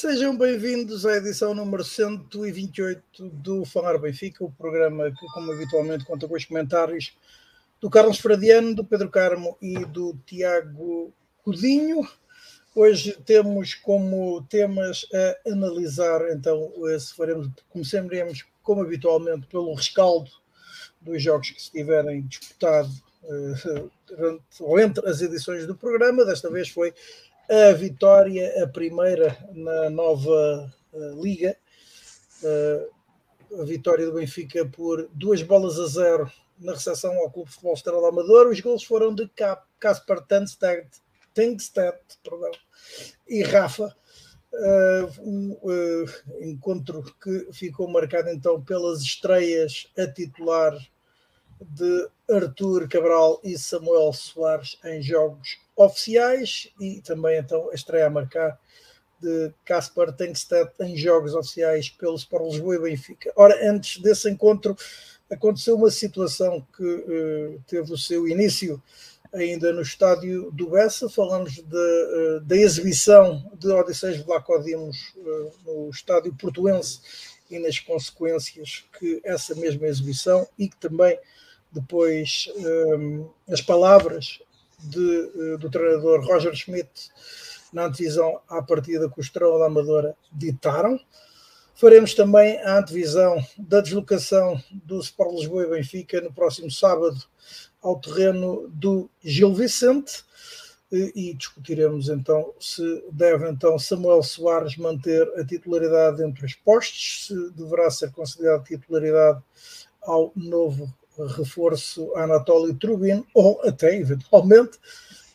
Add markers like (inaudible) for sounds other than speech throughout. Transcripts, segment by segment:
Sejam bem-vindos à edição número 128 do Falar Benfica, o programa que, como habitualmente, conta com os comentários do Carlos Fradiano, do Pedro Carmo e do Tiago Codinho. Hoje temos como temas a analisar, então, se faremos, começaremos, como habitualmente, pelo rescaldo dos jogos que se tiverem disputado uh, durante, ou entre as edições do programa. Desta vez foi a vitória, a primeira na nova uh, liga, uh, a vitória do Benfica por duas bolas a zero na recepção ao Clube de Futebol Estrela Amador. Os gols foram de Caspar Tengstedt e Rafa. Uh, um uh, encontro que ficou marcado então pelas estreias a titular de Arthur Cabral e Samuel Soares em jogos oficiais e também então a estreia a marcar de Caspar Tengstedt em jogos oficiais pelo Sport Lisboa e Benfica. Ora, antes desse encontro aconteceu uma situação que uh, teve o seu início ainda no estádio do Bessa, falamos de, uh, da exibição de Odisseus Vlacodimos uh, no estádio portuense e nas consequências que essa mesma exibição e que também depois um, as palavras de, uh, do treinador Roger Schmidt na antevisão à partida com o Estrela da Amadora ditaram. Faremos também a antevisão da deslocação do Sport Lisboa e Benfica no próximo sábado ao terreno do Gil Vicente e discutiremos então se deve então Samuel Soares manter a titularidade entre os postos, se deverá ser considerado titularidade ao novo reforço a Anatoly Trubin ou até, eventualmente,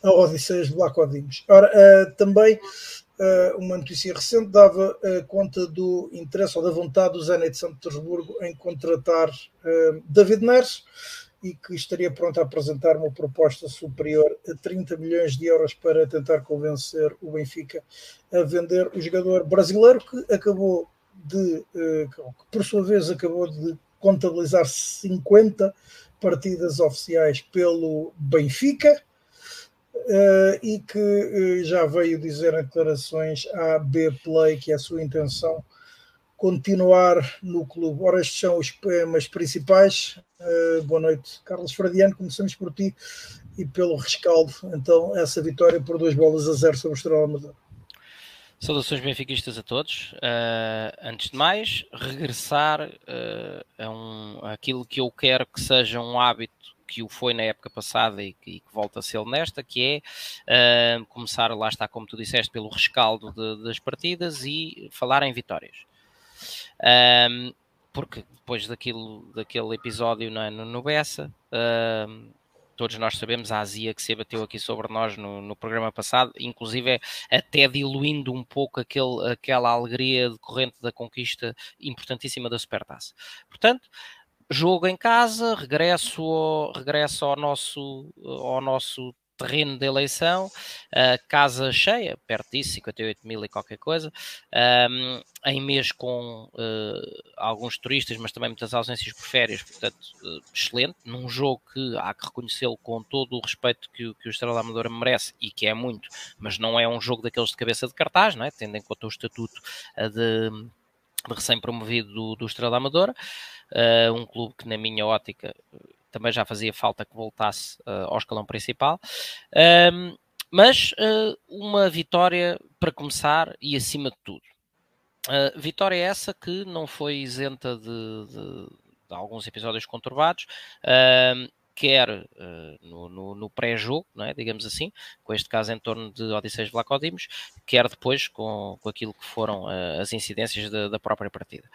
a Odisseias de Lacodimos. Ora, uh, também uh, uma notícia recente dava uh, conta do interesse ou da vontade do Zenit de São Petersburgo em contratar David Neres e que estaria pronto a apresentar uma proposta superior a 30 milhões de euros para tentar convencer o Benfica a vender o jogador brasileiro que acabou de, que por sua vez acabou de contabilizar 50 partidas oficiais pelo Benfica uh, e que uh, já veio dizer em declarações à B-Play que é a sua intenção continuar no clube. Ora, estes são os temas principais. Uh, boa noite, Carlos Fradiano. Começamos por ti e pelo rescaldo. Então, essa vitória por duas bolas a zero sobre o Estrela Amador. Saudações benfiquistas a todos. Uh, antes de mais, regressar uh, a, um, aquilo que eu quero que seja um hábito que o foi na época passada e que, e que volta a ser nesta, que é uh, começar, lá está, como tu disseste, pelo rescaldo de, das partidas e falar em vitórias. porque depois daquilo, daquele episódio no, no Bessa, todos nós sabemos a azia que se abateu aqui sobre nós no, no programa passado, inclusive é até diluindo um pouco aquele, aquela alegria decorrente da conquista importantíssima da Supertaça. Portanto, jogo em casa, regresso ao, regresso ao nosso, ao nosso terreno de eleição, uh, casa cheia, perto disso, 58 mil e qualquer coisa, em mês com uh, alguns turistas, mas também muitas ausências por férias, portanto, uh, excelente, num jogo que há que reconhecê-lo com todo o respeito que, que o Estrela Amadora merece, e que é muito, mas não é um jogo daqueles de cabeça de cartaz, não é? tendo em conta o estatuto de, de recém-promovido do, do Estrela Amadora, um clube que na minha ótica também já fazia falta que voltasse uh, ao escalão principal. Um, mas uh, uma vitória para começar e acima de tudo. Uh, vitória essa que não foi isenta de, de, de alguns episódios conturbados, uh, quer uh, no, no, no pré-jogo, é? digamos assim, com este caso em torno de Odisseus Vlacodimos, quer depois com, com aquilo que foram as incidências da, da própria partida.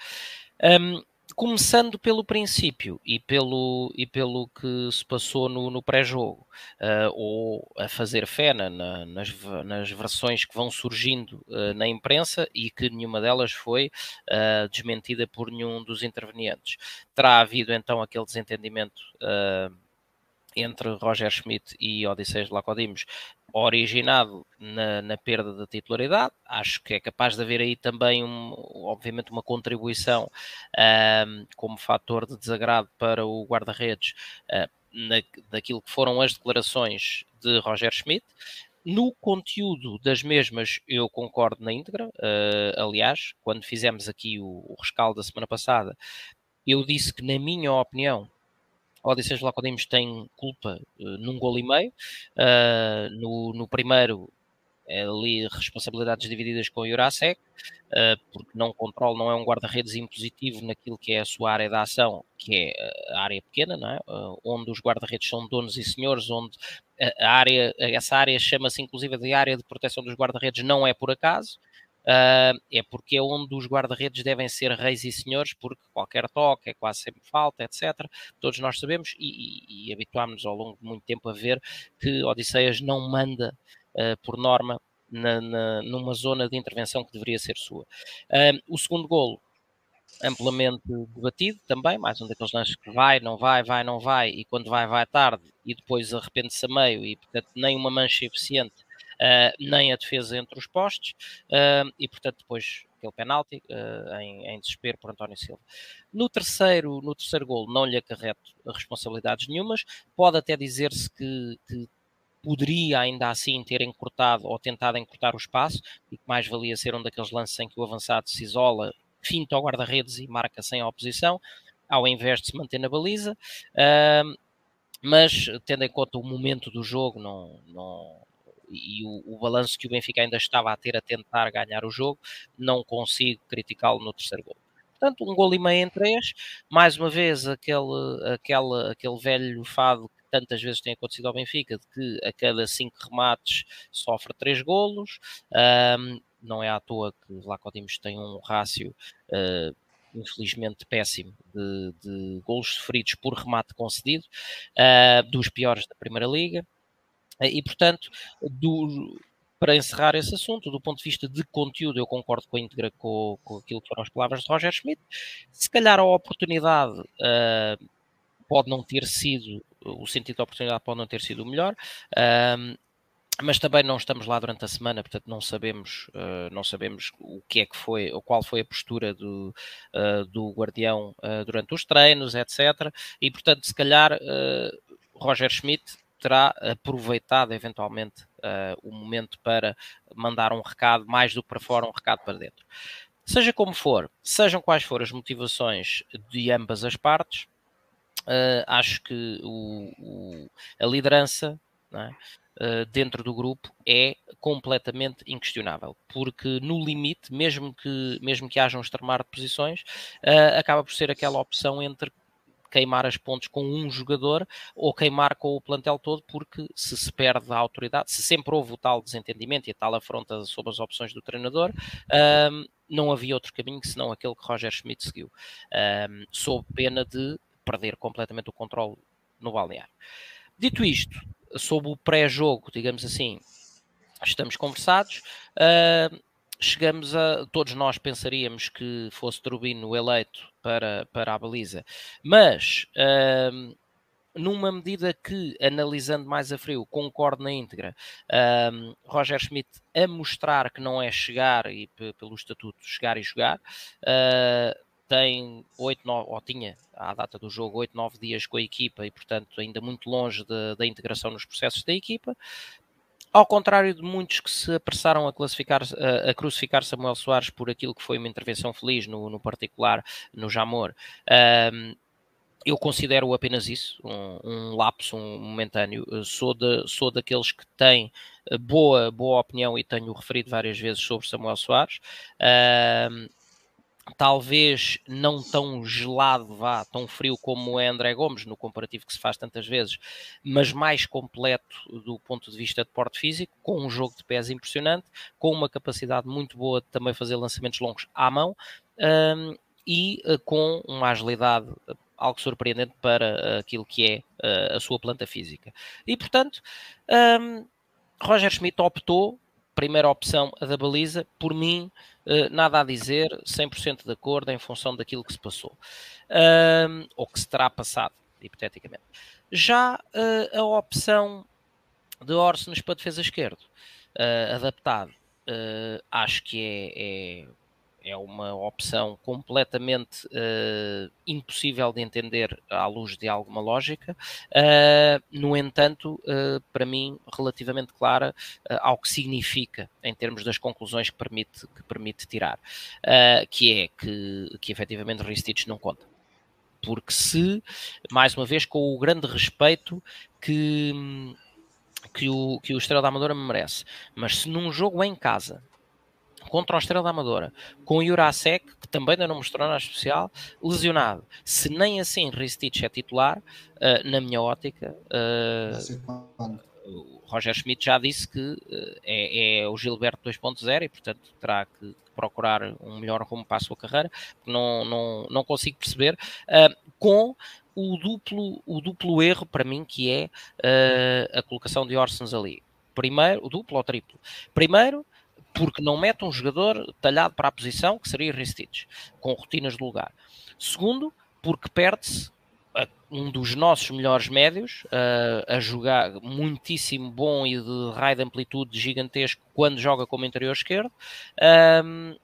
Um, começando pelo princípio e pelo, e pelo que se passou no, no pré-jogo, uh, ou a fazer fé na, nas, nas versões que vão surgindo uh, na imprensa e que nenhuma delas foi uh, desmentida por nenhum dos intervenientes. Terá havido então aquele desentendimento entre Roger Schmidt e Odisseus Lacodimos, originado na, na, perda da titularidade. Acho que é capaz de haver aí também, um, obviamente, uma contribuição um, como fator de desagrado para o guarda-redes uh, daquilo que foram as declarações de Roger Schmidt. no conteúdo das mesmas, eu concordo na íntegra. Uh, aliás, quando fizemos aqui o, o rescaldo da semana passada, eu disse que, na minha opinião, o Odisseus Lacodimos tem culpa uh, num gol e meio. Uh, no, no primeiro, é ali responsabilidades divididas com o Jurasek, uh, porque não controla, não é um guarda-redes impositivo naquilo que é a sua área de ação, que é a área pequena, não é? Onde os guarda-redes são donos e senhores, onde a área, essa área chama-se inclusive de área de proteção dos guarda-redes, não é por acaso, uh, é porque é onde os guarda-redes devem ser reis e senhores, porque qualquer toque é quase sempre falta, etc. Todos nós sabemos e, e, e habituámos-nos ao longo de muito tempo a ver que Odisseias não manda, uh, por norma, na, na, numa zona de intervenção que deveria ser sua. Uh, o segundo golo amplamente debatido também, mais um daqueles lances que vai, não vai, vai, não vai, e quando vai, vai tarde, e depois arrepende-se a meio, e portanto nem uma mancha eficiente, nem a defesa entre os postes, uh, e portanto depois aquele penalti uh, em, em, desespero por António Silva. No terceiro, no terceiro gol não lhe acarreto responsabilidades nenhumas, pode até dizer-se que, que poderia ainda assim ter encurtado ou tentado encurtar o espaço e que mais valia ser um daqueles lances em que o avançado se isola finta ao guarda-redes e marca sem oposição, ao invés de se manter na baliza. Uh, mas, tendo em conta o momento do jogo não, não, e o, o balanço que o Benfica ainda estava a ter a tentar ganhar o jogo, não consigo criticá-lo no terceiro gol. Portanto, um gol e meio em três, mais uma vez aquele, aquele, aquele velho fado que tantas vezes tem acontecido ao Benfica, de que a cada cinco remates sofre três golos, um, não é à toa que Vlaco Dimos tem um rácio uh, infelizmente péssimo de, de golos sofridos por remate concedido, uh, dos piores da Primeira Liga. Uh, e, portanto, do, para encerrar esse assunto, do ponto de vista de conteúdo, eu concordo com a íntegra com, com aquilo que foram as palavras de Roger Schmidt. Se calhar a oportunidade uh, pode não ter sido, o sentido da oportunidade pode não ter sido o melhor. Uh, mas também não estamos lá durante a semana, portanto não sabemos, uh, não sabemos o que é que foi, ou qual foi a postura do, do Guardião durante os treinos, etc. E portanto, se calhar Roger Schmidt terá aproveitado eventualmente o momento para mandar um recado, mais do que para fora, um recado para dentro. Seja como for, sejam quais forem as motivações de ambas as partes, acho que o, o, a liderança, uh, dentro do grupo é completamente inquestionável, porque no limite, mesmo que, mesmo que haja um extremar de posições, uh, acaba por ser aquela opção entre queimar as pontes com um jogador ou queimar com o plantel todo, porque se se perde a autoridade, se sempre houve o tal desentendimento e a tal afronta sobre as opções do treinador, um, não havia outro caminho senão aquele que Roger Schmidt seguiu, um, sob pena de perder completamente o controle no balneário. Dito isto, sobre o pré-jogo, digamos assim, estamos conversados. Uh, chegamos a. Todos nós pensaríamos que fosse Turbino eleito para, para a baliza, mas. Numa medida que, analisando mais a frio, concordo na íntegra, um, Roger Schmidt a mostrar que não é chegar e pelo estatuto chegar e jogar, uh, tem 8, 9, ou tinha à data do jogo 8, 9 dias com a equipa e, portanto, ainda muito longe da integração nos processos da equipa. Ao contrário de muitos que se apressaram a, classificar, a, crucificar Samuel Soares por aquilo que foi uma intervenção feliz, no, no particular no Jamor, um, eu considero apenas isso, um, um lapso um momentâneo. Sou, de, sou daqueles que têm boa, boa opinião e tenho referido várias vezes sobre Samuel Soares. Talvez não tão gelado, vá, tão frio como é André Gomes, no comparativo que se faz tantas vezes, mas mais completo do ponto de vista de porte físico, com um jogo de pés impressionante, com uma capacidade muito boa de também fazer lançamentos longos à mão um, e uh, com uma agilidade algo surpreendente para uh, aquilo que é uh, a sua planta física. E portanto, um, Roger Schmidt optou primeira opção, a da baliza, por mim, uh, nada a dizer, 100% de acordo em função daquilo que se passou, uh, ou que se terá passado, hipoteticamente. Já uh, a opção de Orsnes para defesa esquerdo, eh, adaptado, acho que é, é, é uma opção completamente uh, impossível de entender à luz de alguma lógica, uh, no entanto, uh, para mim, relativamente clara ao que significa em termos das conclusões que permite, que permite tirar, que é que, que efetivamente Ristich não conta. Porque se, mais uma vez, com o grande respeito que, que, o, que o Estrela da Amadora me merece, mas se num jogo em casa contra o Estrela da Amadora, com o Jurasek, que também ainda não mostrou nada especial, lesionado. Se nem assim Ristich é titular, uh, na minha ótica, uh, o Roger Schmidt já disse que uh, é, é, o Gilberto 2.0 e, portanto, terá que procurar um melhor rumo para a sua carreira. Não, não, não consigo perceber. com o duplo, o duplo erro, para mim, que é a colocação de Orsens ali. Primeiro, o duplo ou triplo. Primeiro, porque não mete um jogador talhado para a posição, que seria Ristich, com rotinas de lugar. Segundo, porque perde-se um dos nossos melhores médios uh, a jogar muitíssimo bom e de raio de amplitude gigantesco quando joga como interior esquerdo um,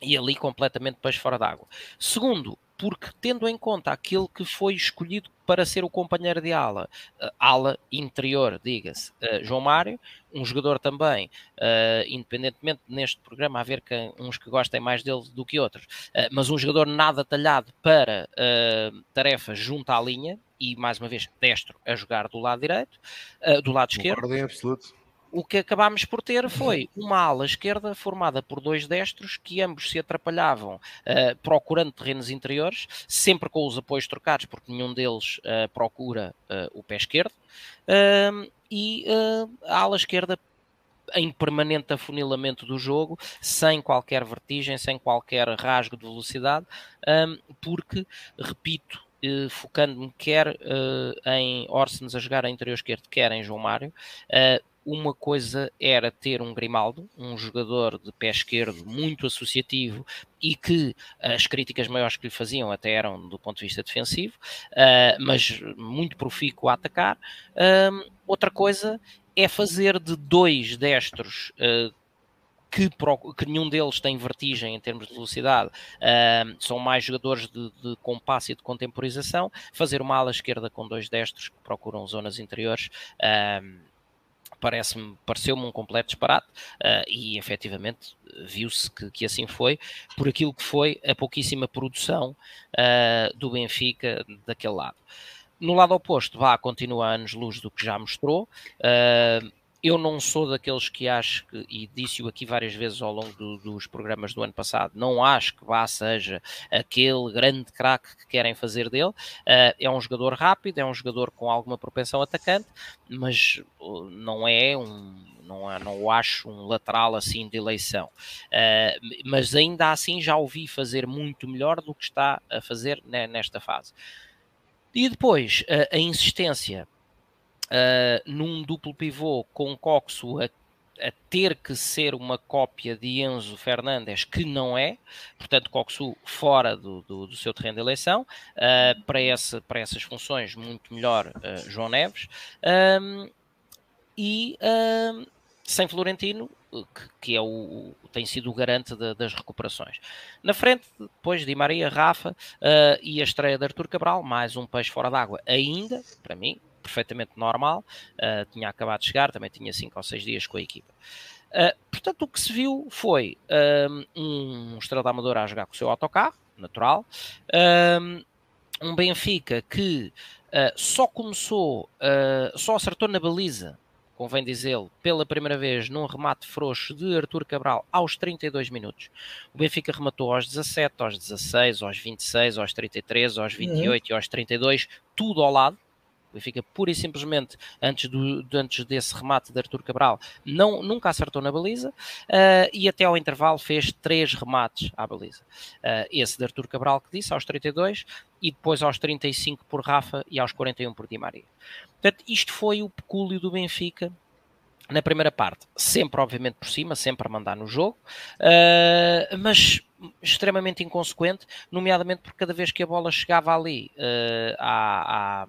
e ali completamente peixe fora d'água. Segundo, porque tendo em conta aquele que foi escolhido para ser o companheiro de ala, uh, ala interior, diga-se, uh, João Mário, um jogador também, uh, independentemente neste programa haver que, uns que gostem mais dele do que outros, mas um jogador nada talhado para tarefas junto à linha e mais uma vez destro a jogar do lado direito, do lado esquerdo. Ordem absoluto o que acabámos por ter foi uma ala esquerda formada por dois destros que ambos se atrapalhavam uh, procurando terrenos interiores, sempre com os apoios trocados, porque nenhum deles uh, procura uh, o pé esquerdo, e a ala esquerda em permanente afunilamento do jogo, sem qualquer vertigem, sem qualquer rasgo de velocidade, porque, repito, focando-me quer em Orsens a jogar a interior esquerdo, quer em João Mário, uma coisa era ter um Grimaldo, um jogador de pé esquerdo muito associativo e que as críticas maiores que lhe faziam até eram do ponto de vista defensivo, uh, mas muito profícuo a atacar. Uh, outra coisa é fazer de dois destros uh, que, que, nenhum deles tem vertigem em termos de velocidade, uh, são mais jogadores de, de, compasso e de contemporização, fazer uma ala esquerda com dois destros que procuram zonas interiores. Parece-me, pareceu-me um completo disparate uh, e efetivamente viu-se que, que, assim foi, por aquilo que foi a pouquíssima produção uh, do Benfica daquele lado. No lado oposto, vá, continua anos-luz do que já mostrou. Uh, eu não sou daqueles que acho, que, e disse-o aqui várias vezes ao longo do, dos programas do ano passado, não acho que vá seja aquele grande craque que querem fazer dele. Uh, é um jogador rápido, é um jogador com alguma propensão atacante, mas uh, não é um, não, é, não o acho um lateral assim de eleição. Uh, mas ainda assim já ouvi fazer muito melhor do que está a fazer nesta fase. E depois, a insistência uh, num duplo pivô com Coxo a, a, ter que ser uma cópia de Enzo Fernandes, que não é, portanto, Coxo fora do, do, do seu terreno de eleição, uh, para, essa, para essas funções, muito melhor uh, João Neves. Um, e sem Florentino, que, que é o, tem sido o garante de, das recuperações. Na frente, depois de Maria, Rafa uh, e a estreia de Artur Cabral, mais um peixe fora d'água ainda, para mim, perfeitamente normal, uh, tinha acabado de chegar, também tinha 5 ou 6 dias com a equipa. Uh, portanto, o que se viu foi um, um Estrela da Amadora a jogar com o seu autocarro, natural, um Benfica que uh, só começou, só acertou na baliza convém dizê-lo, pela primeira vez num remate frouxo de Artur Cabral aos 32 minutos. O Benfica rematou aos 17, aos 16, aos 26, aos 33, aos 28 uhum. e aos 32, tudo ao lado. Benfica pura e simplesmente antes, do, antes desse remate de Artur Cabral não, nunca acertou na baliza uh, e até ao intervalo fez três remates à baliza. Uh, esse de Artur Cabral que disse aos 32 e depois aos 35 por Rafa e aos 41 por Di Maria. Portanto, isto foi o pecúlio do Benfica na primeira parte, sempre obviamente por cima, sempre a mandar no jogo, uh, mas extremamente inconsequente, nomeadamente porque cada vez que a bola chegava ali uh, à, à,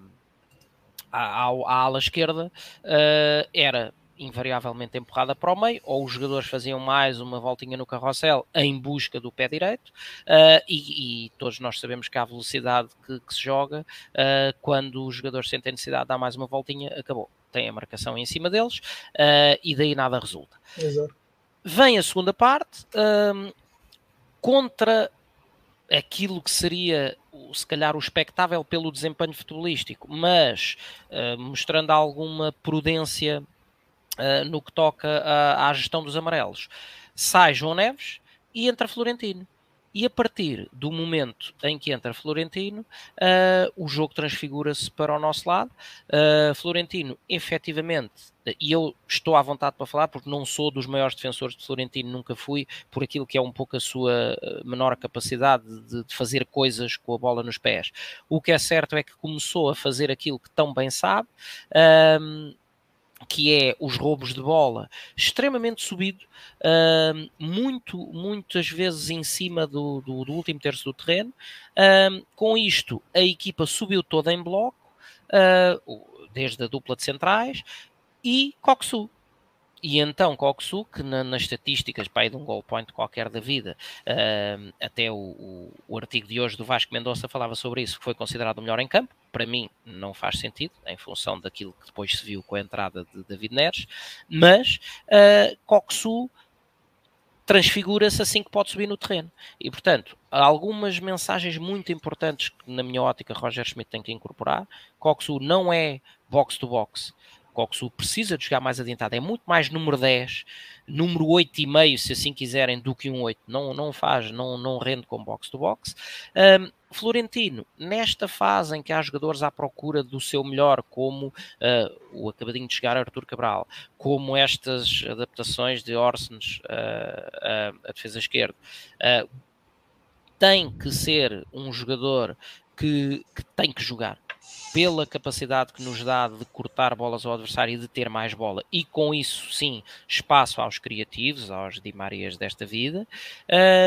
à, à, ala esquerda uh, era invariavelmente empurrada para o meio, ou os jogadores faziam mais uma voltinha no carrossel em busca do pé direito, uh, e, e, todos nós sabemos que a velocidade que, que se joga, uh, quando os jogadores sentem necessidade de dar mais uma voltinha, acabou. Tem a marcação em cima deles, uh, e daí nada resulta. Exato. Vem a segunda parte, contra aquilo que seria se calhar o expectável pelo desempenho futebolístico, mas uh, mostrando alguma prudência uh, no que toca à gestão dos amarelos. Sai João Neves e entra Florentino. E a partir do momento em que entra Florentino, uh, o jogo transfigura-se para o nosso lado. Uh, Florentino, efetivamente, e eu estou à vontade para falar porque não sou dos maiores defensores de Florentino, nunca fui, por aquilo que é um pouco a sua menor capacidade de, de fazer coisas com a bola nos pés. O que é certo é que começou a fazer aquilo que tão bem sabe. Que é os roubos de bola, extremamente subido, uh, muito, muitas vezes em cima do, do, do último terço do terreno. Uh, com isto, a equipa subiu toda em bloco, uh, desde a dupla de centrais, e Coxu, e então Coxu, que na, nas estatísticas pai, de um goal point qualquer da vida, uh, até o, o, o, artigo de hoje do Vasco Mendonça falava sobre isso, que foi considerado o melhor em campo. Para mim não faz sentido, em função daquilo que depois se viu com a entrada de David Neres, mas uh, Coxu transfigura-se assim que pode subir no terreno. E, portanto, há algumas mensagens muito importantes que, na minha ótica, Roger Schmidt tem que incorporar. Coxu não é box-to-box, Coxu precisa de jogar mais adiantado, é muito mais número 10, número 8,5, se assim quiserem, do que um 8. Não, não faz, não, não rende com box-to-box. Um, Florentino, nesta fase em que há jogadores à procura do seu melhor, como uh, o acabadinho de chegar Arthur Cabral, como estas adaptações de Orsens uh, uh, a defesa esquerda, tem que ser um jogador que, que tem que jogar pela capacidade que nos dá de cortar bolas ao adversário e de ter mais bola, e com isso, sim, espaço aos criativos, aos Di Marias desta vida,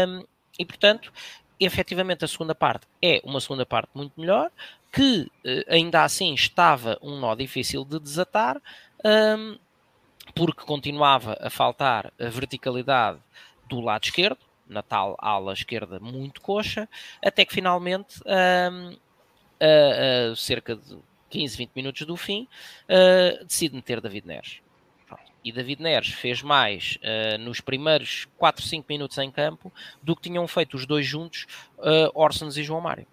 um, e portanto, efetivamente, a segunda parte é uma segunda parte muito melhor, que eh, ainda assim estava um nó difícil de desatar, um, porque continuava a faltar a verticalidade do lado esquerdo, na tal ala esquerda muito coxa, até que finalmente um, a, a cerca de 15, 20 minutos do fim, uh, decide meter David Neres. E David Neres fez mais uh, nos primeiros 4, 5 minutos em campo do que tinham feito os dois juntos, uh, Orsons e João Mário.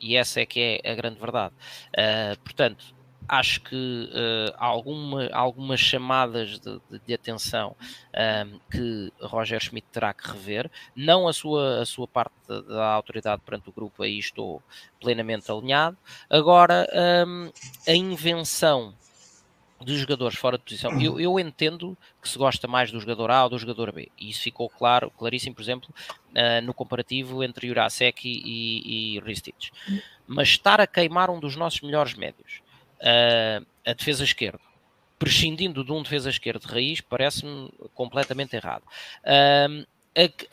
E essa é que é a grande verdade. Uh, portanto, acho que uh, há alguma, algumas chamadas de, de, de atenção um, ehm, que Roger Schmidt terá que rever, não a sua, a sua parte da autoridade perante o grupo, aí estou plenamente alinhado. Agora, um, ehm, a invenção de jogadores fora de posição, eu, eu, entendo que se gosta mais do jogador A ou do jogador B, e isso ficou claro, claríssimo, por exemplo, uh, no comparativo entre Jurasek e, e, e Ristich. Mas estar a queimar um dos nossos melhores médios, uh, a defesa esquerda, prescindindo de um defesa esquerda de raiz, parece-me completamente errado. Uh,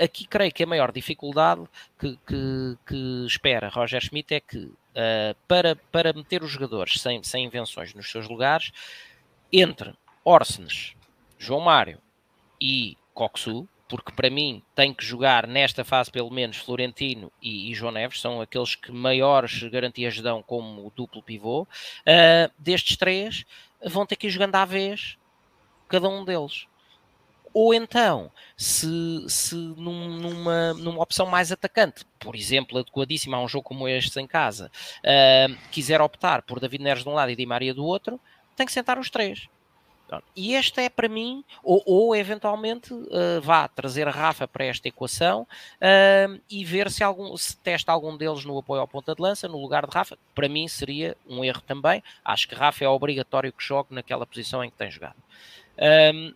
aqui creio que a maior dificuldade que, que, que espera Roger Schmidt é que uh, para, para meter os jogadores sem, sem invenções nos seus lugares, entre Orsens, João Mário e Coxu, porque para mim tem que jogar nesta fase pelo menos Florentino e, e João Neves, são aqueles que maiores garantias dão como duplo pivô. Uh, destes três, vão ter que ir jogando à vez cada um deles. Ou então, se, se num, numa, numa opção mais atacante, por exemplo, adequadíssima a um jogo como este em casa, uh, quiser optar por David Neres de um lado e Di Maria do outro, tem que sentar os três. E este é para mim, ou, ou eventualmente uh, vá trazer a Rafa para esta equação uh, e ver se, algum, se testa algum deles no apoio ao ponta de lança no lugar de Rafa. Para mim seria um erro também. Acho que Rafa é obrigatório que jogue naquela posição em que tem jogado. Um,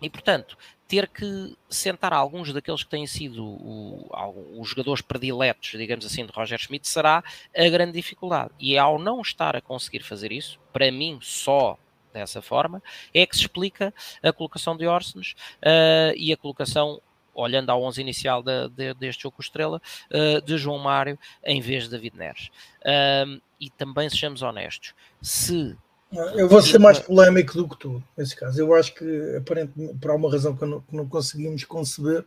e portanto, ter que sentar alguns daqueles que têm sido o, o, os jogadores prediletos, digamos assim, de Roger Schmidt, será a grande dificuldade. E ao não estar a conseguir fazer isso, para mim só dessa forma, é que se explica a colocação de Orsens uh, e a colocação olhando ao 11 inicial de, de, deste jogo com Estrela, uh, de João Mário em vez de David Neres. Uh, e também, sejamos honestos, se Eu vou ser mais polémico do que tu, nesse caso. Eu acho que, aparentemente, por alguma razão que não, que não conseguimos conceber,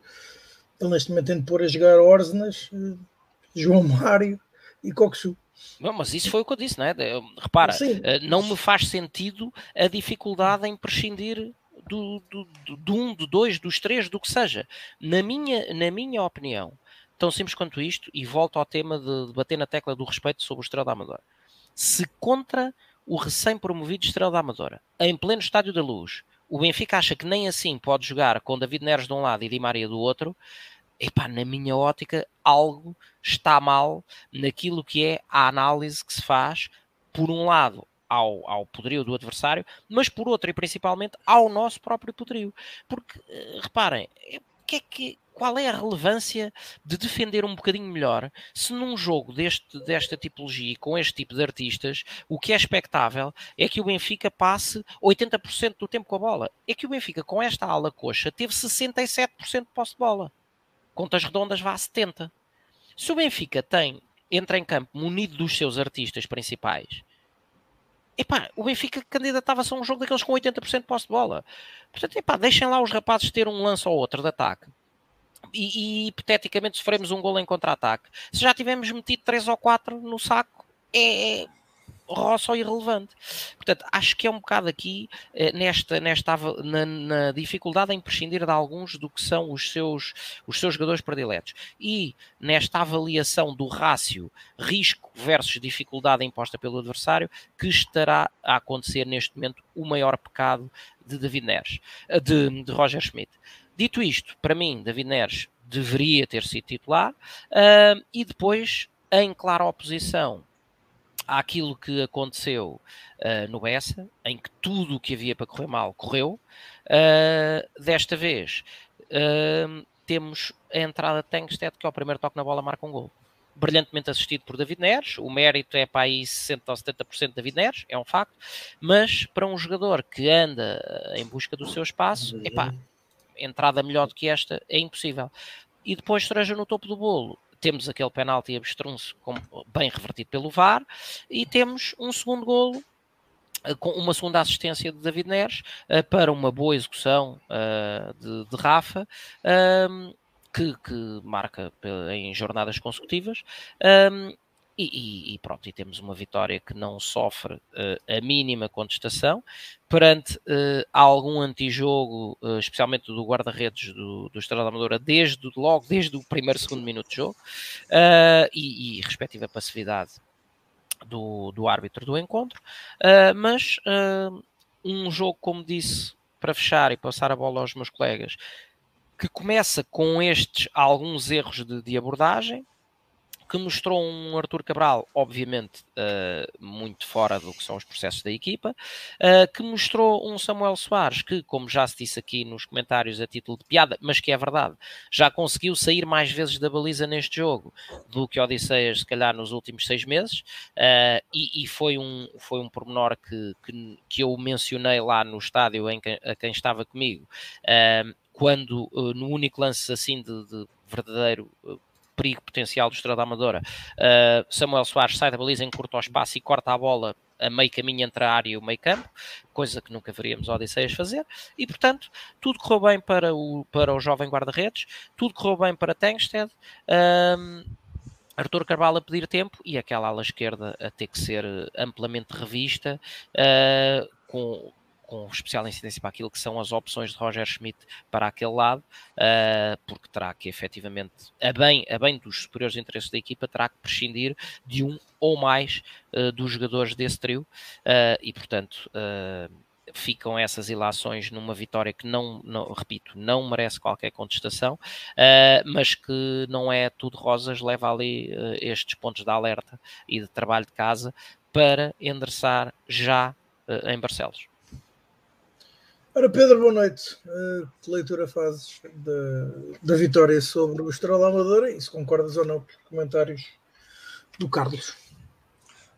ele neste momento tem de pôr a jogar Orzenas, eh, João Mário e Coxu. Não, mas isso foi o que eu disse, não é? Repara, Sim. Eh, não me faz sentido a dificuldade em prescindir do, do, do, do um, do dois, dos três, do que seja. Na minha, na minha opinião, tão simples quanto isto, e volto ao tema de, de bater na tecla do respeito sobre o Estrela Amadora. Se contra o recém-promovido Estrela Amadora, em pleno Estádio da Luz, o Benfica acha que nem assim pode jogar com David Neres de um lado e Di Maria do outro, epá, na minha ótica, algo está mal naquilo que é a análise que se faz, por um lado, ao, ao poderio do adversário, mas por outro e principalmente ao nosso próprio poderio. Porque, eh, reparem, é, que é que, qual é a relevância de defender um bocadinho melhor se num jogo deste, desta tipologia, com este tipo de artistas, o que é expectável é que o Benfica passe 80% do tempo com a bola. É que o Benfica, com esta ala coxa, teve 67% de posse de bola. Contas redondas vá a 70%. Se o Benfica tem, entra em campo munido dos seus artistas principais, epá, o Benfica candidatava-se a um jogo daqueles com 80% de posse de bola. Portanto, epá, deixem lá os rapazes ter um lance ou outro de ataque. E, e hipoteticamente sofremos um gol em contra-ataque. Se já tivemos metido 3 ou 4 no saco, é, roça irrelevante. Portanto, acho que é um bocado aqui eh, nesta, nesta na, na, dificuldade em prescindir de alguns do que são os seus, os seus jogadores prediletos. E nesta avaliação do rácio risco versus dificuldade imposta pelo adversário, que estará a acontecer neste momento o maior pecado de David Neres, eh, de, de Roger Schmidt. Dito isto, para mim, David Neres deveria ter sido titular uh, e depois, em clara oposição àquilo que aconteceu uh, no Bessa, em que tudo o que havia para correr mal correu. Uh, desta vez uh, temos a entrada de Tankstead, que é o primeiro toque na bola, marca um gol. Brilhantemente assistido por David Neres, o mérito é para aí 60% ou 70% de David Neres, é um facto, mas para um jogador que anda em busca do seu espaço, epá, entrada melhor do que esta é impossível. E depois cereja no topo do bolo, temos aquele penalti abstrunço bem revertido pelo VAR e temos um segundo golo eh, com uma segunda assistência de David Neres uh, para uma boa execução uh, de, de, Rafa um, que, que, marca em jornadas consecutivas. Um, e, e, pronto, e temos uma vitória que não sofre uh, a mínima contestação. Perante uh, algum antijogo, uh, especialmente do guarda-redes do, do Estrela Amadora, desde logo desde o primeiro segundo minuto de jogo e, e respectiva passividade do, do árbitro do encontro, mas um jogo, como disse, para fechar e passar a bola aos meus colegas, que começa com estes alguns erros de, de abordagem, que mostrou um Arthur Cabral, obviamente, uh, muito fora do que são os processos da equipa, uh, que mostrou um Samuel Soares, que, como já se disse aqui nos comentários a título de piada, mas que é verdade, já conseguiu sair mais vezes da baliza neste jogo do que Odisseias, se calhar, nos últimos seis meses, uh, e, e, foi, um, foi um pormenor que, que, que, eu mencionei lá no estádio em que, a quem estava comigo, quando no único lance assim de, de verdadeiro perigo potencial do Estrela da Amadora. Uh, Samuel Soares sai da baliza, encurta o espaço e corta a bola a meio caminho entre a área e o meio campo, coisa que nunca veríamos Odisseias fazer, e portanto tudo correu bem para o, para o jovem guarda-redes, tudo correu bem para Tankstead, um, Arthur Carvalho a pedir tempo e aquela ala esquerda a ter que ser amplamente revista, uh, com, com especial incidência para aquilo que são as opções de Roger Schmidt para aquele lado, uh, porque terá que efetivamente, a bem, a bem dos superiores interesses da equipa, terá que prescindir de um ou mais uh, dos jogadores desse trio uh, e, portanto, ficam essas ilações numa vitória que não, não repito, não merece qualquer contestação, mas que não é tudo rosas, leva ali estes pontos de alerta e de trabalho de casa para endereçar já em Barcelos. Ora, Pedro, boa noite. Uh, que leitura fazes da, vitória sobre o Estrela Amadora e se concordas ou não com os comentários do Carlos?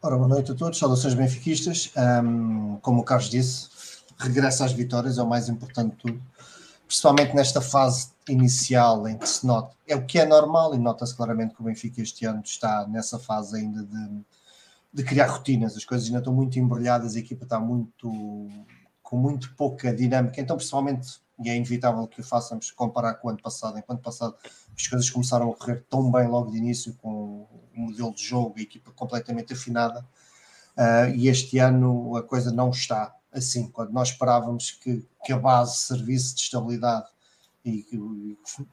Ora, boa noite a todos, saudações benfiquistas. Um, como o Carlos disse, regressa às vitórias é o mais importante de tudo, principalmente nesta fase inicial em que se nota, é o que é normal e nota-se claramente que o Benfica este ano está nessa fase ainda de de criar rotinas. As coisas ainda estão muito embrulhadas, a equipa está muito com muito pouca dinâmica. Então, principalmente, e é inevitável que o façamos comparar com o ano passado. Em ano passado, as coisas começaram a correr tão bem logo de início, com o modelo de jogo, a equipa completamente afinada. Uh, e este ano a coisa não está assim. Quando nós esperávamos que, que a base servisse de estabilidade e que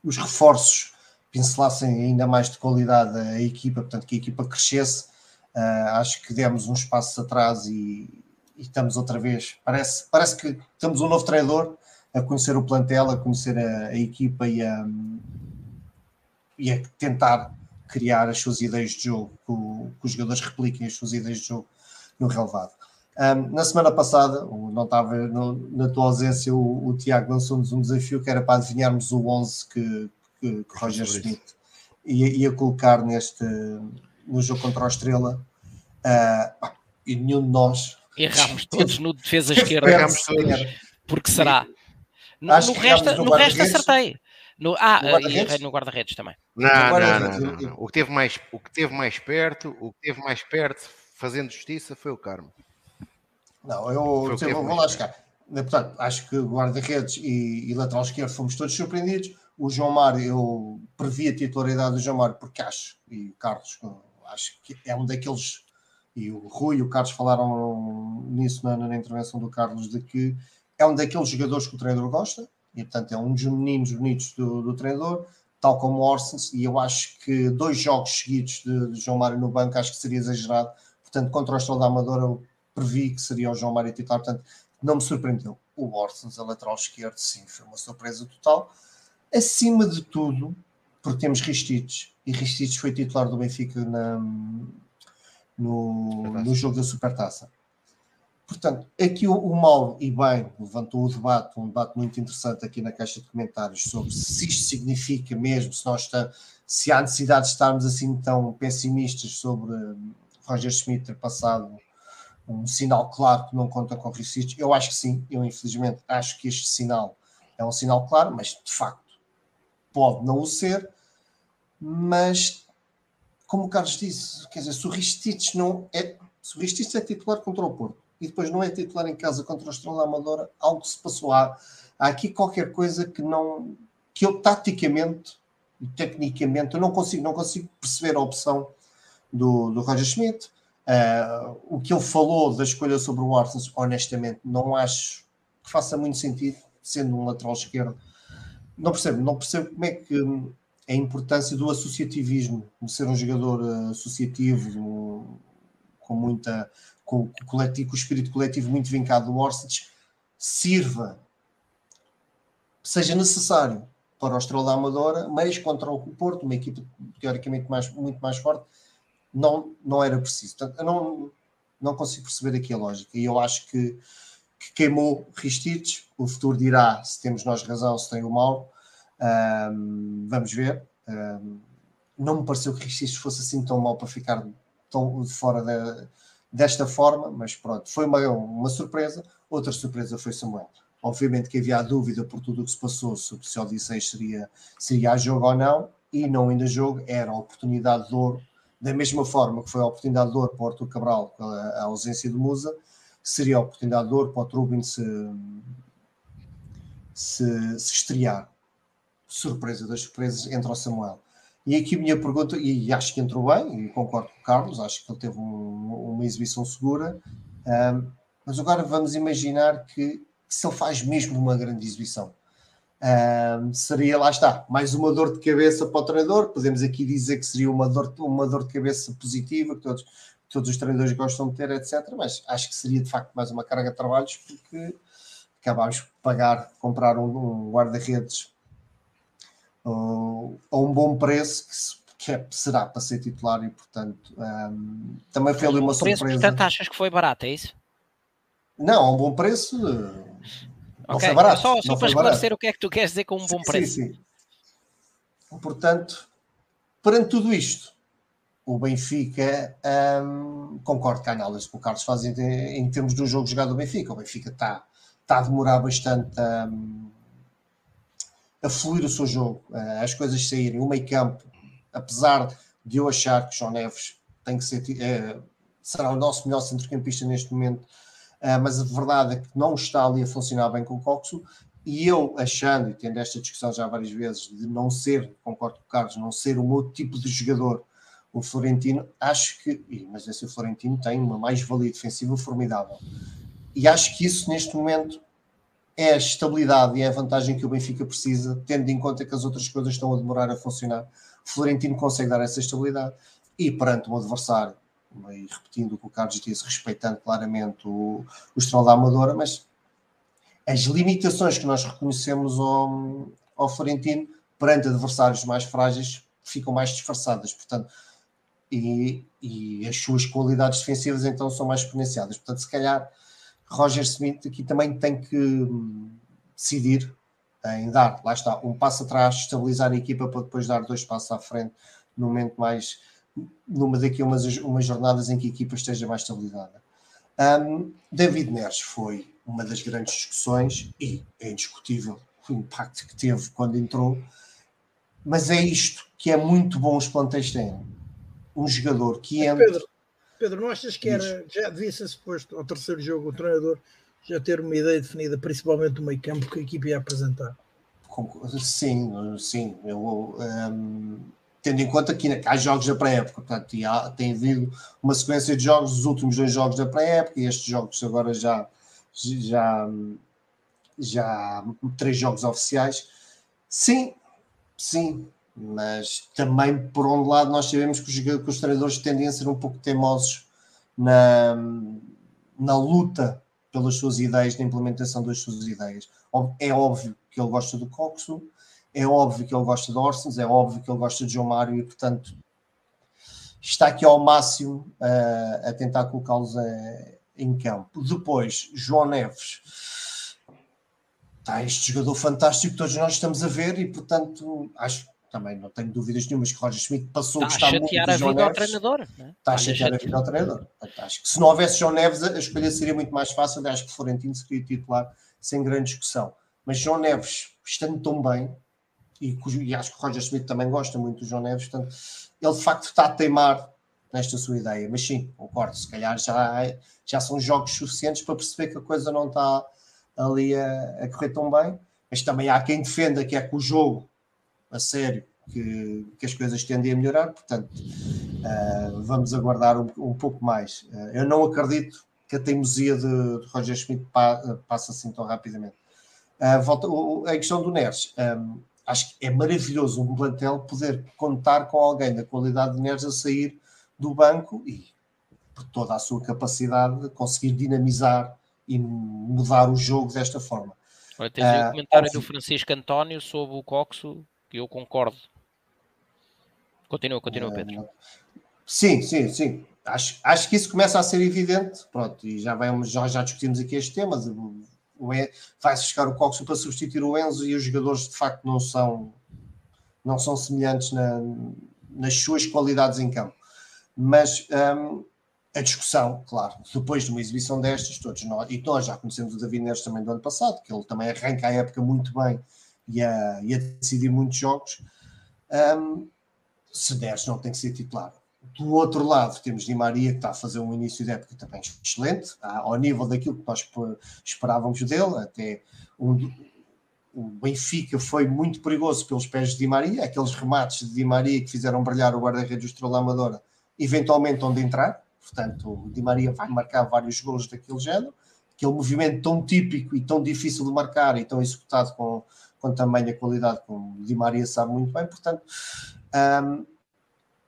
os reforços pincelassem ainda mais de qualidade a equipa, portanto, que a equipa crescesse, uh, acho que demos uns passos atrás e, e, estamos outra vez. Parece, parece que temos um novo treinador a conhecer o plantel, a conhecer a, a equipa e a, e a tentar criar as suas ideias de jogo, que, o, que os jogadores repliquem as suas ideias de jogo no relevado. Um, na semana passada, não estava no, na tua ausência, o, o Tiago lançou-nos um desafio que era para adivinharmos o 11 que, que, que Roger Schmidt ia, ia, colocar neste, no jogo contra a Estrela. Uh, e nenhum de nós. Erramos (laughs) todos no defesa esquerda. Erramos todos. Porque será? No, no resto, no, no resto acertei. No, ah, no guarda-redes guarda também. Não, não, não, não, não. O, que teve mais, o que teve mais perto, o que teve mais perto, fazendo justiça, foi o Carmo. Não, eu, eu vou, vou lá chegar. Portanto, acho que guarda-redes e, e, lateral esquerdo fomos todos surpreendidos. O João Mário, eu previ a titularidade do João Mário porque acho, e o Carlos, acho que é um daqueles, e o Rui e o Carlos falaram nisso na, na intervenção do Carlos, de que é um daqueles jogadores que o treinador gosta, e portanto é um dos meninos bonitos do, do treinador, tal como o Orsens, e eu acho que dois jogos seguidos de, de João Mário no banco acho que seria exagerado. Portanto, contra o Estrela da Amadora, eu previ que seria o João Mário titular, portanto, não me surpreendeu. O Orsens, a lateral esquerdo, sim, foi uma surpresa total. Acima de tudo, porque temos Ristites, e Ristites foi titular do Benfica na, no, no jogo da Supertaça. Portanto, aqui o, o Mauro, e bem, levantou o debate, um debate muito interessante aqui na caixa de comentários sobre se isto significa mesmo, se nós está, se há necessidade de estarmos assim tão pessimistas sobre hum, Roger Schmidt ter passado um sinal claro que não conta com Ricic. Eu acho que sim, eu infelizmente acho que este sinal é um sinal claro, mas de facto pode não o ser, mas como o Carlos disse, quer dizer, se o Ristich não é, se o é titular contra o Porto e depois não é titular em casa contra o Estrela Amadora, algo se passou. Há, há aqui qualquer coisa que não que eu taticamente e tecnicamente eu não consigo, não consigo perceber a opção do, do Roger Schmidt. Uh, o que ele falou da escolha sobre o Arsenal, honestamente, não acho que faça muito sentido, sendo um lateral esquerdo. Não percebo, não percebo como é que a importância do associativismo, de ser um jogador uh, associativo, com muita com, com, coletivo, com o espírito coletivo muito vincado do Orsic, sirva, seja necessário para o Estrela Amadora, mas contra o Porto, uma equipe teoricamente mais, muito mais forte, não, não era preciso. Portanto, eu não, não consigo perceber aqui a lógica. E eu acho que, que queimou Ristites. O futuro dirá se temos nós razão, se tem o mal. Um, vamos ver. Um, não me pareceu que Ristites fosse assim tão mal para ficar tão fora desta forma, mas pronto, foi uma, uma surpresa. Outra surpresa foi Samuel. Obviamente que havia a dúvida por tudo o que se passou sobre se o Odisseis seria, seria a jogo ou não, e não ainda jogo, era a oportunidade de ouro da mesma forma que foi a oportunidade de ouro para o Arthur Cabral, a, ausência de Musa, seria a oportunidade de ouro para o Trubin se, se, se estrear. Surpresa das surpresas entre o Samuel. E aqui a minha pergunta, e acho que entrou bem, e concordo com o Carlos, acho que ele teve um, uma exibição segura, um, mas agora vamos imaginar que, que se ele faz mesmo uma grande exibição, um, seria, lá está, mais uma dor de cabeça para o treinador. Podemos aqui dizer que seria uma dor, uma dor de cabeça positiva, que todos, todos os treinadores gostam de ter, etc. Mas acho que seria de facto mais uma carga de trabalhos, porque acabámos de pagar, comprar um, um guarda-redes uh, a um bom preço que, se, que é, será para ser titular e, portanto, um, também foi ali uma preço, surpresa. Portanto, achas que foi barato, é isso? Não, a um bom preço. Não okay. foi barato. Só, só para esclarecer o que é que tu queres dizer com um bom sim, preço. Sim, sim. Portanto, perante tudo isto, o Benfica, um, concordo com a análise que o Carlos faz em, em, termos do jogo jogado do Benfica. O Benfica está, está a demorar bastante a, a fluir o seu jogo, as coisas saírem. O meio campo, apesar de eu achar que João Neves tem que ser, é, será o nosso melhor centrocampista neste momento, uh, mas a verdade é que não está ali a funcionar bem com o Coxo. E eu achando, e tendo esta discussão já várias vezes, de não ser, concordo com o Carlos, não ser o meu tipo de jogador, o Florentino, acho que, mas esse Florentino tem uma mais-valia defensiva formidável. E acho que isso neste momento é a estabilidade e é a vantagem que o Benfica precisa, tendo em conta que as outras coisas estão a demorar a funcionar. Florentino consegue dar essa estabilidade e perante um adversário, e repetindo o que o Carlos disse, respeitando claramente o, o Estrela da Amadora, mas as limitações que nós reconhecemos ao, ao Florentino perante adversários mais frágeis ficam mais disfarçadas, portanto, e, e as suas qualidades defensivas então são mais exponenciadas. Portanto, se calhar Roger Smith aqui também tem que hum, decidir em dar, lá está, um passo atrás, estabilizar a equipa para depois dar dois passos à frente no momento mais, numa daqui umas, umas jornadas em que a equipa esteja mais estabilizada. Um, David Neres foi uma das grandes discussões e é indiscutível o impacto que teve quando entrou, mas é isto que é muito bom os plantéis têm. Um jogador que entra. Pedro, Pedro, não achas que era, já devia ser suposto ao terceiro jogo o treinador já ter uma ideia definida, principalmente do meio campo, que a equipe ia apresentar? Sim, sim. Eu, um, tendo em conta que há jogos da pré-época, portanto, há, tem havido uma sequência de jogos, os últimos dois jogos da pré-época, e estes jogos agora já, já, já três jogos oficiais. Sim, sim, mas também por um lado nós sabemos que os, que os treinadores tendem a ser um pouco teimosos na, na luta pelas suas ideias, na implementação das suas ideias. É óbvio que ele gosta do Coxo, é óbvio que ele gosta de Orsens, é óbvio que ele gosta de João Mário e, portanto, está aqui ao máximo uh, a tentar colocá-los uh, em campo. Depois, João Neves. Está este jogador fantástico que todos nós estamos a ver e, portanto, acho também não tenho dúvidas nenhumas que Roger Schmidt passou está a gostar muito de João Neves. Treinador, né? Está a chatear a vida ao treinador. Acho que se não houvesse João Neves, a escolha seria muito mais fácil. Acho que Florentino seria titular sem grande discussão. Mas João Neves, estando tão bem, e, e acho que o Roger Schmidt também gosta muito do João Neves, portanto, ele de facto está a teimar nesta sua ideia. Mas sim, concordo, se calhar já, já são jogos suficientes para perceber que a coisa não está ali a, a correr tão bem. Mas também há quem defenda que é que o jogo a sério que, que as coisas tendem a melhorar, portanto, uh, vamos aguardar um, um pouco mais. Uh, eu não acredito que a teimosia de, de Roger Schmidt pa, passe assim tão rapidamente. Uh, volta, o, a questão do Neres, um, acho que é maravilhoso um plantel poder contar com alguém da qualidade de Neres a sair do banco e por toda a sua capacidade de conseguir dinamizar e mudar o jogo desta forma. Olha, tens uh, um comentário do Francisco António sobre o Coxo que eu concordo. Continua, continua, Pedro. Sim, sim, sim. Acho, acho que isso começa a ser evidente. Pronto, e já, vamos, já, já discutimos aqui este tema. Vai-se buscar o Coxo para substituir o Enzo e os jogadores de facto não são, não são semelhantes na, nas suas qualidades em campo. Mas um, a discussão, claro, depois de uma exibição destas, todos nós, e nós já conhecemos o David Neres também do ano passado, que ele também arranca a época muito bem e a, e a decidir muitos jogos, um, se Neres não tem que ser titular. Do outro lado, temos Di Maria, que está a fazer um início de época também excelente, ao nível daquilo que nós esperávamos dele, até um, o Benfica foi muito perigoso pelos pés de Di Maria, aqueles remates de Di Maria que fizeram brilhar o guarda-redes do Estrela Amadora, eventualmente onde entrar, portanto o Di Maria vai marcar vários golos daquele género, aquele movimento tão típico e tão difícil de marcar e tão executado com, com tamanha qualidade, como Di Maria sabe muito bem, portanto. Um,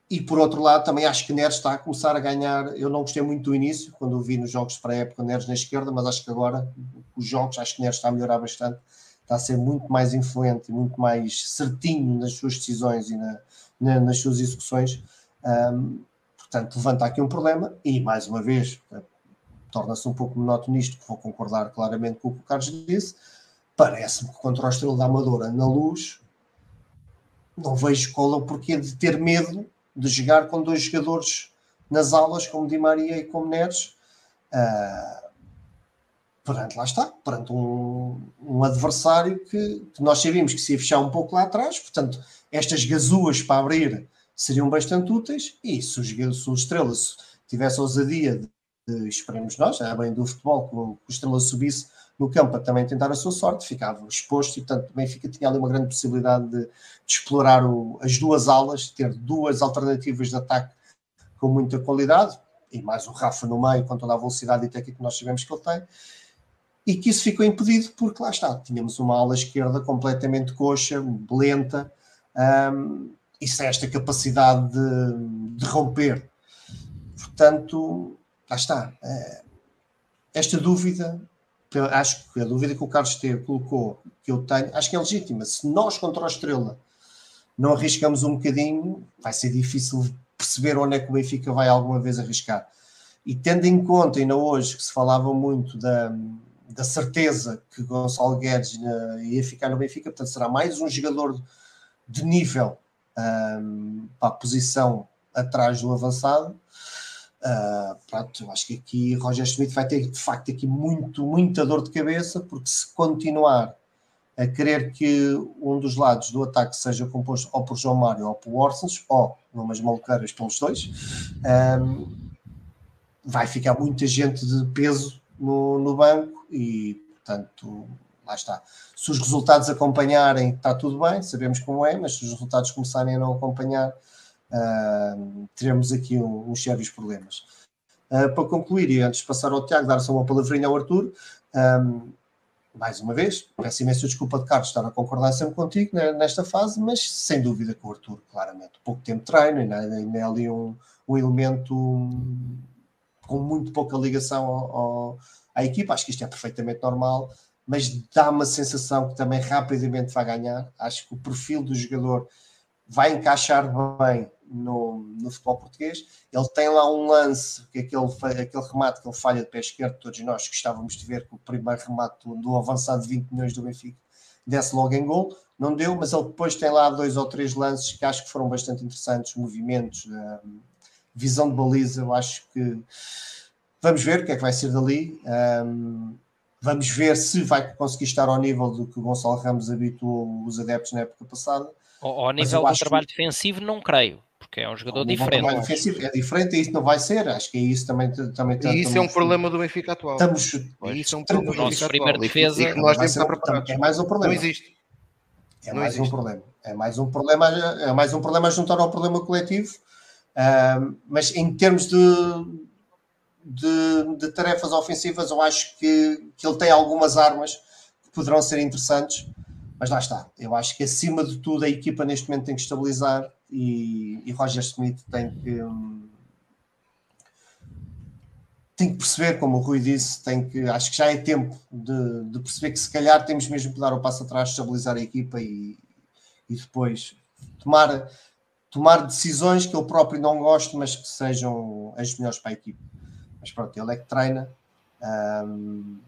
e por outro lado, também acho que Neres está a começar a ganhar. Eu não gostei muito do início, quando o vi nos jogos para a época, Neres na esquerda, mas acho que agora, os jogos, acho que Neres está a melhorar bastante, está a ser muito mais influente, muito mais certinho nas suas decisões e na, na, nas suas execuções. Um, portanto, levanta aqui um problema e, mais uma vez, torna-se um pouco monótono nisto, vou concordar claramente com o que o Carlos disse parece-me que contra o Estrela da Amadora na luz não vejo qual é o porquê de ter medo de jogar com dois jogadores nas aulas como Di Maria e como Neres. Uh, perante, lá está, perante um, um adversário que, que, nós sabíamos que se ia fechar um pouco lá atrás, portanto estas gazuas para abrir seriam bastante úteis e se o, se o Estrela tivesse ousadia de, de esperemos nós, é bem do futebol, que o, que o Estrela subisse no campo a também tentar a sua sorte, ficava exposto e, portanto, o Benfica tinha ali uma grande possibilidade de, de explorar o, as duas alas, ter duas alternativas de ataque com muita qualidade, e mais o Rafa no meio, com toda a velocidade e técnica que nós sabemos que ele tem, e que isso ficou impedido porque lá está, tínhamos uma ala esquerda completamente coxa, lenta, um, e sem esta capacidade de, de romper. Portanto, lá está. Eh, esta dúvida, acho que a dúvida que o Carlos Esteves colocou, que eu tenho, acho que é legítima. Se nós contra a Estrela não arriscamos um bocadinho, vai ser difícil perceber onde é que o Benfica vai alguma vez arriscar. E tendo em conta, ainda hoje, que se falava muito da, da certeza que Gonçalo Guedes ia ficar no Benfica, portanto será mais um jogador de nível um, para a posição atrás do avançado. Uh, pronto, acho que aqui Roger Schmidt vai ter de facto aqui muito, muita dor de cabeça, porque se continuar a querer que um dos lados do ataque seja composto ou por João Mário ou por Orsens, ou numas maluqueiras pelos dois, um, vai ficar muita gente de peso no, no banco e, portanto, lá está. Se os resultados acompanharem, está tudo bem, sabemos como é, mas se os resultados começarem a não acompanhar, uh, teremos aqui um, uns sérios problemas. Uh, para concluir, e antes de passar ao Tiago, dar só uma palavrinha ao Arthur, um, mais uma vez, peço imensa desculpa de Carlos estar a concordar sempre contigo nesta fase, mas sem dúvida que o Arthur, claramente, pouco tempo de treino, ainda é ali um, um elemento com muito pouca ligação ao, ao, à equipa, acho que isto é perfeitamente normal, mas dá-me a sensação que também rapidamente vai ganhar. Acho que o perfil do jogador vai encaixar bem no, no futebol português. Ele tem lá um lance, que é aquele, aquele remate que ele falha de pé esquerdo, todos nós gostávamos de ver que o primeiro remate do, do avançado de 20 milhões do Benfica desse logo em gol. Não deu, mas ele depois tem lá dois ou três lances que acho que foram bastante interessantes, movimentos, um, visão de baliza. Eu acho que vamos ver o que é que vai ser dali. Um, Vamos ver se vai conseguir estar ao nível do que o Gonçalo Ramos habituou os adeptos na época passada. Ao, ao nível do trabalho que... defensivo, não creio, porque é um jogador diferente. O trabalho defensivo é diferente e isso não vai ser. Acho que é isso também. também e isso é um problema do Benfica atual. Estamos, isso é um problema do Benfica atual. defesa. E que nós temos preparados. É mais um problema. Não existe. É não mais existe. um problema. É mais um problema, é mais um problema a juntar ao problema coletivo. Uh, mas em termos de de, de, tarefas ofensivas, eu acho que, que ele tem algumas armas que poderão ser interessantes, mas lá está. Eu acho que acima de tudo a equipa neste momento tem que estabilizar e, e Roger Smith tem que. Tem que perceber, como o Rui disse, tem que, acho que já é tempo de, de perceber que se calhar temos mesmo que dar o passo atrás, estabilizar a equipa e, e depois tomar, tomar decisões que eu próprio não gosto, mas que sejam as melhores para a equipa. Mas pronto, ele é que treina. Um,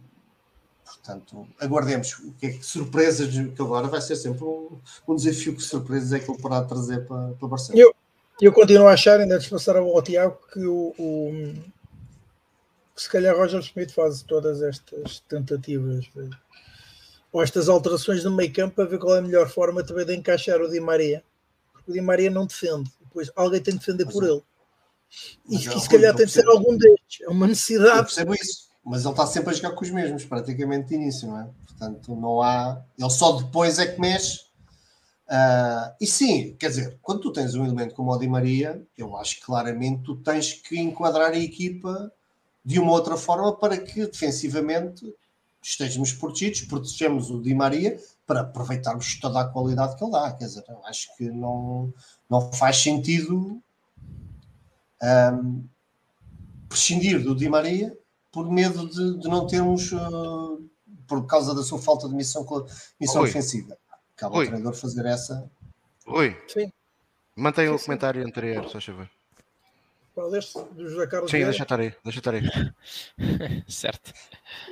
portanto, aguardemos o que é que surpresas, que agora vai ser sempre um, um desafio que surpresas é que ele poderá trazer para, para Barcelona. Eu, eu continuo a achar, ainda antes de passar ao Tiago, que o, o se calhar Roger Smith faz todas estas tentativas ou estas alterações no meio campo para ver qual é a melhor forma também de encaixar o Di Maria. Porque o Di Maria não defende, depois alguém tem de defender por ele. E que se calhar tem de ser algum destes. É uma necessidade. Eu percebo isso, mas ele está sempre a jogar com os mesmos, praticamente de início, não é? Portanto, não há. Ele só depois é que mexe. Uh, e sim, quer dizer, quando tu tens um elemento como o Di Maria, eu acho que claramente tu tens que enquadrar a equipa de uma outra forma para que defensivamente estejamos protegidos, protegemos o Di Maria para aproveitarmos toda a qualidade que ele dá. Quer dizer, eu acho que não, não faz sentido um, prescindir do Di Maria por medo de, de não termos, uh, por causa da sua falta de missão, missão ofensiva. Acaba Oi. o treinador fazer essa. Oi. Sim. Mantenha o comentário anterior, só favor. Qual este? Do José Carlos Sim, deixa estar aí, deixa estar aí. (laughs) certo.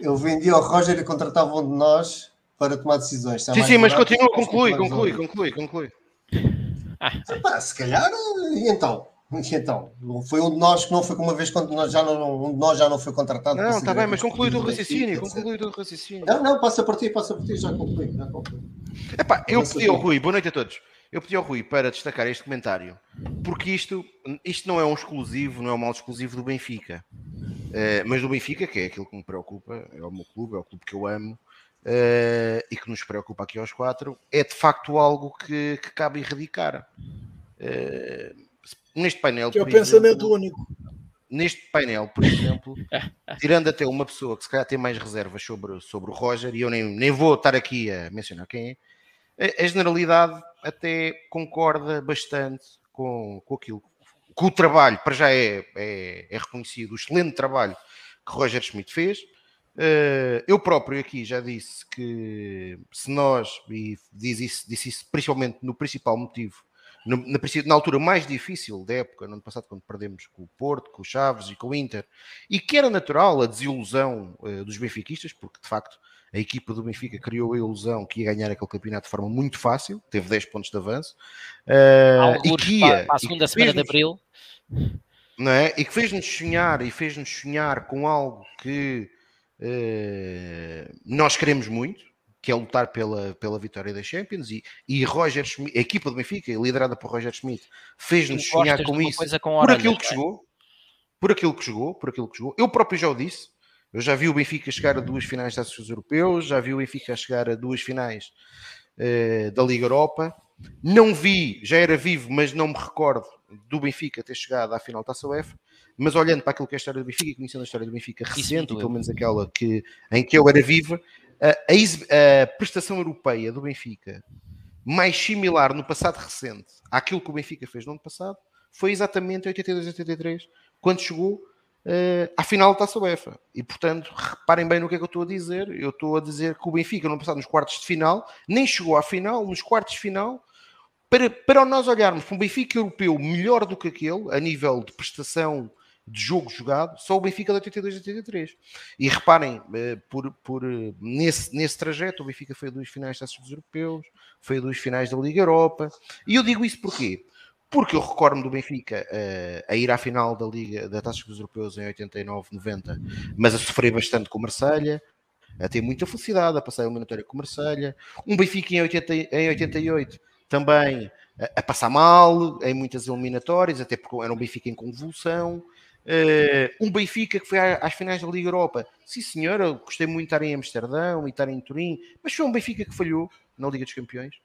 Eu vendia ao Roger e contratava um de nós para tomar decisões. sim, sim, mas continua, conclui, conclui, conclui, conclui. Ah, se calhar, e então? Então, foi um de nós que não foi uma vez quando nós já não, um de nós já não foi contratado. Não, está bem, mas conclui o teu raciocínio, conclui o teu raciocínio. Não, não, passa por ti, passa por ti, já conclui, já conclui. Epá, eu, eu, Rui, boa noite a todos. eu pedi ao Rui para destacar este comentário, porque isto, isto não é um exclusivo, não é um mal exclusivo do Benfica, uh, mas do Benfica, que é aquilo que me preocupa, é o meu clube, é o clube que eu amo, uh, e que nos preocupa aqui aos quatro, é de facto algo que, que cabe erradicar. Uh, neste painel. Que é o pensamento exemplo, único. Neste painel, por exemplo, (laughs) tirando até uma pessoa que se calhar tem mais reservas sobre, sobre o Roger, e eu nem, nem vou estar aqui a mencionar quem é, a, a generalidade até concorda bastante com, com aquilo. Que o trabalho, para já é, é, é reconhecido, o excelente trabalho que Roger Schmidt fez. Uh, eu próprio aqui já disse que se nós, e disse isso, disse isso principalmente no principal motivo, no, na, na, altura mais difícil da época, no ano passado, quando perdemos com o Porto, com o Chaves e com o Inter, e que era natural a desilusão uh, dos benfiquistas, porque de facto a equipa do Benfica criou a ilusão que ia ganhar aquele campeonato de forma muito fácil, teve 10 pontos de avanço. Uh, e que ia, para a segunda semana de abril. Não é? E que fez-nos sonhar, e fez-nos sonhar com algo que uh, nós queremos muito, que é lutar pela, pela vitória da Champions e, e Roger Schmidt, a equipa do Benfica, liderada por Roger Schmidt, fez-nos sonhar com isso com por aquilo que jogou, por aquilo que jogou, por aquilo que jogou. Eu próprio já o disse, eu já vi o Benfica chegar a duas finais da Associação Europeus, já vi o Benfica chegar a duas finais uh, da Liga Europa. Não vi, já era vivo, mas não me recordo do Benfica ter chegado à final da Taça UEFA. Mas olhando para aquilo que é a história do Benfica e conhecendo a história do Benfica recente, pelo menos aquela que, em que eu era viva, a, a, prestação europeia do Benfica, mais similar no passado recente àquilo que o Benfica fez no ano passado, foi exatamente 82-83, quando chegou uh, à final da Taça UEFA. E, portanto, reparem bem no que é que eu estou a dizer. Eu estou a dizer que o Benfica, no passado, nos quartos de final, nem chegou à final, nos quartos de final, para, para nós olharmos para um Benfica europeu melhor do que aquele, a nível de prestação de jogo jogado, só o Benfica de 82 a 83. E reparem, eh, por, por, eh, nesse, nesse trajeto, o Benfica foi a duas finais das Europeus, foi a duas finais da Liga Europa. E eu digo isso porquê? porque eu recordo-me do Benfica uh, a ir à final da Liga da Taça dos Europeus em 89, 90, mas a sofrer bastante com o Marselha, a ter muita felicidade, a passar a eliminatória com o Marselha, um Benfica em, 80, em 88 também a, a, passar mal em muitas eliminatórias, até porque era um Benfica em convulsão, uh, um Benfica que foi às finais da Liga Europa, sim senhor, eu gostei muito de estar em Amsterdão e estar em Turim, mas foi um Benfica que falhou na Liga dos Campeões,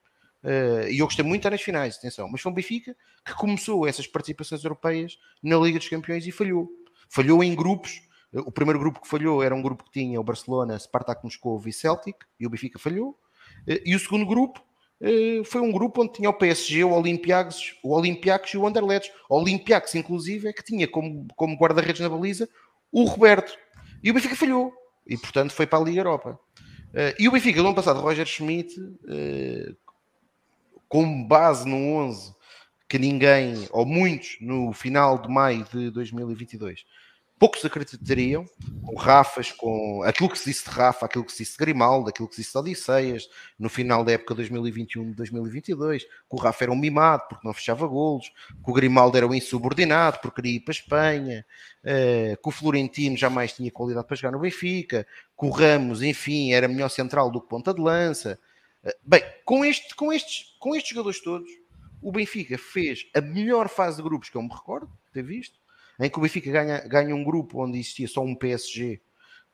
Uh, e eu gostei muito de estar nas finais, atenção, mas foi um Benfica que começou essas participações europeias na Liga dos Campeões e falhou. Falhou em grupos. O primeiro grupo que falhou era um grupo que tinha o Barcelona, Spartak Moscou e Celtic, e o Benfica falhou. Uh, e o segundo grupo foi um grupo onde tinha o PSG, o Olympiacos, o Olympiacos e o Anderlecht. O Olympiacos, inclusive, é que tinha como, como guarda-redes na baliza o Roberto. E o Benfica falhou. E, portanto, foi para a Liga Europa. e o Benfica, no ano passado, Roger Schmidt com base no 11 que ninguém, ou muitos, no final de maio de 2022, poucos acreditariam, com Rafas, com aquilo que se disse de Rafa, aquilo que se disse de Grimaldo, aquilo que se disse de Odisseias, no final da época 2021-2022, que o Rafa era um mimado porque não fechava golos, que o Grimaldo era um insubordinado porque queria ir para a Espanha, uh, que o Florentino jamais tinha qualidade para jogar no Benfica, que o Ramos, enfim, era melhor central do que ponta de lança, Bem, com, este, com, estes, com estes jogadores todos, o Benfica fez a melhor fase de grupos que eu me recordo ter visto, em que o Benfica ganha, ganha um grupo onde existia só um PSG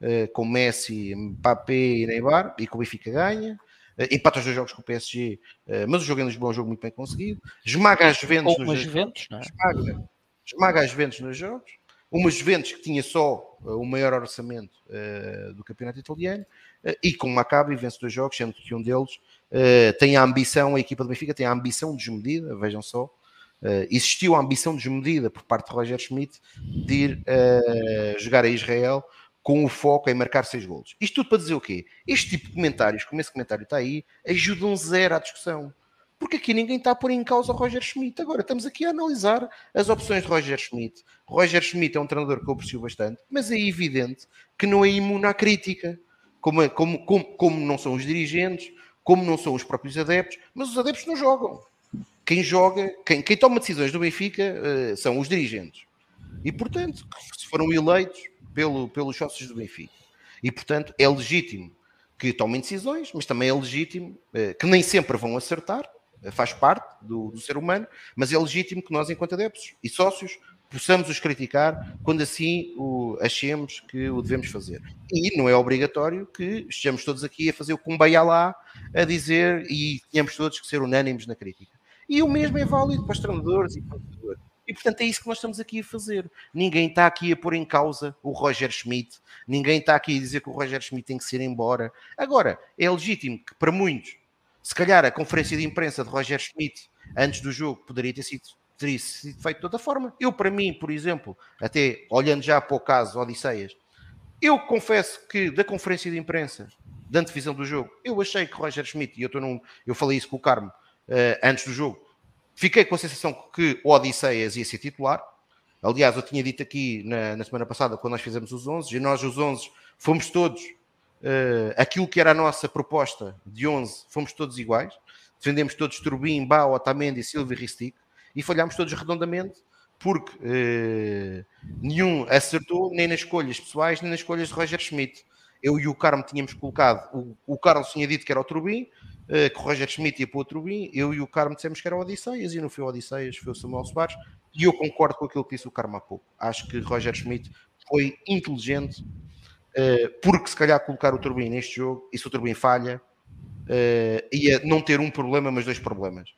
uh, com Messi, Mbappé e Neymar, e que o Benfica ganha. Uh, empata os dois jogos com o PSG, uh, eh, mas o jogo em Lisboa é um jogo muito bem conseguido. Esmaga as Juventus nos Juventus, é? esmaga, esmaga as Juventus nos jogos. Uma Juventus que tinha só o maior orçamento do campeonato italiano eh, e com o Maccabi vence dois jogos, sendo que um deles uh, tem a ambição, a equipa do Benfica tem a ambição desmedida, vejam só, uh, existiu a ambição desmedida por parte de Roger Schmidt de ir uh, jogar a Israel com o foco em marcar seis golos. Isto tudo para dizer o quê? Este tipo de comentários, como esse comentário está aí, ajudam zero à discussão. Porque aqui ninguém está a pôr em causa o Roger Schmidt. Agora estamos aqui a analisar as opções de Roger Schmidt. Roger Schmidt é um treinador que eu aprecio bastante, mas é evidente que não é imune à crítica como, é, como, como, como não são os dirigentes, como não são os próprios adeptos, mas os adeptos não jogam. Quem joga, quem, quem toma decisões do Benfica uh, são os dirigentes. E, portanto, foram eleitos pelo, pelos sócios do Benfica. E, portanto, é legítimo que tomem decisões, mas também é legítimo uh, que nem sempre vão acertar, faz parte do, do ser humano, mas é legítimo que nós, enquanto adeptos e sócios, possamos os criticar quando assim o, achemos que o devemos fazer. E não é obrigatório que estejamos todos aqui a fazer o cumbaia lá, a dizer e tenhamos todos que ser unânimes na crítica. E o mesmo é válido para os treinadores e para os jogadores. E portanto é isso que nós estamos aqui a fazer. Ninguém está aqui a pôr em causa o Roger Schmidt, ninguém está aqui a dizer que o Roger Schmidt tem que ser embora. Agora, é legítimo que para muitos, se calhar a conferência de imprensa de Roger Schmidt antes do jogo poderia ter sido teria sido feito de outra forma. Eu, para mim, por exemplo, até olhando já para o caso Odisseias, eu confesso que da conferência de imprensa, da antevisão do jogo, eu achei que Roger Schmidt, e eu, estou num, eu falei isso com o Carmo uh, antes do jogo, fiquei com a sensação que o Odisseias ia ser titular. Aliás, eu tinha dito aqui na, na semana passada, quando nós fizemos os 11, e nós os 11 fomos todos, uh, aquilo que era a nossa proposta de 11, fomos todos iguais. Defendemos todos Turbin, Bau, Otamendi, Silva e Ristic e falhámos todos redondamente porque eh, nenhum acertou nem nas escolhas pessoais nem nas escolhas de Roger Schmidt. Eu e o Carmo tínhamos colocado, o, o Carlos tinha dito que era o Trubin, eh, que o Roger Schmidt ia para o Trubin, eu e o Carmo dissemos que era Odisseias e não foi Odisseias, foi o Samuel Soares, e eu concordo com aquilo que disse o Carmo há pouco. Acho que Roger Schmidt foi inteligente, eh, porque se calhar colocar o Turbin neste jogo, e se o Turbin falha, eh, ia não ter um problema, mas dois problemas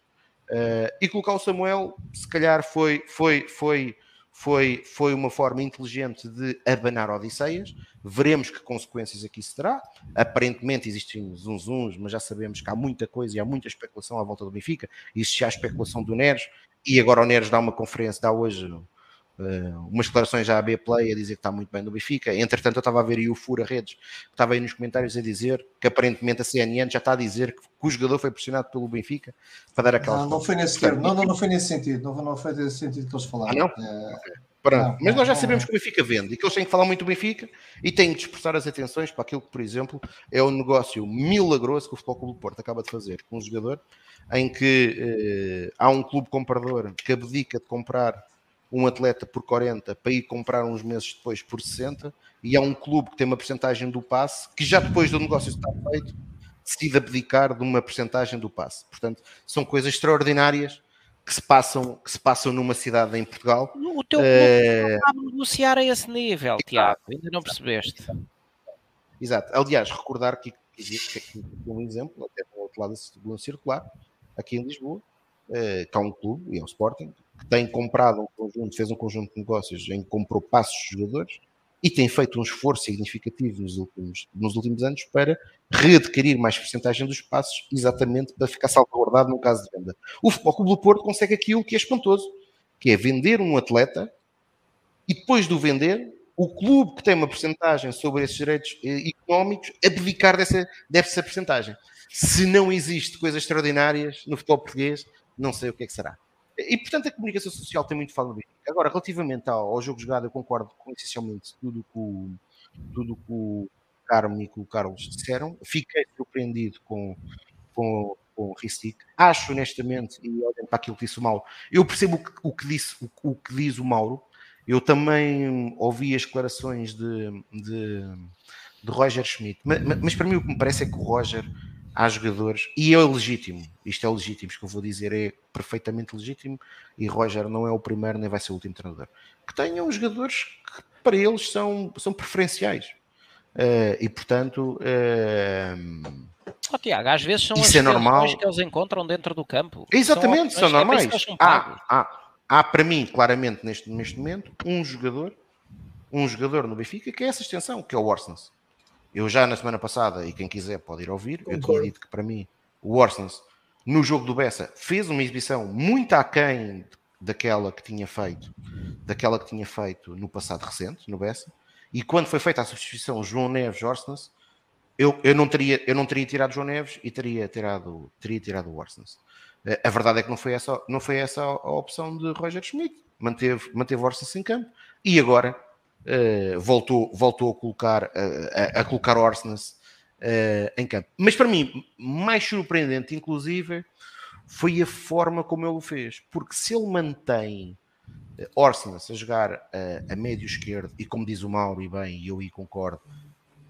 e colocar o Samuel, se calhar foi, foi, foi, foi, foi uma forma inteligente de abanar Odisseias. Veremos que consequências aqui se terá. Aparentemente existem uns uns, mas já sabemos que há muita coisa e há muita especulação à volta do Benfica. Existe a especulação do Neres, e agora o Neres dá uma conferência, dá hoje uh, umas declarações já à B-Play a dizer que está muito bem no Benfica. Entretanto, eu estava a ver aí o Fura Redes, que estava aí nos comentários a dizer que aparentemente a CNN já está a dizer que, o jogador foi pressionado pelo Benfica para dar aquela. Não, não foi nesse termo, não, não, não foi nesse sentido, não, não foi nesse sentido que eles falaram. Ah, não? É... Okay. Não, Mas nós já sabemos que o Benfica vende e que eles têm que falar muito do Benfica e têm que dispersar as atenções para aquilo que, por exemplo, é o um negócio milagroso que o Futebol Clube do Porto acaba de fazer com um jogador em que eh, há um clube comprador que abdica de comprar um atleta por 40 para ir comprar uns meses depois por 60 e há um clube que tem uma porcentagem do passe que já depois do negócio estar feito decide abdicar de uma porcentagem do passe. Portanto, são coisas extraordinárias que se passam, que se passam numa cidade em Portugal. O teu clube é... sabe negociar a esse nível, Tiago, ainda não percebeste. Exato. Aliás, recordar que existe aqui um exemplo, até do outro lado do circular, aqui em Lisboa, eh, que há um clube, e é o Sporting, que tem comprado um conjunto, fez um conjunto de negócios em que comprou passos de jogadores e tem feito um esforço significativo nos últimos, nos últimos anos para readquirir mais porcentagem dos passos, exatamente para ficar salvaguardado no caso de venda. O Futebol Clube do Porto consegue aquilo que é espantoso, que é vender um atleta e depois do vender, o clube que tem uma porcentagem sobre esses direitos eh, económicos abdicar dessa, dessa porcentagem. Se não existe coisas extraordinárias no futebol português, não sei o que é que será. E, portanto, a comunicação social tem muito falado bem. Agora, relativamente ao, ao, jogo jogado, eu concordo com essencialmente tudo que tudo que o Carmo e que o Carlos disseram. Fiquei surpreendido com, com, com o Ristic. Acho, honestamente, e olhando para aquilo que disse o Mauro, eu percebo o que, o que, disse, o, o, que diz o Mauro. Eu também ouvi as declarações de, de, de Roger Schmidt, mas, mas, para mim o que me parece é que o Roger há jogadores, e é legítimo, isto é legítimo, isto que eu vou dizer é perfeitamente legítimo, e Roger não é o primeiro nem vai ser o último treinador, que tenham jogadores que para eles são, são preferenciais. Uh, e portanto. Uh, oh, Tiago, às vezes são as é normal. que eles encontram dentro do campo. Exatamente, são, são normais. Há, há, há para mim, claramente, neste, neste momento, um jogador, um jogador no Benfica que é essa extensão, que é o Orsens. Eu já na semana passada, e quem quiser pode ir ouvir, Concordo. eu tinha dito que para mim o Orsens, no jogo do Bessa, fez uma exibição muito aquém daquela que tinha feito, daquela que tinha feito no passado recente, no Bessa, e quando foi feita a substituição João Neves Orsens, eu, eu, não teria, eu não teria tirado João Neves e teria tirado, teria tirado o Orsens. Eh, a verdade é que não foi essa, não foi essa a opção de Roger Schmidt. Manteve, manteve Orsens em campo e agora uh, voltou, voltou a colocar, uh, a, a, colocar Orsnes uh, em campo. Mas para mim, mais surpreendente, inclusive, foi a forma como ele o fez. Porque se ele mantém Orsnes a jogar a médio esquerdo, e como diz o Mauro, e bem, e eu aí concordo,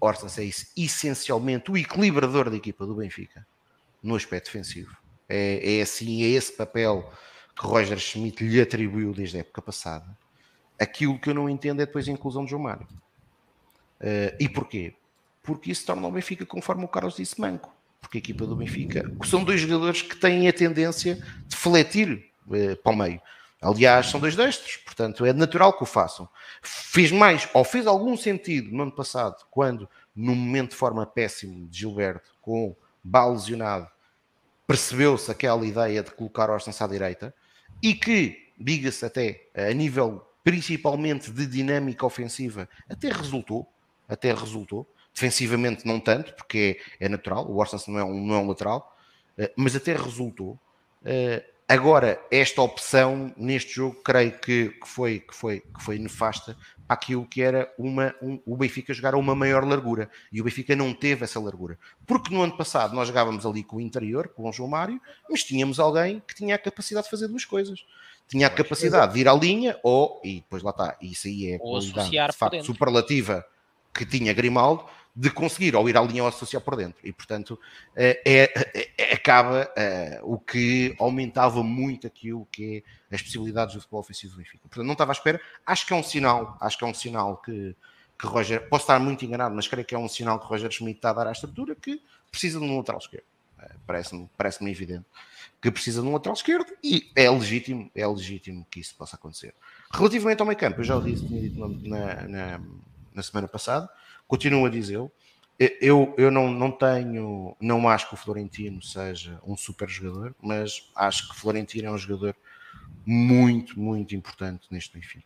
Orsnes é essencialmente o equilibrador da equipa do Benfica no aspecto defensivo. é, é assim, é esse papel que Roger Schmidt lhe atribuiu desde a época passada. Aquilo que eu não entendo é depois a inclusão de João Mário. Uh, e porquê? Porque isso torna o Benfica, conforme o Carlos disse, manco. Porque a equipa do Benfica são dois jogadores que têm a tendência de fletir uh, para o meio. Aliás, são dois destros, portanto é natural que o façam. Fez mais, ou fez algum sentido no ano passado, quando, num momento de forma péssimo de Gilberto, com Bal lesionado, percebeu-se aquela ideia de colocar Orsens à direita e que, diga-se até, a nível principalmente de dinâmica ofensiva, até resultou, até resultou, defensivamente não tanto, porque é, é natural, o Orsens não é um, não é um lateral, eh, mas até resultou. Eh, agora, esta opção neste jogo, creio que, que, foi, que, foi, que foi nefasta para aquilo que era uma, um, o Benfica jogar a uma maior largura. E o Benfica não teve essa largura. Porque no ano passado nós jogávamos ali com o interior, com o João Mário, mas tínhamos alguém que tinha a capacidade de fazer duas coisas. Tinha a capacidade de ir à linha, ou, e depois lá está, isso aí é a qualidade de facto superlativa que tinha Grimaldo, de conseguir ou ir à linha ou associar por dentro. E, portanto, é, é, é, acaba é, o que aumentava muito aquilo que é as possibilidades do futebol ofensivo do Benfica. Portanto, não estava à espera. Acho que é um sinal, acho que é um sinal que, que Roger, posso estar muito enganado, mas creio que é um sinal que Roger Schmidt está a dar à estrutura que precisa de um lateral esquerdo. É, parece-me parece evidente que precisa de um lateral esquerdo e é legítimo, é legítimo que isso possa acontecer. Relativamente ao meio campo, eu já o disse, na, na, na semana passada, continuo a dizê-lo. Eu, eu não, não tenho, não acho que o Florentino seja um super jogador, mas acho que Florentino é um jogador muito, muito importante neste Benfica.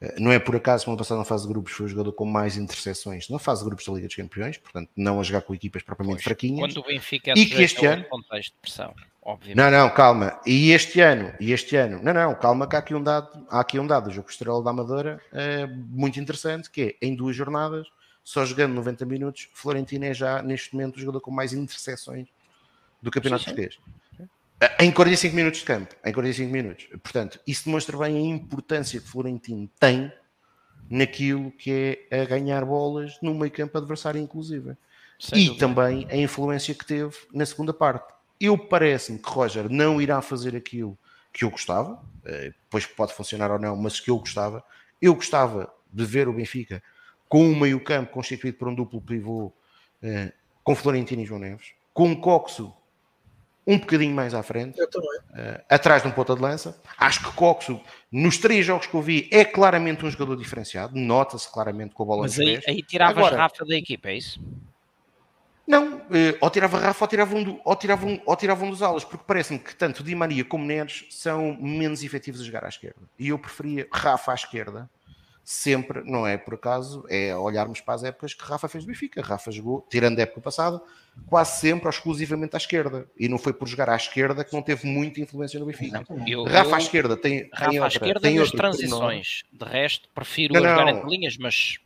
Eh, não é por acaso que no passado na fase de grupos foi o jogador com mais interseções na fase de grupos da Liga dos Campeões, portanto, não a jogar com equipas propriamente pois, fraquinhas. Quando o Benfica é e que este ano contexto de pressão, obviamente. Não, não, calma. E este ano, e este ano, não, não, calma que há aqui um dado, há aqui um dado do jogo Estrela da Amadora é, muito interessante, que é em duas jornadas só jogando 90 minutos, Florentino é já neste momento o jogador com mais interseções do Campeonato Português. Em 45 minutos de campo, em 45 minutos. Portanto, isso demonstra bem a importância que Florentino tem naquilo que é a ganhar bolas no meio campo adversário, inclusive. Sem e dúvida. também a influência que teve na segunda parte. Eu parece-me que Roger não irá fazer aquilo que eu gostava, eh, depois pode funcionar ou não, mas que eu gostava. Eu gostava de ver o Benfica com um meio-campo constituído por um duplo pivô eh, com Florentino e João Neves, com um Coxo um bocadinho mais à frente, uh, atrás de um ponta de lança. Acho que Coxo, nos três jogos que eu vi, é claramente um jogador diferenciado, nota-se claramente com a bola Mas aí, aí tiravas Agora, Rafa da equipa, é isso? Não, uh, ou tirava Rafa ou tirava, um, ou, tirava um, ou tirava um dos alas, porque parece-me que tanto Di Maria como Neres são menos efetivos a jogar à esquerda. E eu preferia Rafa à esquerda sempre, não é por acaso, é olharmos para as épocas que Rafa fez do Benfica. Rafa jogou, tirando a época passada, quase sempre ou exclusivamente à esquerda. E não foi por jogar à esquerda que não teve muita influência no Benfica. Eu, Rafa eu, à esquerda tem, Rafa tem outra, à esquerda tem nas transições. De resto, prefiro não, não. jogar entre linhas, mas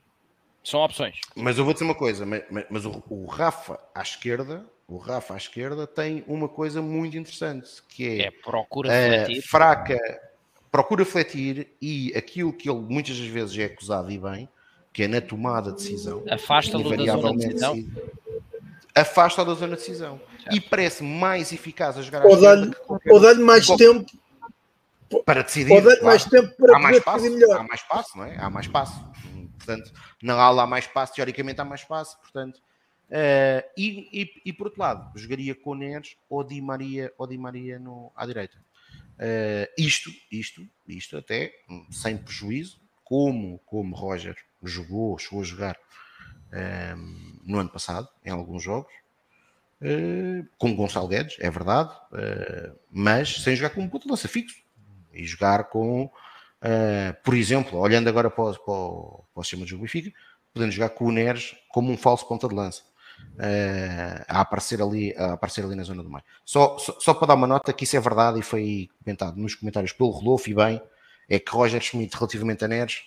são opções. Mas eu vou dizer uma coisa, mas, mas o, o, Rafa à esquerda, o Rafa à esquerda tem uma coisa muito interessante, que é, é procura uh, fraca procura refletir e aquilo que ele muitas das vezes é acusado e bem, que é na tomada de decisão, afasta-lo da zona de decisão. Afasta da zona de decisão. Certo. E parece mais eficaz a jogar ou dá-lhe dá mais tempo para decidir. Ou dá-lhe mais tempo para há mais espaço, melhor. Há mais espaço, não é? Há mais espaço. Portanto, na aula há mais espaço, teoricamente há mais espaço, portanto. Uh, e, e, e, por outro lado, jogaria com Neres ou Di Maria, ou Di Maria no, à direita. Uh, isto, isto, isto até sem prejuízo, como, como Roger jogou, chegou a jogar ehm, no ano passado, em alguns jogos, uh, com Gonçalo Guedes, é verdade, uh, mas sem jogar como ponto de lança fixo. E jogar com, uh, por exemplo, olhando agora para o, para o, para o sistema de jogo Benfica, podendo jogar com o Neres como um falso ponta de lança uh, a, aparecer ali, a aparecer ali na zona do meio. Só, só, só, para dar uma nota que isso é verdade e foi comentado nos comentários pelo Rodolfo e bem, é que Roger Schmidt, relativamente a Neres,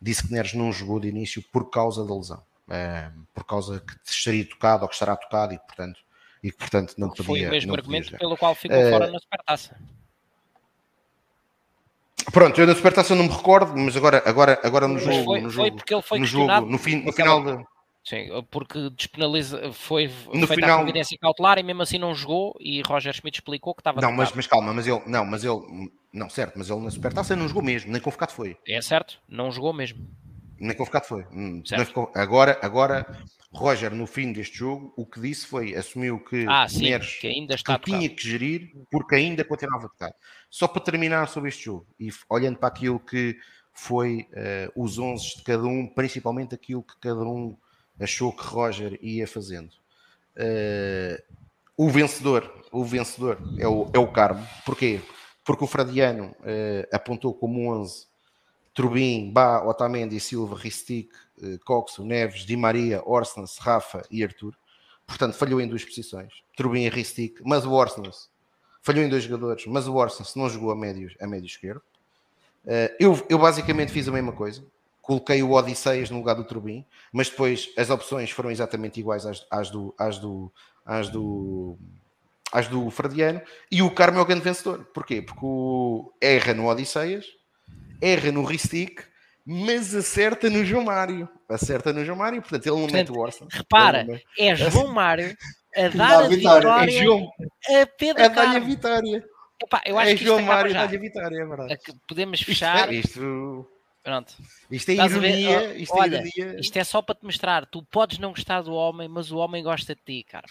disse que Neres não jogou de início por causa da lesão. Uh, por causa que estaria tocado ou que estará tocado e portanto, e que, portanto não podia. Foi o mesmo argumento pelo qual ficou uh, fora na supertaça. Pronto, eu na supertaça não me recordo, mas agora, agora, agora no jogo, foi, no jogo, foi porque ele foi no jogo, no, fim, no final da Sim, porque despenaliza, foi No feita final- a providência cautelar e mesmo assim não jogou e Roger Schmidt explicou que estava Não, mas, mas calma, mas ele, não, mas ele, não, certo, mas ele na Supertaça não jogou mesmo, nem convocado foi. É certo, não jogou mesmo. Nem convocado foi. Hum, ficou- Agora, agora, Roger, no fim deste jogo, o que disse foi, assumiu que Ah, sim, Neres que ainda que está tocado. tinha que gerir porque ainda continuava tocado. Só para terminar sobre este jogo e olhando para aquilo que foi eh, os 11 de cada um, principalmente aquilo que cada um achou que Roger ia fazendo. Eh, o vencedor, o vencedor é o, é o Carmo. Porquê? Porque o Fradiano eh, apontou como 11 Trubin, Bá, Otamendi, Silva, Ristic, eh, Coxo, Neves, Di Maria, Orsnes, Rafa e Arthur. Portanto, falhou em duas posições. Trubin e Ristic, mas o Orsnes falhou em dois jogadores, mas o Orsnes não jogou a médio, a médio esquerdo. Eh, eu, eu basicamente fiz a mesma coisa. Coloquei o Odisseias no lugar do Trubin, mas depois as opções foram exatamente iguais às, às do, às do, às do, às do Fradiano e o Carmo é o grande vencedor. Porquê? Porque o erra no Odisseias, erra no Ristic, mas acerta no João Mário. Acerta no João Mário, portanto ele não Portanto, mete o Orson. repara, não É João Mário a dar a a vitória. vitória, É João, a Pedro é dar-lhe a vitória. Epá, eu acho É que isto João Mário já. dar-lhe a vitória, é verdade. A Podemos Isto fechar. é, isto, Pronto. isto é ironia. Isto é olha, ironia. Isto é só para te mostrar. Tu podes não gostar do homem, mas o homem gosta de ti, cara.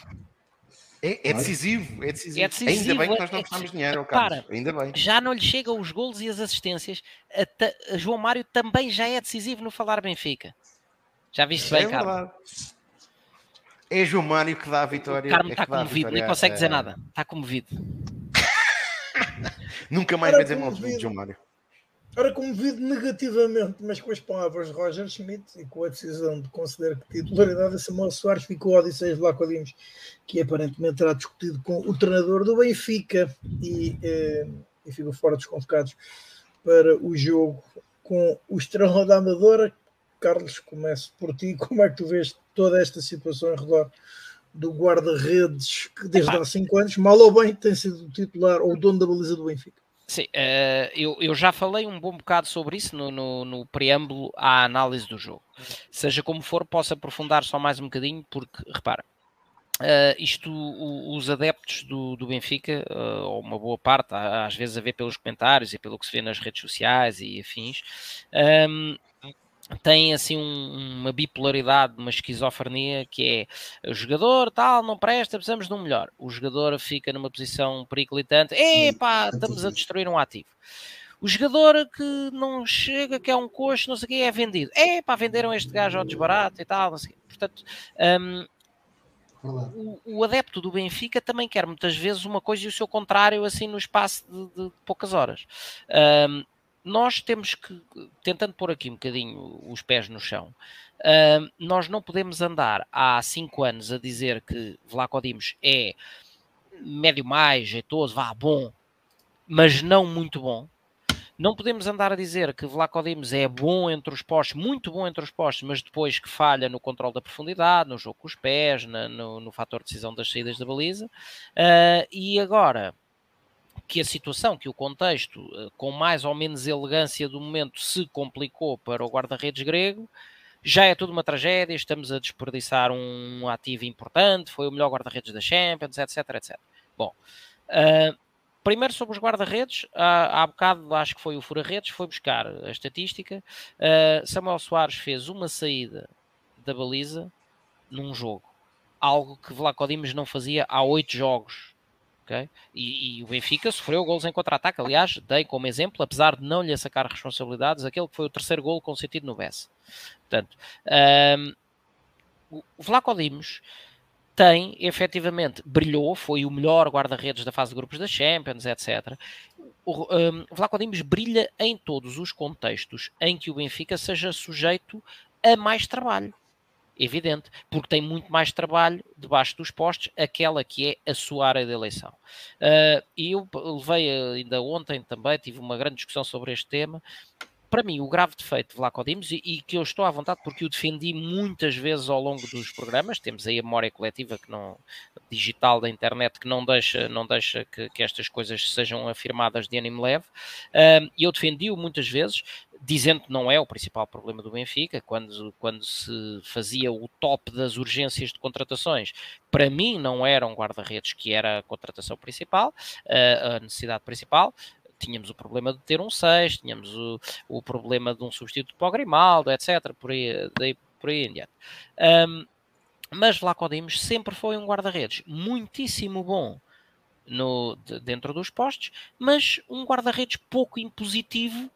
É, é decisivo, é decisivo. É decisivo, Ainda bem que nós é não que- gostamos de dinheiro, Carlos. Ainda bem. Já não lhe chegam os golos e as assistências. A ta- a João Mário também já é decisivo no falar Benfica. Já viste bem, é verdade. É João Mário que dá a vitória. O Carmo é está comovido, nem consegue dizer nada. Está comovido. (laughs) Nunca mais vai dizer mal comovido. João Mário. Ora, comovido negativamente, mas com as palavras de Roger Schmidt e com a decisão de considerar que titularidade a Samuel Soares ficou o Odisseus Vlaco Dimos, que aparentemente terá discutido com o treinador do Benfica e, eh, e ficou fora dos convocados para o jogo com o Estrela da Amadora. Carlos, começo por ti. Como é que tu vês toda esta situação em redor do guarda-redes que desde Epá. há 5 anos, mal ou bem, tem sido o titular ou o dono da baliza do Benfica? Sim, eh, eu, eu já falei um bom bocado sobre isso no, no, no preâmbulo à análise do jogo. Seja como for, posso aprofundar só mais um bocadinho, porque, repara, eh, isto, os adeptos do, do Benfica, eh, ou uma boa parte, às vezes a ver pelos comentários e pelo que se vê nas redes sociais e afins, têm assim um- uma bipolaridade, uma esquizofrenia que é o jogador tal, não presta, precisamos de um melhor. O jogador fica numa posição periclitante, epá, estamos a destruir um ativo. O jogador que não chega, que é um coxo, não sei o que, é vendido. Epá, venderam este gajo ao desbarato e tal, não sei o quê. Portanto, Verdade. o, o adepto do Benfica também quer muitas vezes uma coisa e o seu contrário assim no espaço de, de poucas horas. Ahm, nós temos que, tentando pôr aqui um bocadinho os pés no chão, ahm, nós não podemos andar há cinco anos a dizer que Vlaco Dimos é médio mais, jeitoso, vá, bom, mas não muito bom. Não podemos andar a dizer que Vlaco Dimos é bom entre os postos, muito bom entre os postos, mas depois que falha no controle da profundidade, no jogo com os pés, na- no, no fator de decisão das saídas da baliza. Ah, e agora que a situação, que o contexto, ah, com mais ou menos elegância do momento, se complicou para o guarda-redes grego, já é tudo uma tragédia, estamos a desperdiçar um ativo importante, foi o melhor guarda-redes da Champions, etc, etc. Bom, ah, primeiro sobre os guarda-redes, há, há bocado acho que foi o Fura-Redes, foi buscar a estatística. Uh, Samuel Soares fez uma saída da baliza num jogo, algo que Vlaco Dimos não fazia há oito jogos. Ok? E, e o Benfica sofreu golos em contra-ataque. Aliás, dei como exemplo, apesar de não lhe sacar responsabilidades, aquele que foi o terceiro golo consentido no Bess. Portanto, um, o Vlaco Dimos tem, efetivamente, brilhou, foi o melhor guarda-redes da fase de grupos da Champions, etc. O um, Vlaco Dimos brilha em todos os contextos em que o Benfica seja sujeito a mais trabalho. Evidente, porque tem muito mais trabalho debaixo dos postos, aquela que é a sua área de eleição. Uh, e eu levei ainda ontem também, tive uma grande discussão sobre este tema, para mim, o grave defeito de Vlaco Dimos, e, que eu estou à vontade porque o defendi muitas vezes ao longo dos programas, temos aí a memória coletiva que não, digital da internet que não deixa, não deixa que, que estas coisas sejam afirmadas de ânimo leve, um, e eu defendi-o muitas vezes, dizendo que não é o principal problema do Benfica, quando, quando se fazia o top das urgências de contratações, para mim não era um guarda-redes que era a contratação principal, a necessidade principal, tínhamos o problema de ter um 6, tínhamos o, o problema de um substituto para o Grimaldo, etc. Por aí, daí, por aí em diante. Um, mas Vlaco sempre foi um guarda-redes muitíssimo bom no, de, dentro dos postos, mas um guarda-redes pouco impositivo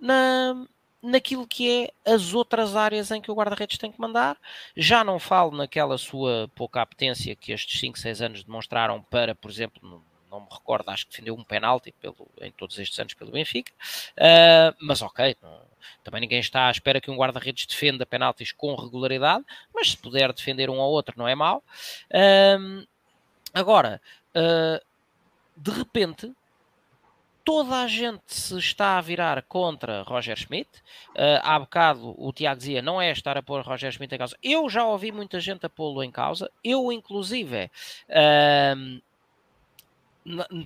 na, naquilo que é as outras áreas em que o guarda-redes tem que mandar. Já não falo naquela sua pouca apetência que estes 5, 6 anos demonstraram para, por exemplo, não me recordo, acho que defendeu um penalti pelo, em todos estes anos pelo Benfica, uh, mas ok, não, também ninguém está à espera que um guarda-redes defenda penaltis com regularidade, mas se puder defender um ou outro não é mau. Uh, agora, uh, de repente, toda a gente se está a virar contra Roger Schmidt. Uh, há bocado o Tiago dizia, não é estar a pôr Roger Schmidt em causa. Eu já ouvi muita gente a pô-lo em causa. Eu, inclusive, uh,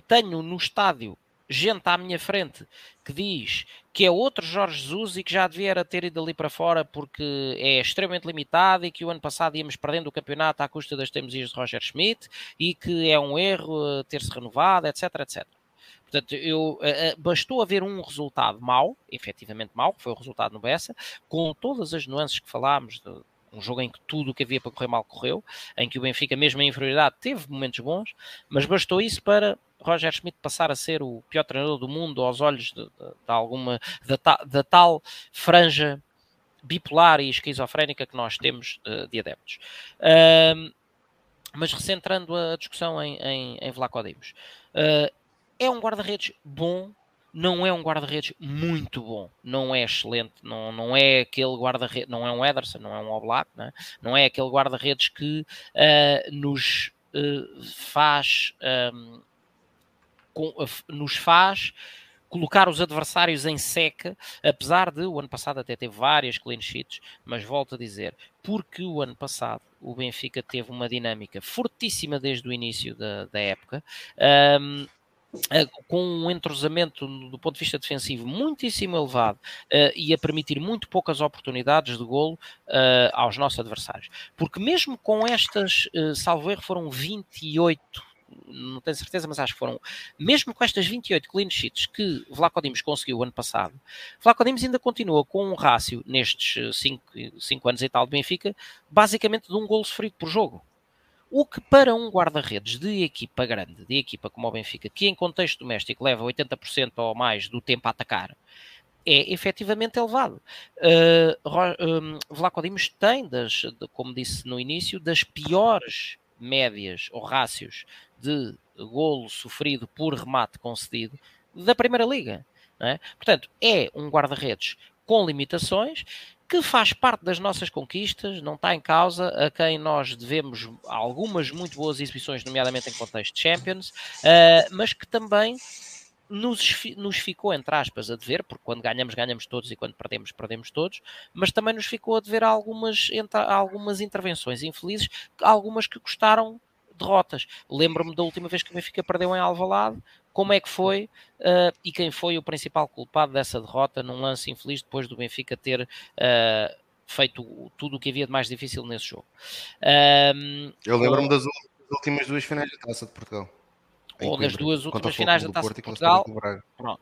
tenho no estádio gente à minha frente que diz que é outro Jorge Jesus e que já devia ter ido ali para fora porque é extremamente limitado e que o ano passado íamos perdendo o campeonato à custa das teimosias de Roger Schmidt e que é um erro eh, ter-se renovado, etc, etc. Portanto, eu, uh, bastou haver um resultado mau, efetivamente mau, que foi o resultado no Bessa, com todas as nuances que falámos, de, um jogo em que tudo o que havia para correr mal correu, em que o Benfica, mesmo em inferioridade, teve momentos bons, mas bastou isso para Roger Schmidt passar a ser o pior treinador do mundo aos olhos de, de, de alguma da, tal franja bipolar e esquizofrénica que nós temos de, de adeptos. Mas recentrando a discussão em, em, em Vlaco Dimos, uh, é um guarda-redes bom, não é um guarda-redes muito bom, não é excelente, não, não é aquele guarda-redes, não é um Ederson, não é um Oblak, não é, não é aquele guarda-redes que uh, nos uh, faz um, com, uh, nos faz colocar os adversários em seca, apesar de o ano passado até ter várias clean sheets, mas volto a dizer, porque o ano passado o Benfica teve uma dinâmica fortíssima desde o início da, da época, um, eh, com um entrosamento do ponto de vista defensivo muitíssimo elevado uh, e a permitir muito poucas oportunidades de golo uh, aos nossos adversários. Porque mesmo com estas, uh, salvo erro, foram 28 não tenho certeza, mas acho que foram, mesmo com estas 28 clean sheets que Vlaco Dimos conseguiu ano passado, Vlaco Dimos ainda continua com um rácio nestes 5 anos e tal de Benfica, basicamente de um golo sofrido por jogo. O que para um guarda-redes de equipa grande, de equipa como o Benfica, que em contexto doméstico leva 80% ou mais do tempo a atacar, é efetivamente elevado. Uh, um, Vlaco Dimos tem, das, de, como disse no início, das piores médias ou rácios de golo sofrido por remate concedido da Primeira Liga. É? Portanto, é um guarda-redes com limitações que faz parte das nossas conquistas, não está em causa, a quem nós devemos algumas muito boas exibições, nomeadamente em contexto de Champions, uh, mas que também nos, nos ficou, entre aspas, a dever, porque quando ganhamos, ganhamos todos e quando perdemos, perdemos todos, mas também nos ficou a dever algumas, algumas intervenções infelizes, algumas que custaram derrotas. Lembro-me da última vez que o Benfica perdeu em Alvalade, como é que foi uh, e quem foi o principal culpado dessa derrota num lance infeliz depois do Benfica ter uh, feito tudo o que havia de mais difícil nesse jogo. Um, Eu lembro-me das últimas duas finais da Taça de Portugal. Ou das duas últimas finais da Taça de Portugal. Pronto.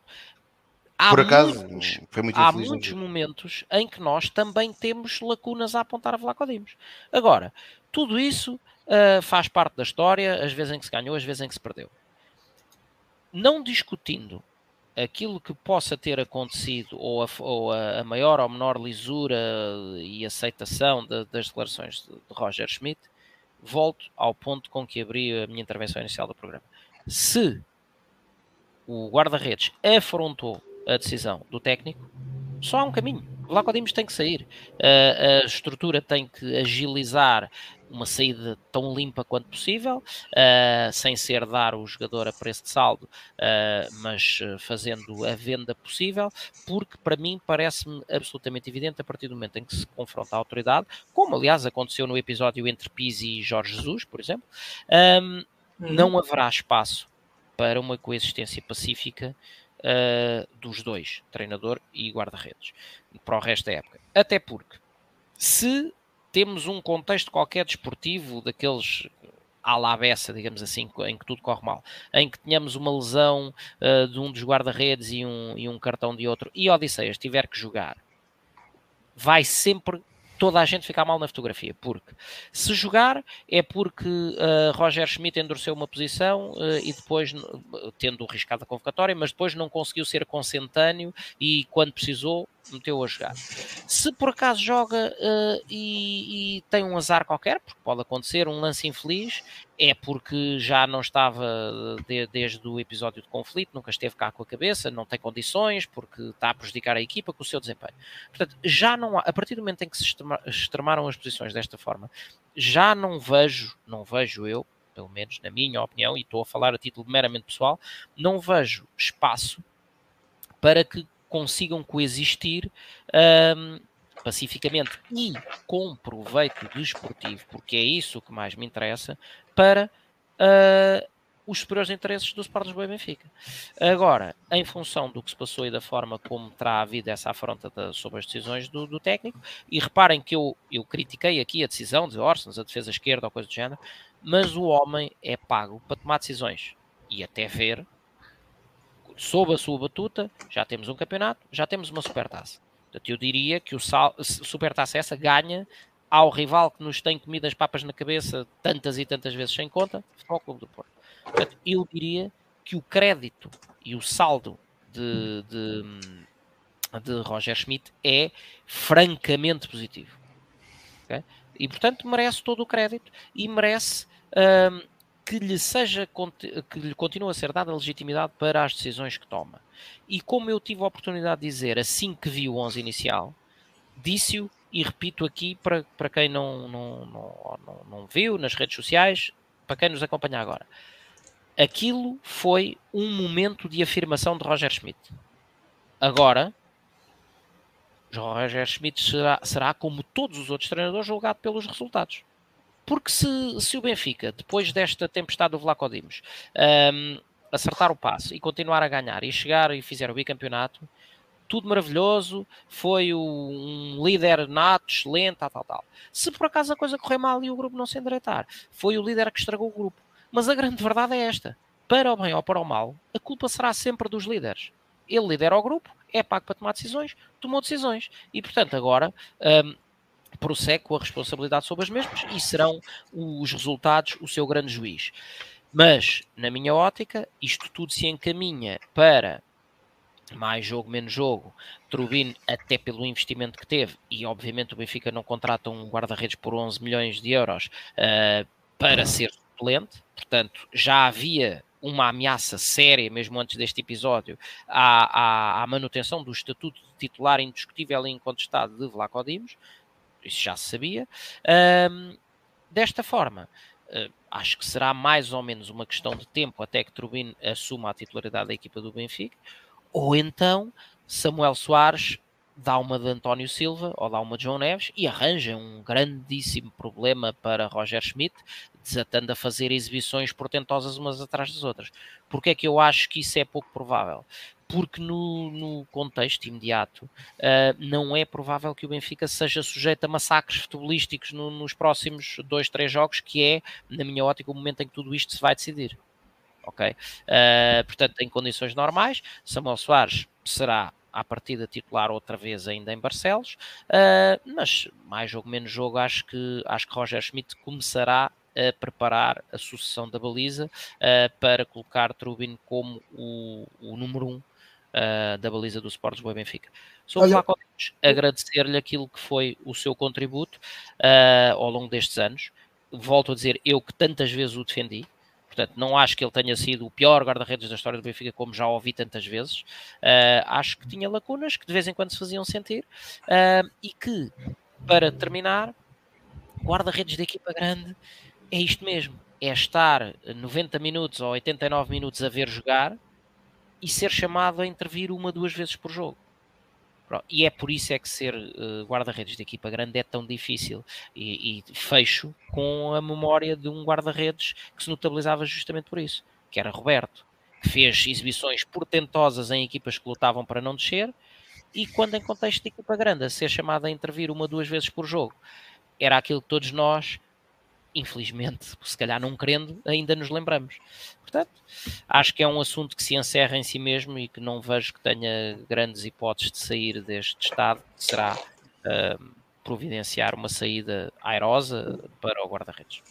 Há Por acaso, muitos, foi muito há muitos momentos em que nós também temos lacunas a apontar a Vlaco Dimos. Agora, tudo isso uh, faz parte da história, às vezes em que se ganhou, às vezes em que se perdeu não discutindo aquilo que possa ter acontecido ou a, ou a maior ou menor lisura e aceitação de, das declarações de, de, Roger Schmidt, volto ao ponto com que abri a minha intervenção inicial do programa. Se o guarda-redes afrontou a decisão do técnico, só há um caminho. Vlaco Dimos tem que sair. a estrutura tem que agilizar uma saída tão limpa quanto possível, uh, sem ser dar o jogador a preço de saldo, uh, mas ah, fazendo a venda possível, porque para mim parece-me absolutamente evidente a partir do momento em que se confronta a autoridade, como aliás aconteceu no episódio entre Pizzi e Jorge Jesus, por exemplo, um, uhum. não haverá espaço para uma coexistência pacífica uh, dos dois, treinador e guarda-redes, para o resto da época. Até porque, se temos um contexto qualquer desportivo, daqueles à la beça, digamos assim, em que tudo corre mal, em que tenhamos uma lesão uh, de um dos guarda-redes e um, e um cartão de outro, e Odisseias tiver que jogar, vai sempre toda a gente ficar mal na fotografia, porque se jogar é porque uh, Roger Schmidt endureceu uma posição uh, e depois, tendo riscado a convocatória, mas depois não conseguiu ser consentâneo e quando precisou meteu a jogar. Se por acaso joga uh, e, e, tem um azar qualquer, porque pode acontecer um lance infeliz, é porque já não estava de, desde o episódio de conflito, nunca esteve cá com a cabeça, não tem condições, porque está a prejudicar a equipa com o seu desempenho. Portanto, já não há, a partir do momento em que se extremaram as posições desta forma, já não vejo, não vejo eu, pelo menos na minha opinião, e estou a falar a título meramente pessoal, não vejo espaço para que consigam coexistir um, pacificamente e com proveito desportivo, porque é isso que mais me interessa, para uh, os superiores interesses do Sport Lisboa e Benfica. Agora, em função do que se passou e da forma como terá havido essa afronta sobre as decisões do, do, técnico, e reparem que eu, eu critiquei aqui a decisão de Orsens, a defesa esquerda ou coisa do género, mas o homem é pago para tomar decisões e até ver sob a sua batuta, já temos um campeonato, já temos uma supertaça. Portanto, eu diria que o sal, supertaça essa ganha ao rival que nos tem comido as papas na cabeça tantas e tantas vezes sem conta, ao Clube do Porto. Portanto, eu diria que o crédito e o saldo de, de, de Roger Schmidt é francamente positivo. Okay? E, portanto, merece todo o crédito e merece hum, que lhe seja que lhe continue a ser dada legitimidade para as decisões que toma. E como eu tive a oportunidade de dizer assim que vi o 11 inicial, disse-o e repito aqui para, para quem não, não, não, não, não viu nas redes sociais, para quem nos acompanha agora. Aquilo foi um momento de afirmação de Roger Schmidt. Agora, Roger Schmidt será, será como todos os outros treinadores, julgado pelos resultados. Porque se, se o Benfica, depois desta tempestade do Vlaco Dimos, um, acertar o passo e continuar a ganhar e chegar e fizer o bicampeonato, tudo maravilhoso, foi um líder nato, excelente, tal, tal, tal. Se por acaso a coisa correr mal e o grupo não se endireitar, foi o líder que estragou o grupo. Mas a grande verdade é esta: para o bem ou para o mal, a culpa será sempre dos líderes. Ele lidera o grupo, é pago para tomar decisões, tomou decisões. E portanto, agora um, prossegue com a responsabilidade sobre as mesmas e serão os resultados o seu grande juiz. Mas, na minha ótica, isto tudo se encaminha para mais jogo, menos jogo. Trubin, até pelo investimento que teve, e obviamente o Benfica não contrata um guarda-redes por 11 milhões de euros uh, para ser suplente, portanto, já havia uma ameaça séria, mesmo antes deste episódio, à, à, à manutenção do estatuto de titular indiscutível e incontestado de Vlaco Dimos isso já se sabia. Um, desta forma, uh, acho que será mais ou menos uma questão de tempo até que Turbin assuma a titularidade da equipa do Benfica, ou então Samuel Soares dá uma de António Silva ou dá uma de João Neves e arranja um grandíssimo problema para Roger Schmidt, desatando a fazer exibições portentosas umas atrás das outras. Porque é que eu acho que isso é pouco provável? Porque no, no contexto imediato uh, não é provável que o Benfica seja sujeito a massacres futebolísticos no, nos próximos dois, três jogos, que é, na minha ótica, o momento em que tudo isto se vai decidir. Ok? Uh, portanto, em condições normais, Samuel Soares será à partida titular outra vez ainda em Barcelos, uh, mas mais jogo menos jogo acho que, acho que Roger Schmidt começará a preparar a sucessão da baliza uh, para colocar Trubin como o, o número um uh, da baliza do Sport Lisboa Benfica. Sobre Olha... Flaco agradecer-lhe aquilo que foi o seu contributo uh, ao longo destes anos. Volto a dizer, eu que tantas vezes o defendi, Portanto, não acho que ele tenha sido o pior guarda-redes da história do Benfica, como já ouvi tantas vezes. Uh, acho que tinha lacunas que de vez em quando se faziam sentir uh, e que, para terminar, guarda-redes da equipa grande é isto mesmo: é estar 90 minutos ou 89 minutos a ver jogar e ser chamado a intervir uma, duas vezes por jogo. E é por isso é que ser uh, guarda-redes de equipa grande é tão difícil. E, e fecho com a memória de um guarda-redes que se notabilizava justamente por isso, que era Roberto, fez exibições portentosas em equipas que lutavam para não descer, e quando em contexto de equipa grande, a ser chamado a intervir uma duas vezes por jogo, era aquilo que todos nós, infelizmente, se calhar não querendo, ainda nos lembramos. Portanto, acho que é um assunto que se encerra em si mesmo e que não vejo que tenha grandes hipóteses de sair deste estado, que será uh, providenciar uma saída airosa para o guarda-redes.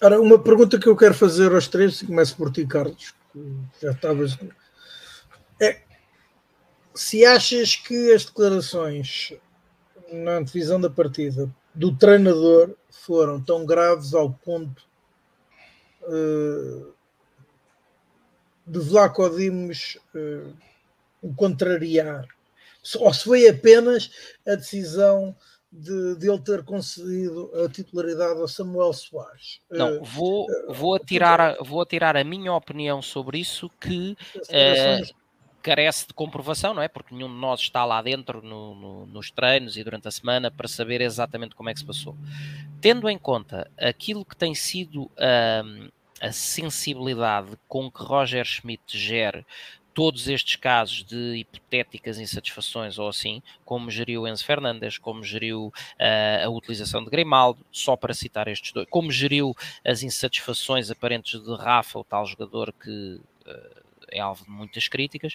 Ora, uma pergunta que eu quero fazer aos três, e começo por ti, Carlos, já estavas. É, se achas que as declarações na divisão da partida do treinador foram tão graves ao ponto uh, de Vlaco Dimos uh, o contrariar, ou se foi apenas a decisão de, de, ele ter concedido a titularidade ao Samuel Soares. Não, uh, vou, vou, atirar, vou atirar a minha opinião sobre isso que uh, carece de comprovação, não é? Porque nenhum de nós está lá dentro no, no, nos treinos e durante a semana para saber exatamente como é que se passou. Tendo em conta aquilo que tem sido um, a sensibilidade com que Roger Schmidt gere todos estes casos de hipotéticas insatisfações ou assim, como geriu Enzo Fernandes, como geriu uh, a utilização de Grimaldo, só para citar estes dois, como geriu as insatisfações aparentes de Rafa, o tal jogador que uh, é alvo de muitas críticas,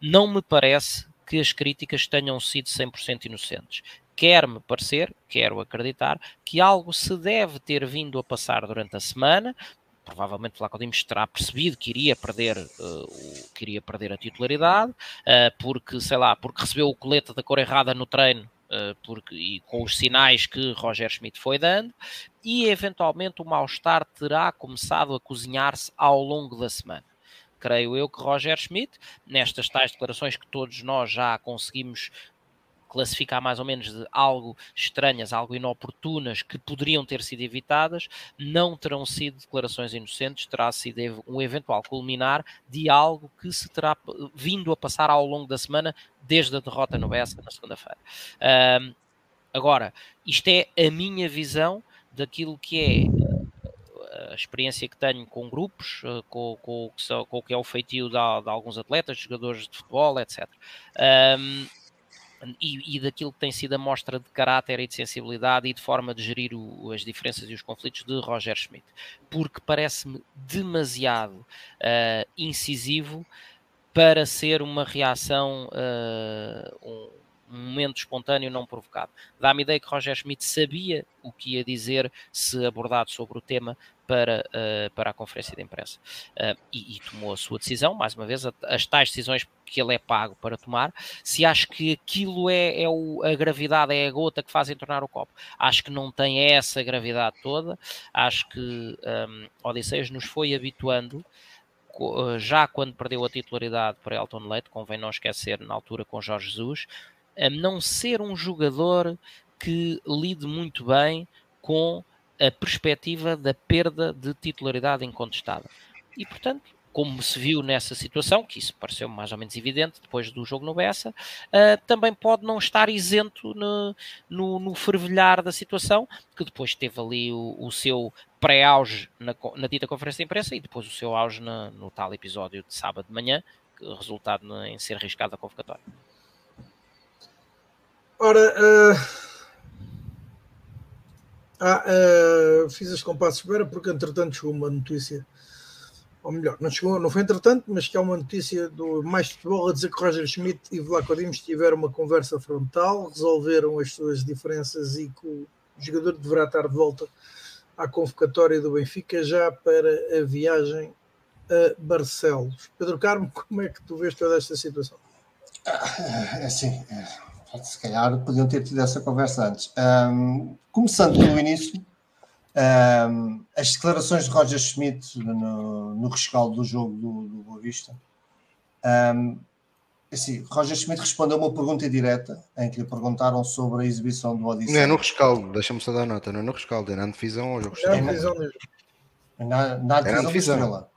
não me parece que as críticas tenham sido 100% inocentes. Quer-me parecer, quero acreditar, que algo se deve ter vindo a passar durante a semana, provavelmente Flaco terá percebido que iria perder, uh, que iria perder a titularidade, uh, porque, sei lá, porque recebeu o colete da cor errada no treino, uh, porque, e com os sinais que Roger Schmidt foi dando, e eventualmente o mal-estar terá começado a cozinhar-se ao longo da semana creio eu que Roger Schmidt, nestas tais declarações que todos nós já conseguimos classificar mais ou menos de algo estranhas, algo inoportunas, que poderiam ter sido evitadas, não terão sido declarações inocentes, terá sido um eventual culminar de algo que se terá vindo a passar ao longo da semana, desde a derrota no Bessa na segunda-feira. Um, agora, isto é a minha visão daquilo que é a experiência que tenho com grupos, eh, com, com, com o que é o feitio de, de, alguns atletas, jogadores de futebol, etc. Um, e, e, daquilo que tem sido a mostra de caráter e de sensibilidade e de forma de gerir o, as diferenças e os conflitos de Roger Schmidt, porque parece-me demasiado uh, incisivo para ser uma reação, uh, um, um momento espontâneo não provocado. Dá-me ideia que Roger Schmidt sabia o que ia dizer se abordado sobre o tema para, uh, para a conferência de imprensa. Uh, e, e, tomou a sua decisão, mais uma vez, as tais decisões que ele é pago para tomar. Se acho que aquilo é, é o, a gravidade, é a gota que faz entornar o copo, acho que não tem essa gravidade toda. Acho que um, Odisseias nos foi habituando eh, já quando perdeu a titularidade para Elton Leite, convém não esquecer na altura com Jorge Jesus, a não ser um jogador que lide muito bem com a perspectiva da perda de titularidade incontestada. E, portanto, como se viu nessa situação, que isso pareceu mais ou menos evidente depois do jogo no Bessa, uh, também pode não estar isento no, no, no, fervilhar da situação, que depois teve ali o, o seu pré-auge na, na dita conferência de imprensa e depois o seu auge na, no tal episódio de sábado de manhã, resultado em ser arriscado a convocatória. Ora, uh ah, uh, fiz as compassos de espera porque entretanto chegou uma notícia, ou melhor, não chegou, não foi entretanto, mas que há uma notícia do Mais Futebol a dizer que Roger Schmidt e Vlaco Dimos tiveram uma conversa frontal, resolveram as suas diferenças e que o jogador deverá estar de volta à convocatória do Benfica já para a viagem a Barcelos. Pedro Carmo, como é que tu vês toda esta situação? É assim, é se calhar podiam ter tido essa conversa antes. Um, começando pelo início, um, as declarações de Roger Schmidt no, no rescaldo do jogo do, do Boa Vista. Um, assim, Roger Schmidt respondeu uma pergunta direta em que lhe perguntaram sobre a exibição do Odisseia. Não é no rescaldo, deixa-me só dar nota, não é no rescaldo, é na divisão ou jogo é na divisão mesmo. Na, na divisão, divisão.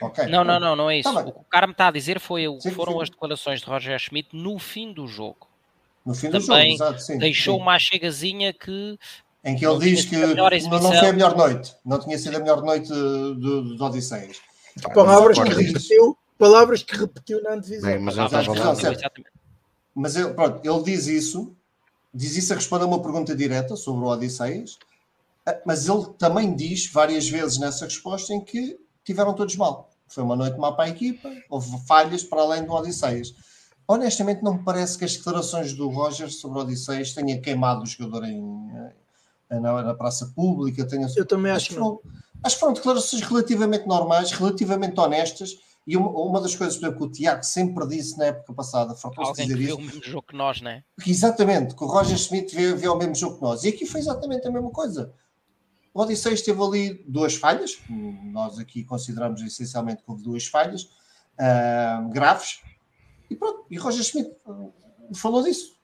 Okay. Não, não, não, não é isso. Tá o que o cara me está a dizer foi, sim, foram sim. as declarações de Roger Schmidt no fim do jogo. No fim do jogo, exato, sim, deixou sim. uma chegazinha que. Em que ele diz que não foi a melhor noite, não tinha sido a melhor noite do, do Odisseias. Palavras que repetiu, palavras que repetiu na antevisão. Bem, mas. Mas ele, pronto, ele diz isso, diz isso a responder a uma pergunta direta sobre o Odisseias, eh, mas ele também diz várias vezes nessa resposta em que tiveram todos mal. Foi uma noite má para a equipa, houve falhas para além do Odisseias. Honestamente, não me parece que as declarações do Roger sobre o Odisseias tenha queimado o jogador em, eh, na, na praça pública. Tenha... Eu também Acho acho que que não. foram, acho que foram declarações relativamente normais, relativamente honestas. E uma, uma das coisas exemplo, que o Tiago sempre disse na época passada, fartou-se que dizer vê isso, o mesmo jogo que nós, né? que exatamente, que o Roger Smith vê, vê ao mesmo jogo que nós. E aqui foi exatamente a mesma coisa. O Odisseias teve ali duas falhas, que nós aqui consideramos essencialmente que houve duas falhas ah, graves, e pronto, e Roger Smith ah, falou disso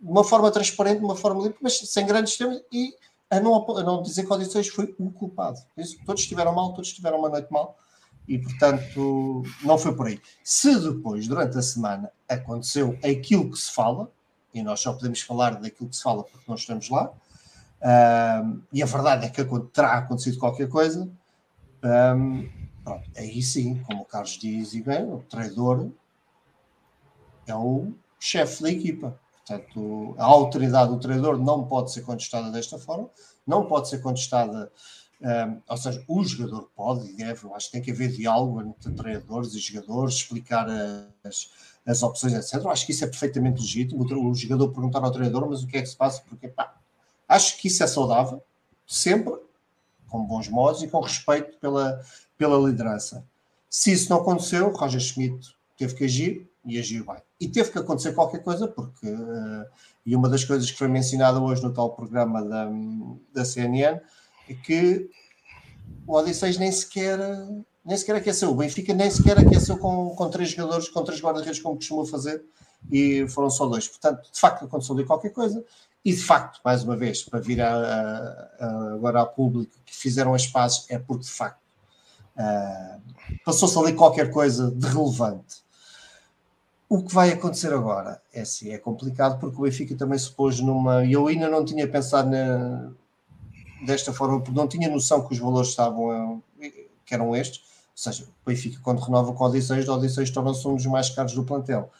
de uma forma transparente, de uma forma limpa, mas sem grandes temas, e a não, a não dizer que foi o culpado. Isso, todos estiveram mal, todos tiveram uma noite mal, e portanto não foi por aí. Se depois, durante a semana, aconteceu aquilo que se fala, e nós só podemos falar daquilo que se fala porque nós estamos lá, ahm, e a verdade é que terá acontecido qualquer coisa, ahm, pronto, aí sim, como o Carlos diz e bem, o traidor é o chefe da equipa. Portanto, a autoridade do treinador não pode ser contestada desta forma, não pode ser contestada, ahm, ou seja, o jogador pode e deve, eu acho que tem que haver diálogo entre treinadores e jogadores, explicar as, as opções, etc. Eu acho que isso é perfeitamente legítimo, o, o jogador perguntar ao treinador, mas o que é que se passa? Porque, pá, acho que isso é saudável, sempre, com bons modos e com respeito pela, pela liderança. Se isso não aconteceu, Roger Schmidt teve que agir e agiu bem. E teve que acontecer qualquer coisa, porque, eh, e uma das coisas que foi mencionada hoje no tal programa da, da CNN, é que o Odisseis nem sequer, nem sequer aqueceu. O Benfica nem sequer aqueceu com, com três jogadores, com três guarda-redes, como costuma fazer, e foram só dois. Portanto, de facto, aconteceu ali qualquer coisa. E de facto, mais uma vez, para vir a, a- a- agora ao público que fizeram as pazes, é porque de facto ah, passou-se ali qualquer coisa de relevante. O que vai acontecer agora é assim, é complicado porque o Benfica também se pôs numa. Eu ainda não tinha pensado na- desta forma, porque não tinha noção que os valores estavam que eram estes. Ou seja, o Benfica, quando renova com o Odisseis, o Odisseis torna-se um dos mais caros do plantel.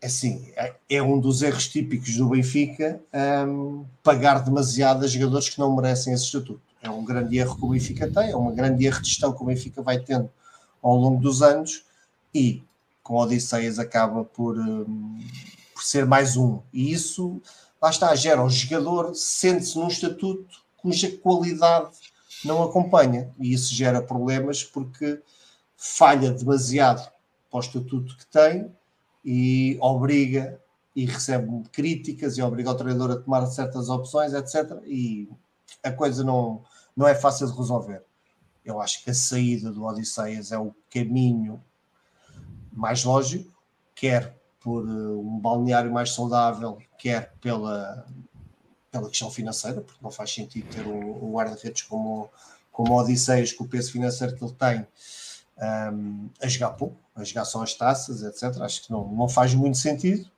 É Assim, é- é um dos erros típicos do Benfica hum, pagar demasiado a jogadores que não merecem esse estatuto. É um grande erro que o Benfica tem, é uma grande erro de gestão que o Benfica vai tendo ao longo dos anos e com Odisseias acaba por, hum, por ser mais um. E isso, lá está, gera o jogador, sente-se num estatuto cuja qualidade não acompanha. E isso gera problemas porque falha demasiado para o estatuto que tem e obriga e recebe críticas e obriga o treinador a tomar certas opções, etc. E a coisa não, não é fácil de resolver. Eu acho que a saída do Odisseias é o caminho mais lógico, quer por uh, um balneário mais saudável, quer pela, pela questão financeira, porque não faz sentido ter um, um guarda-redes como, como Odisseias, com o peso financeiro que ele tem, um, a jogar pouco, a jogar só as taças, etc. Acho que não, não faz muito sentido.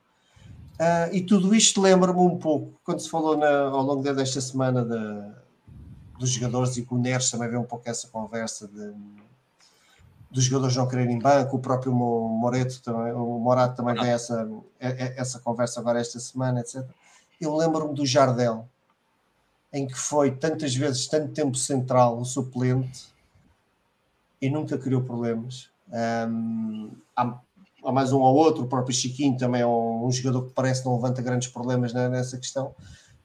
Uh, e tudo isto lembra-me um pouco, quando se falou na, ao longo desta semana da, dos jogadores e que o Neres também vê um pouco essa conversa de, dos jogadores não quererem banco, o próprio Mo- Moreto também, o Morato também vê essa, é- é- essa conversa agora esta semana, etc. Eu lembro-me do Jardel, em que foi tantas vezes, tanto tempo central, o suplente, e nunca criou problemas. Ahm, há, há mais um ou outro, o próprio Chiquinho também é um, um jogador que parece que não levanta grandes problemas na- nessa questão.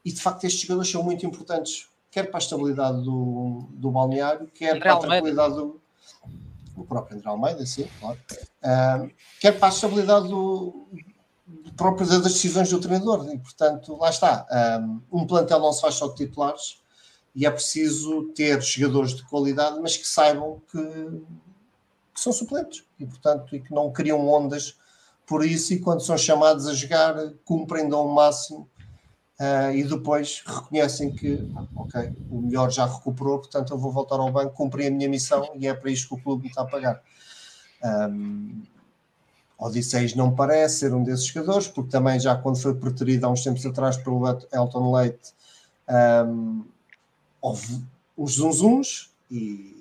E de facto estes jogadores são muito importantes, quer para a estabilidade do, do balneário, quer André para a Almeida. tranquilidade o próprio André Almeida, sim, claro. Ahm, quer para a estabilidade do, do próprio das decisões do treinador. E, portanto, lá está. Ahm, Um plantel não se faz só de titulares e é preciso ter jogadores de qualidade, mas que saibam que, que são suplentes e, portanto, e que não criam ondas por isso e quando são chamados a jogar cumprem dão o máximo ah, e depois reconhecem que ah, ok, o melhor já recuperou, portanto eu vou voltar ao banco, cumpri a minha missão e é para isto que o clube me está a pagar. Um, Odisseis não parece ser um desses jogadores, porque também já quando foi preterido há uns tempos atrás pelo Elton Leite, um, houve uns zunzuns e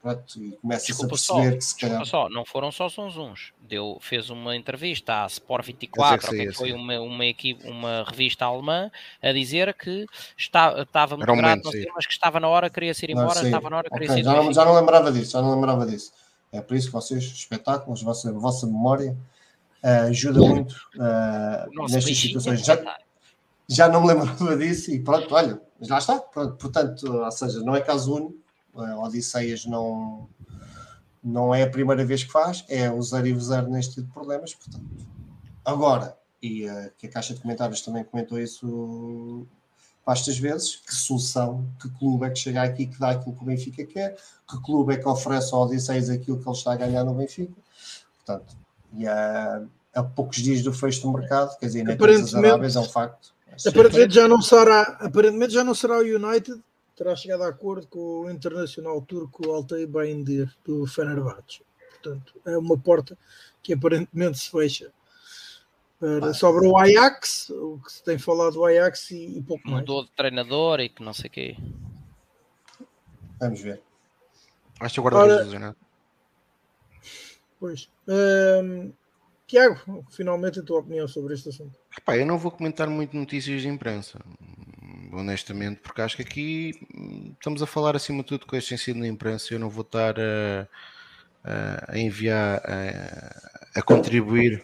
pronto, e começa-se a perceber só, que se calhar. só, não foram só uns Deu, fez uma entrevista à Sport 24, que, que foi uma, uma, equipe, uma revista alemã, a dizer que está, estava muito grato, mas que estava na hora, queria ser embora, não, estava na hora, queria okay, ser já não, já não lembrava disso, já não lembrava disso. É por isso que vocês, espetáculos, a vossa, a vossa memória uh, ajuda muito uh, nestas situações. Já, já não me lembrava disso e pronto, olha, já está. Pronto, portanto, ou seja, não é caso único. Odisseias não, não é a primeira vez que faz, é usar e usar neste tipo de problemas. Portanto, agora, e uh, que a Caixa de Comentários também comentou isso bastas vezes, que solução, que clube é que chega aqui que dá aquilo que o Benfica quer, que clube é que oferece ao Odisseias aquilo que ele está a ganhar no Benfica. Portanto, e há, há poucos dias do fecho do mercado, quer dizer, todas as Arábias é um facto. Aparentemente já, não será, aparentemente já não será o United, terá chegado a acordo com o internacional turco Altay Bayindir, do Fenerbahçe. Portanto, é uma porta que aparentemente se fecha. Para, sobre o Ajax, o que se tem falado do Ajax e, e pouco mais. Mudou de treinador e que não sei o quê. Vamos ver. Acho que o guarda-redes né? Pois. Hum, Tiago, finalmente a tua opinião sobre este assunto. Epá, eu não vou comentar muito notícias de imprensa, honestamente, porque acho que aqui hum, estamos a falar acima de tudo com este ensino na imprensa. Eu não vou estar a, a enviar, a, a, contribuir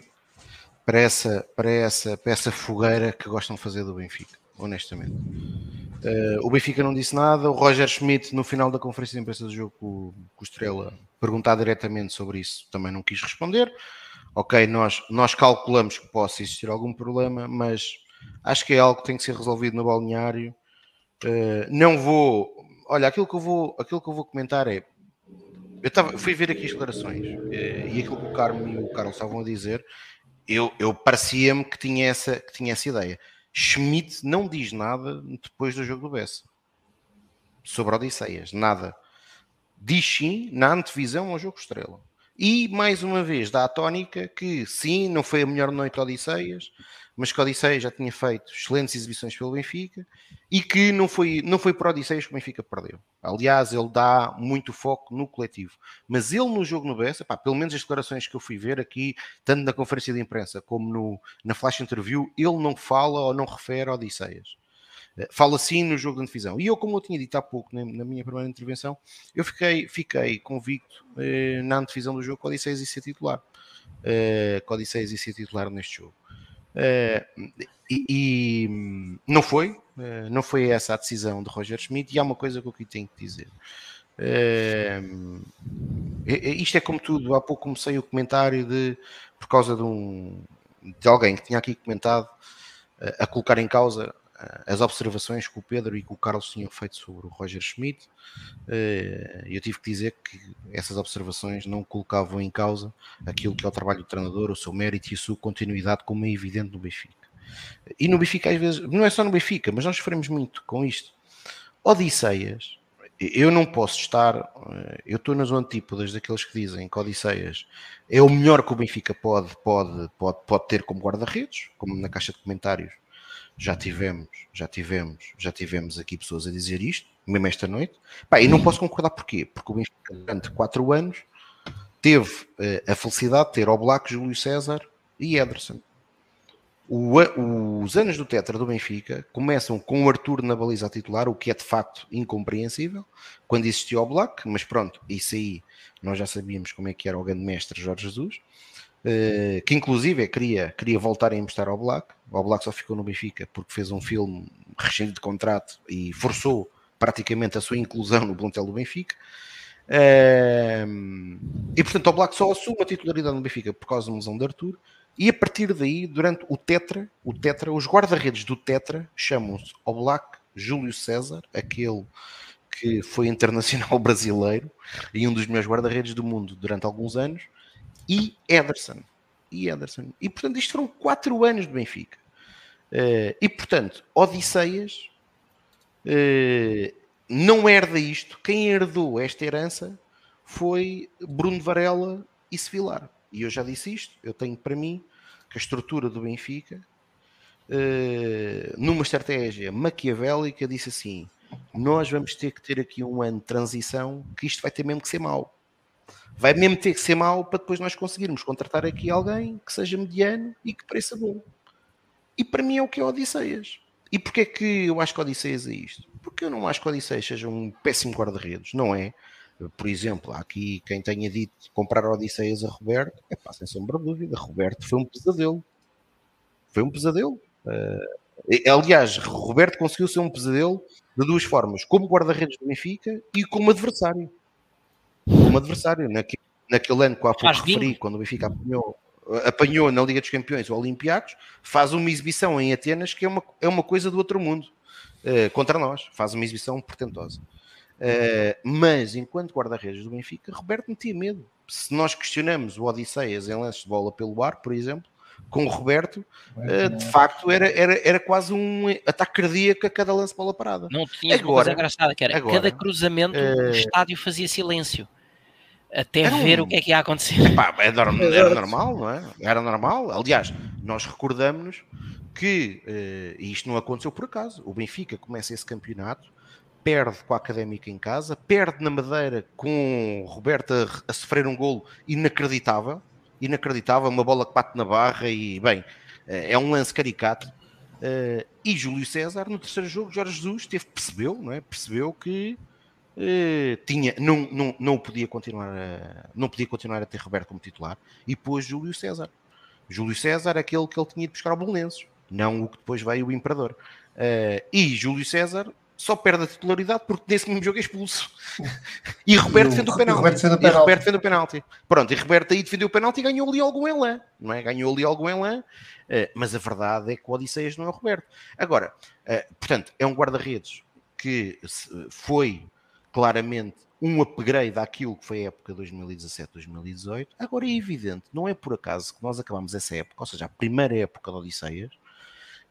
para essa, para, essa, para essa fogueira que gostam de fazer do Benfica, honestamente. Uh, o Benfica não disse nada. O Roger Schmidt, no final da conferência de imprensa do jogo com, com o Estrela, perguntar diretamente sobre isso, também não quis responder ok, nós, nós calculamos que possa existir algum problema, mas acho que é algo que tem que ser resolvido no balneário. Uh, não vou. Olha, aquilo que eu vou, aquilo que eu vou comentar é. Eu tava, fui ver aqui as declarações uh, e aquilo que o Carmo e o Carlos estavam a dizer, eu, eu parecia-me que tinha, essa, que tinha essa ideia. Schmidt não diz nada depois do jogo do Bessa sobre Odisseias, nada. Diz sim na antevisão ao jogo Estrela. E mais uma vez dá a tónica que sim, não foi a melhor noite Odisseias, mas que Odisseias já tinha feito excelentes exibições pelo Benfica e que não foi, não foi por Odisseias que o Benfica perdeu. Aliás, ele dá muito foco no coletivo. Mas ele no jogo no Bessa, pá, pelo menos as declarações que eu fui ver aqui, tanto na conferência de imprensa como no, na flash interview, ele não fala ou não refere a Odisseias. Fala sim no jogo de divisão. E eu, como eu tinha dito há pouco na, na minha primeira intervenção, eu fiquei, fiquei convicto eh, na antevisão do jogo que Odisseias ia ser titular. Eh, o Odisseias ia ser titular neste jogo. Eh, e, e, não foi, eh, não foi essa a decisão de Roger Schmidt. E há uma coisa que eu aqui tenho que dizer. Eh, isto é como tudo. Há pouco comecei o comentário de por causa de um de alguém que tinha aqui comentado a colocar em causa as observações que o Pedro e que o Carlos tinham feito sobre o Roger Schmidt, eh, eu tive que dizer que essas observações não colocavam em causa aquilo que é o trabalho do treinador, o seu mérito e a sua continuidade, como é evidente no Benfica. E no Benfica, às vezes, não é só no Benfica, mas nós sofremos muito com isto. Odisseias, eu não posso estar, eh, eu estou nas antípodas daqueles que dizem que Odisseias é o melhor que o Benfica pode, pode, pode, pode ter como guarda-redes, como na caixa de comentários já tivemos, já tivemos, já tivemos aqui pessoas a dizer isto, mesmo esta noite. Pá, e não posso concordar porquê? Porque o Benfica, durante 4 anos, teve uh, a felicidade de ter Oblak, Júlio César e Ederson. O, os anos do Tetra do Benfica começam com o Arthur na baliza titular, o que é de facto incompreensível, quando existia o Black, mas pronto, isso aí nós já sabíamos como é que era o grande mestre Jorge Jesus. Eh, que inclusive queria, queria voltar a emprestar ao Black. O Black só ficou no Benfica porque fez um filme recente de contrato e forçou praticamente a sua inclusão no plantel do Benfica. Uh, e portanto, o Black só assume a titularidade no Benfica por causa da lesão de Arthur. E a partir daí, durante o Tetra, o Tetra, os guarda-redes do Tetra chamam-se Black Júlio César, aquele que foi internacional (laughs) brasileiro e um dos melhores guarda-redes do mundo durante alguns anos e Ederson. E Ederson. E portanto, isto foram quatro anos de Benfica. Uh, e portanto, Odisseias uh, não herda isto. Quem herdou esta herança foi Bruno Varela e Sevilar. E eu já disse isto. Eu tenho para mim que a estrutura do Benfica, uh, numa estratégia maquiavélica, disse assim: nós vamos ter que ter aqui um ano de transição que isto vai ter mesmo que ser mau. Vai mesmo ter que ser mau para depois nós conseguirmos contratar aqui alguém que seja mediano e que pareça bom. E para mim é o que é Odisseias. E porquê é que eu acho que Odisseias é isto? Porque eu não acho que Odisseias seja um péssimo guarda-redes, não é? Por exemplo, há aqui quem tenha dito comprar Odisseias a Roberto, é pá, sem sombra de dúvida, Roberto foi um pesadelo. Foi um pesadelo. Uh, aliás, Roberto conseguiu ser um pesadelo de duas formas, como guarda-redes do Benfica e como adversário. Como adversário, naquele, naquele ano que há pouco referi, quando o Benfica apanhou, apanhou na Liga dos Campeões o Olympiacos, faz uma exibição em Atenas que é uma, é uma coisa do outro mundo uh, contra nós, faz uma exibição portentosa. Uh, mas enquanto guarda-redes do Benfica, Roberto não tinha medo. Se nós questionamos o Odisseias em lances de bola pelo ar, por exemplo, com o Roberto, uh, de facto era, era, era quase um ataque cardíaco a cada lance de bola parada. Não tinha agora, uma coisa engraçada, que era agora, cada cruzamento o estádio fazia silêncio até um... ver o que é que ia acontecer. Epá, era, era, normal, não é? Era normal. Aliás, nós recordamos que, uh, e isto não aconteceu por acaso, o Benfica começa esse campeonato perde com a Académica em casa, perde na Madeira com o Roberto a, a sofrer um golo inacreditável, inacreditável, uma bola que bate na barra e, bem, eh, é um lance caricato. Uh, e Júlio César, no terceiro jogo, Jorge Jesus teve, percebeu, não é? percebeu que tinha, não, não, não, podia continuar a, não podia continuar a ter Roberto como titular e pôs Júlio César. Júlio César, aquele que ele tinha de buscar ao Belenenses, não o que depois veio o Imperador. Uh, e Júlio César só perde a titularidade porque nesse mesmo jogo é expulso. (laughs) E Roberto defende o penalti. E Roberto defende o penalti. Pronto, e Roberto aí defendeu o penalti e ganhou ali algum elan, não é? Ganhou ali algum elan, uh, mas a verdade é que o Odisseias não é o Roberto. Agora, portanto, é um guarda-redes que foi claramente um upgrade àquilo que foi a época 2017-2018. Agora é evidente, não é por acaso que nós acabamos essa época, ou seja, a primeira época do Odisseias,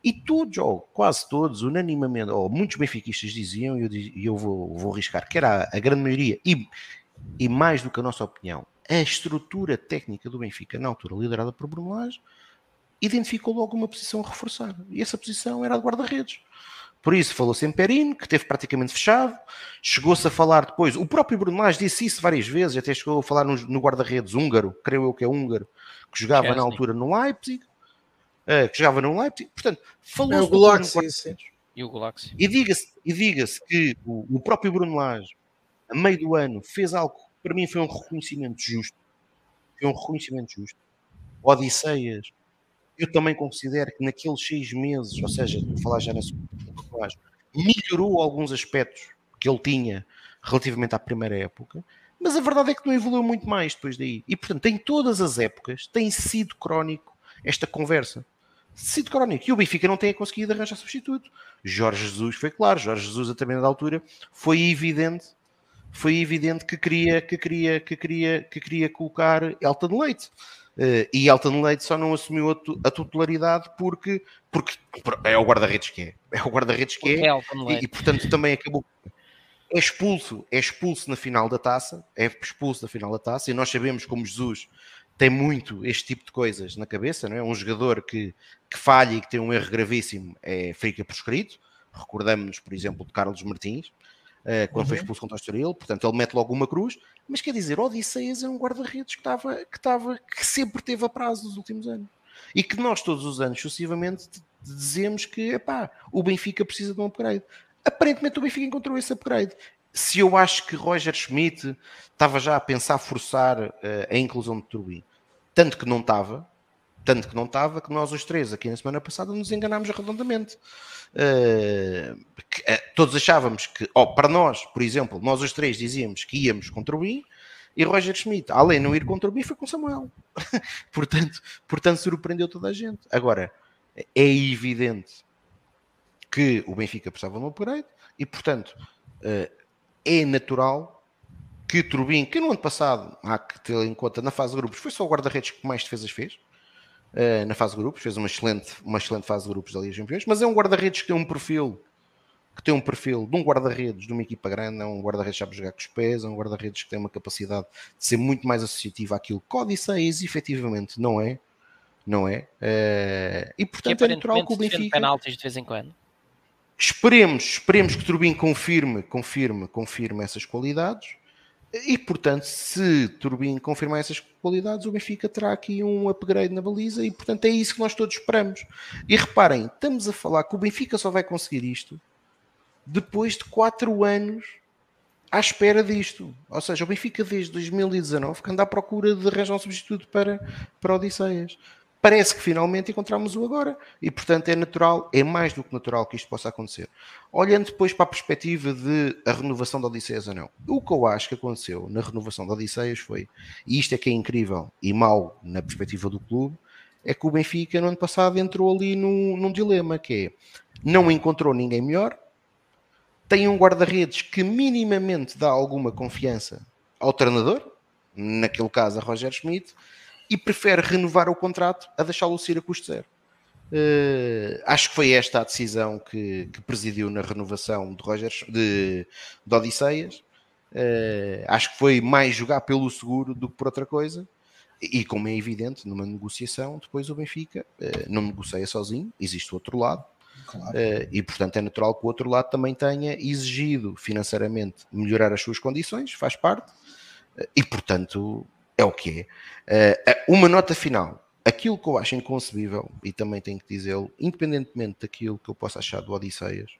e todos, ou quase todos, unanimamente, ou muitos benfiquistas diziam, e eu, eu vou, vou arriscar, que era a, grande maioria, e, e mais do que a nossa opinião, a estrutura técnica do Benfica, na altura liderada por Bruno Lage, identificou logo uma posição a reforçar. E essa posição era a de guarda-redes. Por isso falou-se em Perino, que teve praticamente fechado. Chegou-se a falar depois, o próprio Bruno Lage disse isso várias vezes, até chegou a falar no, no guarda-redes húngaro, creio eu que é húngaro, que jogava na altura no Leipzig uh, que jogava no Leipzig. Portanto, falou é o Gulaxi, E o Gulaxi. E diga-se e diga que o, o, próprio Bruno Lage, a meio do ano, fez algo que para mim foi um reconhecimento justo. Foi um reconhecimento justo. Odisseias, eu também considero que naqueles seis meses, ou seja, vou falar já na segunda melhorou alguns aspectos que ele tinha relativamente à primeira época, mas a verdade é que não evoluiu muito mais depois daí. E portanto, em todas as épocas, tem sido crónico esta conversa sido crónico. E o Benfica não tem conseguido arranjar substituto. Jorge Jesus foi claro, Jorge Jesus a determinada altura foi evidente, foi evidente que queria, que queria, que queria, que queria colocar Elton Leite. Uh, e Elton Leite só não assumiu a, tu, a titularidade porque, porque é o guarda-redes que é. É o guarda-redes que é. é e, e, portanto também acabou. É expulso, é expulso na final da taça, é expulso na final da taça, e nós sabemos como Jesus tem muito este tipo de coisas na cabeça, não é? Um jogador que, que falha e que tem um erro gravíssimo é, fica prescrito. Recordamos-nos, por exemplo, de Carlos Martins, quando uhum. foi expulso contra o Estoril, portanto ele mete logo uma cruz, mas quer dizer, Odisseias é um guarda-redes que, estava, que, estava, que sempre teve a prazo nos últimos anos. E que nós todos os anos, sucessivamente, dizemos que epá, o Benfica precisa de um upgrade. Aparentemente o Benfica encontrou esse upgrade se eu acho que Roger Schmidt estava já a pensar forçar uh, a inclusão de Turbin, tanto que não estava, tanto que não estava, que nós os três aqui na semana passada nos enganámos redondamente. Uh, que, uh, todos achávamos que, oh, para nós, por exemplo, nós os três dizíamos que íamos com Turbin e Roger Schmidt, além de não ir com Turbin, foi com Samuel. (laughs) portanto, portanto, surpreendeu toda a gente. Agora, é evidente que o Benfica precisava de um upgrade e, portanto, é natural que Turbin, que no ano passado, há que ter em conta, na fase de grupos, foi só o guarda-redes que mais defesas fez, uh, na fase de grupos, fez uma excelente, uma excelente fase de grupos da Liga dos Campeões, mas é um guarda-redes que tem um perfil que tem um perfil de um guarda-redes de uma equipa grande, é um guarda-redes que sabe jogar com os pés, é um guarda-redes que tem uma capacidade de ser muito mais associativo àquilo que Odisseias efetivamente não é, não é? Uh, e portanto é natural que o Benfica... penaltis de vez em quando. esperemos, esperemos que Turbin confirme, confirme, confirme essas qualidades. E, portanto, se Turbin confirmar essas qualidades, o Benfica terá aqui um upgrade na baliza e, portanto, é isso que nós todos esperamos. E reparem, estamos a falar que o Benfica só vai conseguir isto depois de 4 anos à espera disto. Ou seja, o Benfica desde 2019 que anda à procura de arranjar um substituto para, para Odisseias parece que finalmente encontramos-o agora e, portanto, é natural, é mais do que natural que isto possa acontecer. Olhando depois para a perspectiva de a renovação da Odisseias ou não, o que eu acho que aconteceu na renovação da Odisseias foi, e isto é que é incrível e mau na perspectiva do clube, é que o Benfica no ano passado entrou ali num, num dilema que é não encontrou ninguém melhor, tem um guarda-redes que minimamente dá alguma confiança ao treinador, naquele caso a Roger Schmidt, e prefere renovar o contrato a deixá-lo sair a custo zero. Uh, acho que foi esta a decisão que, que presidiu na renovação de, Roger, de, de Odisseias. Uh, acho que foi mais jogar pelo seguro do que por outra coisa. E, e como é evidente, numa negociação, depois o Benfica uh, não negocia sozinho, existe o outro lado. Claro. e portanto é natural que o outro lado também tenha exigido financeiramente melhorar as suas condições, faz parte, e portanto é o que é. Uh, uma nota final. Aquilo que eu acho inconcebível, e também tenho que dizê-lo, independentemente daquilo que eu possa achar do Odisseias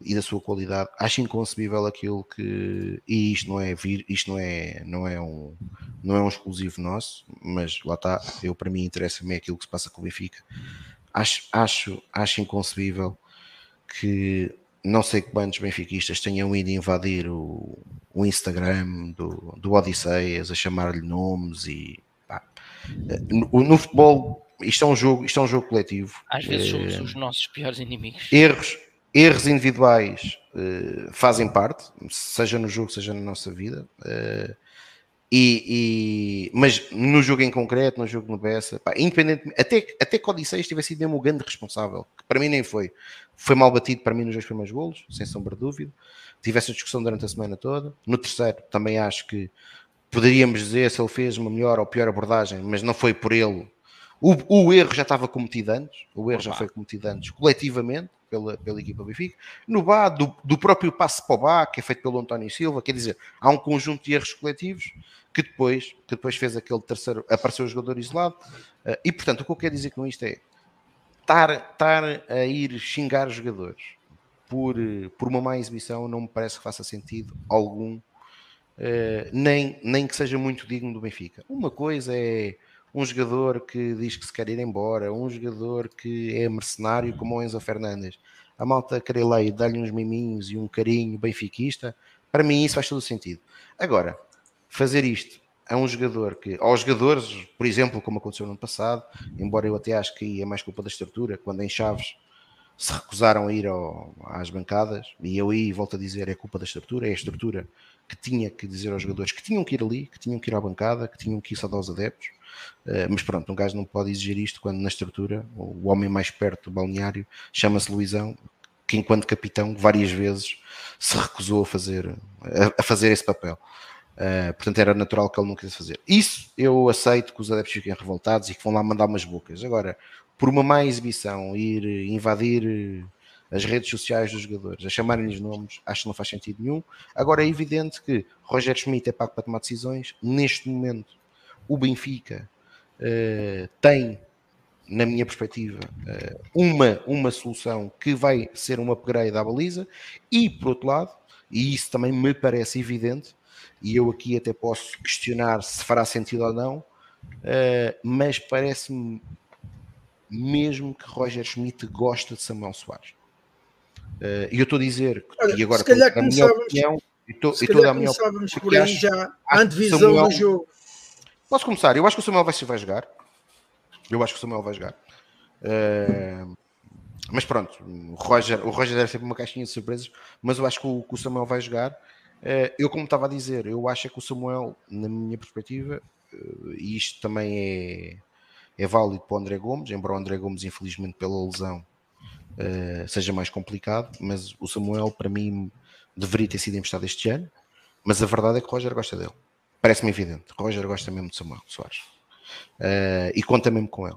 e da sua qualidade, acho inconcebível aquilo que. E isto não é vir, isto não é, não é, um, não é um exclusivo nosso, mas lá está, eu para mim interessa-me aquilo que se passa com o Benfica. Acho, acho, acho inconcebível que não sei quantos benfiquistas tenham ido invadir o, o Instagram do, do Odisseias a chamar-lhe nomes e pá, no, no, futebol isto é um jogo, isto é um jogo coletivo. Às vezes somos é, os nossos piores inimigos. Erros, erros individuais uh, fazem parte, seja no jogo, seja na nossa vida. Uh, e, e, mas no jogo em concreto, no jogo no Bessa, pá, independentemente, até, até que o Odisseias tivesse sido mesmo o grande responsável, que para mim nem foi, foi mal batido para mim nos dois primeiros golos, sem sombra de dúvida. Tive essa discussão durante a semana toda. No terceiro, também acho que poderíamos dizer se ele fez uma melhor ou pior abordagem, mas não foi por ele. O, o erro já estava cometido antes, o erro Opa. já foi cometido antes, coletivamente, pela, pela equipa Benfica. No BA, do, do próprio passe para o BA, que é feito pelo António Silva, quer dizer, há um conjunto de erros coletivos que depois, que depois fez aquele terceiro, apareceu o jogador isolado. Uh, e portanto, o que eu quero dizer com isto é estar, estar a ir xingar jogadores por, por uma má exibição não me parece que faça sentido algum, uh, nem, nem que seja muito digno do Benfica. Uma coisa é um jogador que diz que se quer ir embora, um jogador que é mercenário como o Enzo Fernandes. A malta querer e dar-lhe uns miminhos e um carinho benfiquista, para mim isso faz todo sentido. Agora, fazer isto a um jogador que, aos jogadores, por exemplo, como aconteceu no ano passado, embora eu até acho que é mais culpa da estrutura, quando em Chaves se recusaram a ir ao, às bancadas, e eu aí volto a dizer, é culpa da estrutura, é a estrutura que tinha que dizer aos jogadores que tinham que ir ali, que tinham que ir à bancada, que tinham que ir só aos adeptos, mas pronto, um gajo não pode exigir isto quando na estrutura o homem mais perto do balneário chama-se Luizão, que enquanto capitão várias vezes se recusou a fazer, a, fazer esse papel. Uh, portanto, era natural que ele não quisesse fazer. Isso eu aceito que os adeptos fiquem revoltados e que vão lá mandar umas bocas. Agora, por uma má exibição, ir invadir as redes sociais dos jogadores, a chamarem-lhes nomes, acho que não faz sentido nenhum. Agora, é evidente que Roger Schmidt é pago para tomar decisões. Neste momento, o Benfica uh, tem, na minha perspectiva, uh, uma, uma solução que vai ser um upgrade à baliza, e por outro lado, e isso também me parece evidente e eu aqui até posso questionar se fará sentido ou não, uh, mas parece-me mesmo que Roger Schmidt gosta de Samuel Soares. E eu estou a dizer, Olha, e agora calhar a minha opinião, estou, se calhar a minha opinião, por aí já a antevisão do jogo. Posso começar? Eu acho que o Samuel vai, vai jogar. Eu acho que o Samuel vai jogar. Uh, mas pronto, o Roger, o Roger deve ser uma caixinha de surpresas, mas eu acho que o, que o Samuel vai jogar. Eh, eu, como estava a dizer, eu acho que o Samuel, na minha perspectiva, eh, e isto também é, é válido para o André Gomes, embora o André Gomes, infelizmente, pela lesão, seja mais complicado, mas o Samuel, para mim, deveria ter sido emprestado este ano, mas a verdade é que o Roger gosta dele. Parece-me evidente. Roger gosta mesmo de Samuel Soares. e conta mesmo com ele.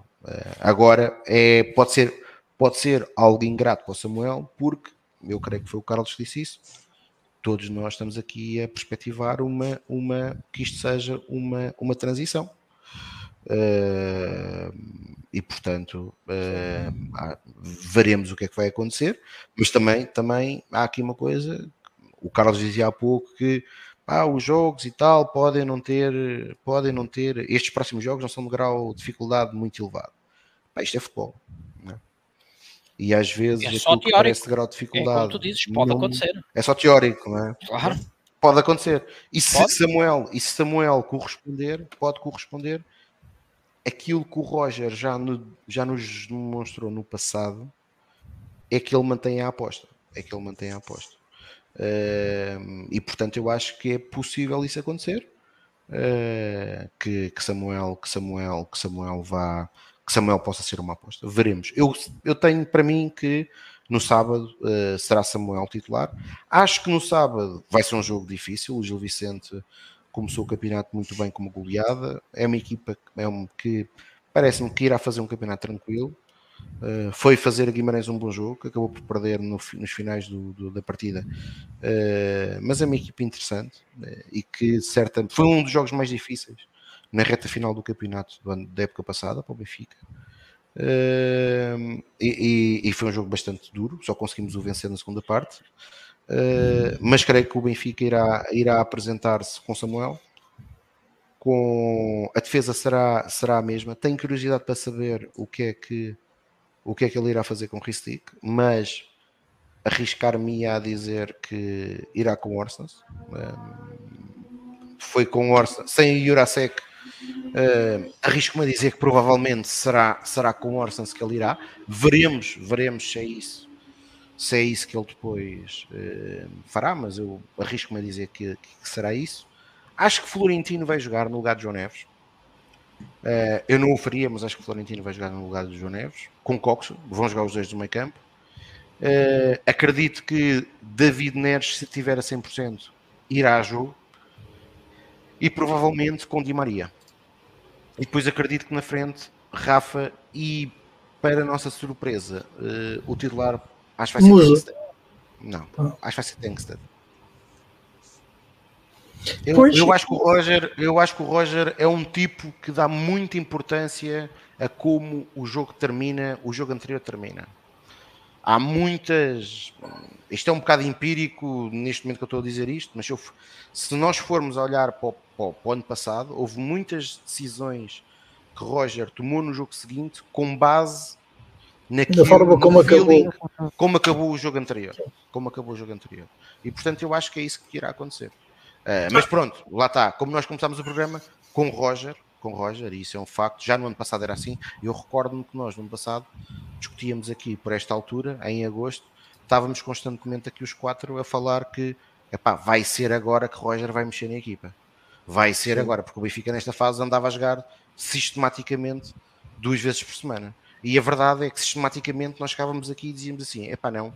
agora, é, pode ser pode ser algo ingrato para o Samuel, porque eu creio que foi o Carlos que disse isso. Todos nós estamos aqui a perspectivar uma, uma que isto seja uma, uma transição. Uh, e portanto uh, veremos o que é que vai acontecer, mas também, também há aqui uma coisa, o Carlos dizia há pouco que ah, os jogos e tal podem não ter, podem não ter, estes próximos jogos não são de grau de dificuldade muito elevado. Pá, isto é futebol. É? E às vezes é só teórico. parece de grau de dificuldade. É como tu dizes, pode não, acontecer. É só teórico, não é? Claro. Pode acontecer. E se pode? Samuel, e se Samuel corresponder, pode corresponder aquilo que o Roger já, no, já nos demonstrou no passado é que ele mantém a aposta. É que ele mantém a aposta. Uh, e portanto eu acho que é possível isso acontecer. Uh, que, que, Samuel, que Samuel, que Samuel vá, que Samuel possa ser uma aposta. Veremos. Eu, eu tenho para mim que no sábado uh, será Samuel titular. Acho que no sábado vai ser um jogo difícil. O Gil Vicente começou o campeonato muito bem como goleada. É uma equipa é um, que parece-me que irá fazer um campeonato tranquilo. Uh, foi fazer a Guimarães um bom jogo, que acabou por perder no, nos finais do, do, da partida, uh, mas é uma equipa interessante uh, e que certa, foi um dos jogos mais difíceis na reta final do campeonato do ano, da época passada para o Benfica. E, e, e, foi um jogo bastante duro, só conseguimos o vencer na segunda parte. Mas creio que o Benfica irá, irá apresentar-se com Samuel. Com a defesa será, será a mesma. Tenho curiosidade para saber o que é que o que é que ele irá fazer com Ristic, mas arriscar-me a dizer que irá com Orsens. Uh, foi com Orsens, sem Jurasek. Arrisco-me a dizer que provavelmente será, será com Orsens que ele irá. Veremos, veremos se é isso se é isso que ele depois uh, fará, mas eu arrisco-me a dizer que, que, será isso. Acho que Florentino vai jogar no lugar de João Neves. Uh, eu não o faria, mas acho que Florentino vai jogar no lugar de João Neves. Com Coxo, vão jogar os dois do meio campo. Uh, acredito que David Neres, se tiver a 100%, irá a jogo. E provavelmente com Di Maria. E depois acredito que na frente, Rafa e, para nossa surpresa, o titular Acho que vai ser Musa. Não, ah. acho que vai ser Tankstead. Eu, eu, acho que o Roger, eu acho que o Roger é um tipo que dá muita importância a como o jogo termina, o jogo anterior termina. Há muitas. Isto é um bocado empírico neste momento que eu estou a dizer isto, mas eu, se nós formos a olhar para o, para o ano passado, houve muitas decisões que Roger tomou no jogo seguinte com base naquilo, da forma como feeling, acabou. como acabou o jogo anterior. Como acabou o jogo anterior. E portanto eu acho que é isso que irá acontecer. Uh, mas pronto, lá está. Como nós começámos o programa com o Roger, com o Roger, e isso é um facto, já no ano passado era assim. Eu recordo-me que nós no ano passado discutíamos aqui por esta altura, em agosto, estávamos constantemente aqui os quatro a falar que epá, vai ser agora que Roger vai mexer na equipa. Vai ser Sim. agora, porque o Benfica nesta fase andava a jogar sistematicamente duas vezes por semana. E a verdade é que sistematicamente nós chegávamos aqui e dizíamos assim: é pá, não,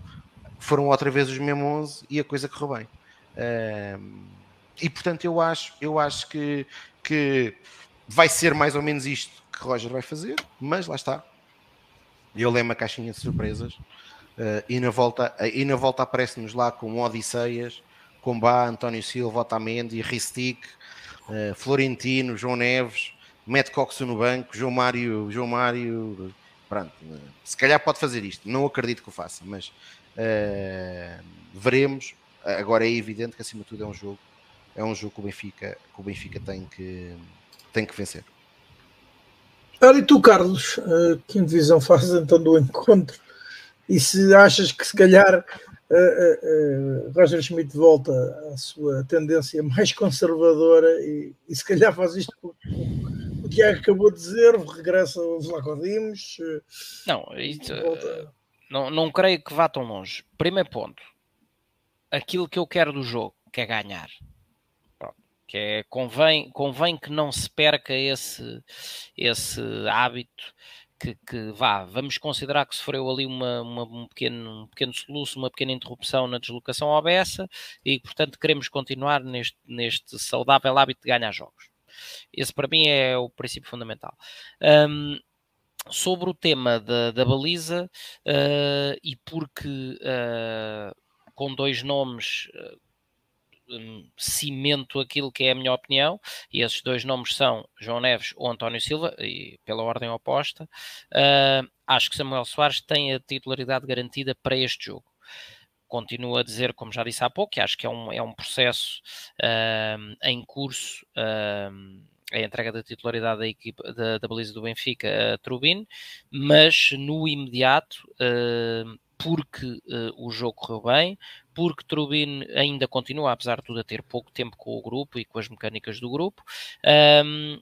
foram outra vez os mesmos 11 e a coisa correu bem. E portanto, eu acho, eu acho que, que vai ser mais ou menos isto que Roger vai fazer, mas lá está. Eu lembro uma caixinha de surpresas uh, e, na volta, e na volta aparece-nos lá com Odisseias, com Bá, António Silva, Otamendi, Ristic, uh, Florentino, João Neves, Matt Cox no banco, João Mário, João Mário, pronto, se calhar pode fazer isto, não acredito que o faça, mas uh, veremos. Agora é evidente que acima de tudo é um jogo, é um jogo que o Benfica, que o Benfica tem que tem que vencer. Ora, e tu, Carlos, uh, que divisão fazes então do encontro? E se achas que se calhar uh, uh, Roger Schmidt volta à sua tendência mais conservadora e, e se calhar faz isto Tiago acabou de dizer, regressa aos Lacodimos. Eh, não, isso, eh, não, não creio que vá tão longe. Primeiro ponto, aquilo que eu quero do jogo, que é ganhar. Que é, convém, convém que não se perca esse, esse hábito que, que, vá, vamos considerar que sofreu ali uma, uma, um, pequeno, um pequeno soluço, uma pequena interrupção na deslocação ao Bessa e, portanto, queremos continuar neste, neste saudável hábito de ganhar jogos. Esse para mim é o princípio fundamental. Um, sobre o tema da, da baliza uh, e porque uh, com dois nomes um, cimento aquilo que é a minha opinião, e esses dois nomes são João Neves ou António Silva, e pela ordem oposta, uh, acho que Samuel Soares tem a titularidade garantida para este jogo. Continuo a dizer, como já disse há pouco, que acho que é um, é um processo uh, em curso. Uh, a entrega da titularidade da equipa da, da baliza do Benfica a Trubin, mas no imediato, uh, porque uh, o jogo correu bem, porque Trubin ainda continua, apesar de tudo, a ter pouco tempo com o grupo e com as mecânicas do grupo. Um,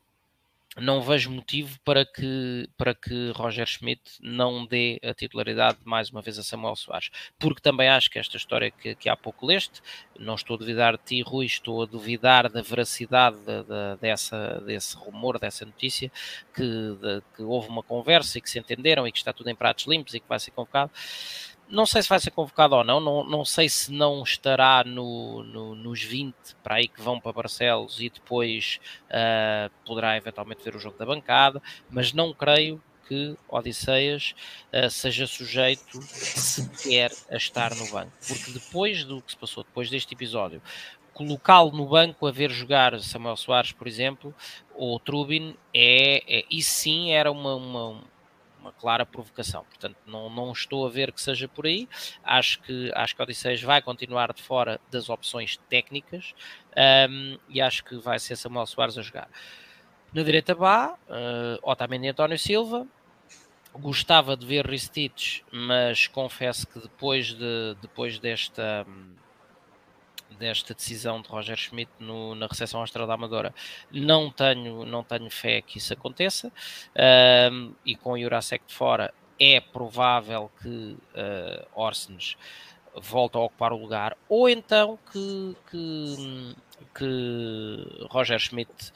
não vejo motivo para que, para que Roger Schmidt não dê a titularidade mais uma vez a Samuel Soares, porque também acho que esta história que, que há pouco leste, não estou a duvidar de ti, Rui, estou a duvidar da veracidade de, de, dessa, desse rumor, dessa notícia, que, de, que houve uma conversa e que se entenderam e que está tudo em pratos limpos e que vai ser convocado não sei se vai ser convocado ou não, não, não sei se não estará no, no, nos 20 para aí que vão para Barcelos e depois uh, poderá eventualmente ver o jogo da bancada, mas não creio que Odisseias uh, seja sujeito sequer a estar no banco, porque depois do que se passou, depois deste episódio, colocá-lo no banco a ver jogar Samuel Soares, por exemplo, ou Trubin, é, é isso sim era uma, uma uma clara provocação. Portanto, não, não estou a ver que seja por aí. Acho que, acho que a Odisseias vai continuar de fora das opções técnicas um, e acho que vai ser Samuel Soares a jogar. Na direita Bá, uh, Otamendi e António Silva. Gostava de ver Ristich, mas confesso que depois, de, depois desta, desta decisão de Roger Schmidt no, na recepção à Estrela da Amadora. Não tenho, não tenho fé que isso aconteça um, e com o Jurasek de fora é provável que uh, Orsens volte a ocupar o lugar ou então que, que, que Roger Schmidt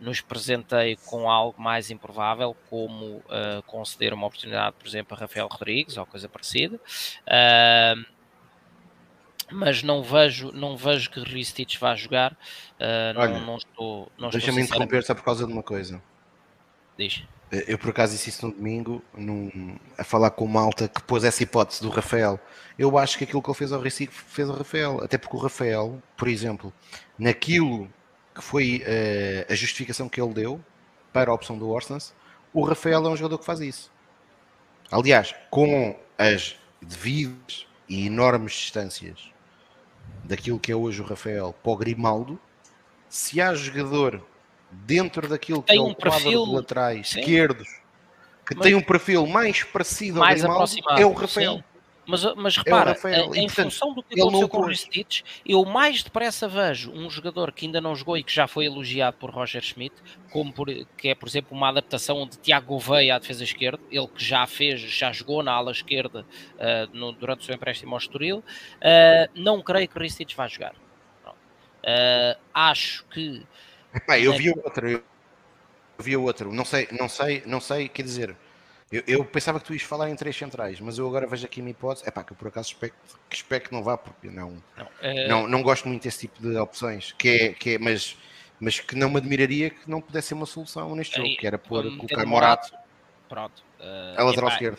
nos presenteie com algo mais improvável, como uh, conceder uma oportunidade, por exemplo, a Rafael Rodrigues ou coisa parecida. Uh, mas não vejo, não vejo que Ristich vá jogar. Uh, Olha, não, não, estou. Não Deixa-me interromper só por causa de uma coisa. Diz. Eu por acaso disse isso no domingo, num, a falar com o Malta que pôs essa hipótese do Rafael. Eu acho que aquilo que ele fez ao Recife fez ao Rafael, até porque o Rafael, por exemplo, naquilo que foi uh, a justificação que ele deu para a opção do Orsens, o Rafael é um jogador que faz isso. Aliás, com as devidas e enormes distâncias daquilo que é hoje o Rafael para o Grimaldo, se há jogador dentro daquilo que tem é o um quadro perfil, de laterais sim. esquerdos que mas, tem um perfil mais parecido mais ao Grimaldo, é o Rafael. Sim. Mas, mas repara, é em, em função do que aconteceu com o Ristich, eu mais depressa vejo um jogador que ainda não jogou e que já foi elogiado por Roger Schmidt, como por, que é, por exemplo, uma adaptação de Tiago Gouveia à defesa esquerda, ele que já fez, já jogou na ala esquerda uh, no, durante o seu empréstimo ao Estoril, uh, não creio que o Ristich vá jogar. Uh, acho que... Epá, eu vi outro, eu vi outro, não sei, não sei, não sei, quer dizer eu, eu, pensava que tu ias falar em três centrais, mas eu agora vejo aqui uma hipótese. É pá, que eu por acaso espero que, espero que não vá, porque não, não, é... não, não gosto muito desse tipo de opções. Que é, que é, mas, mas que não me admiraria que não pudesse ser uma solução neste jogo, que era pôr, colocar Morato, Pronto, uh, a lateral esquerda.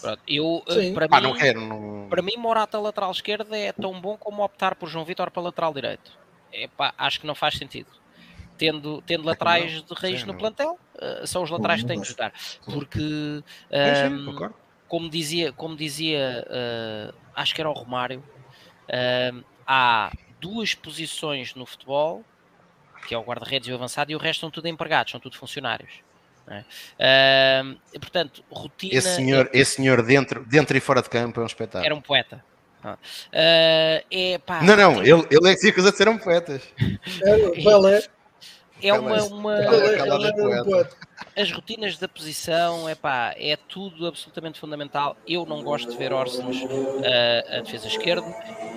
Pronto, eu, eh, para, ah, mim, não quero, não... para mim, Morata lateral esquerda é tão bom como optar por João Vitor para lateral direito. Epá, acho que não faz sentido tendo, tendo laterais de raiz Sim, no plantel, uh, são os laterais que têm que jogar. Porque, um, ehm, como dizia, como dizia uh, acho que era o Romário, uh, há duas posições no futebol, que é o guarda-redes e o avançado, e o resto são tudo empregados, são tudo funcionários. É? Uh, portanto, rotina. Esse senhor, é... esse senhor dentro, dentro e fora de campo é um espetáculo. Era um poeta. Uh, é, pá, não, não, tem... ele, ele é que se acusa de ser um poetas. (laughs) É, é uma. uma é as rotinas da posição, epá, é tudo absolutamente fundamental. Eu não gosto de ver Orsens uh, a defesa esquerda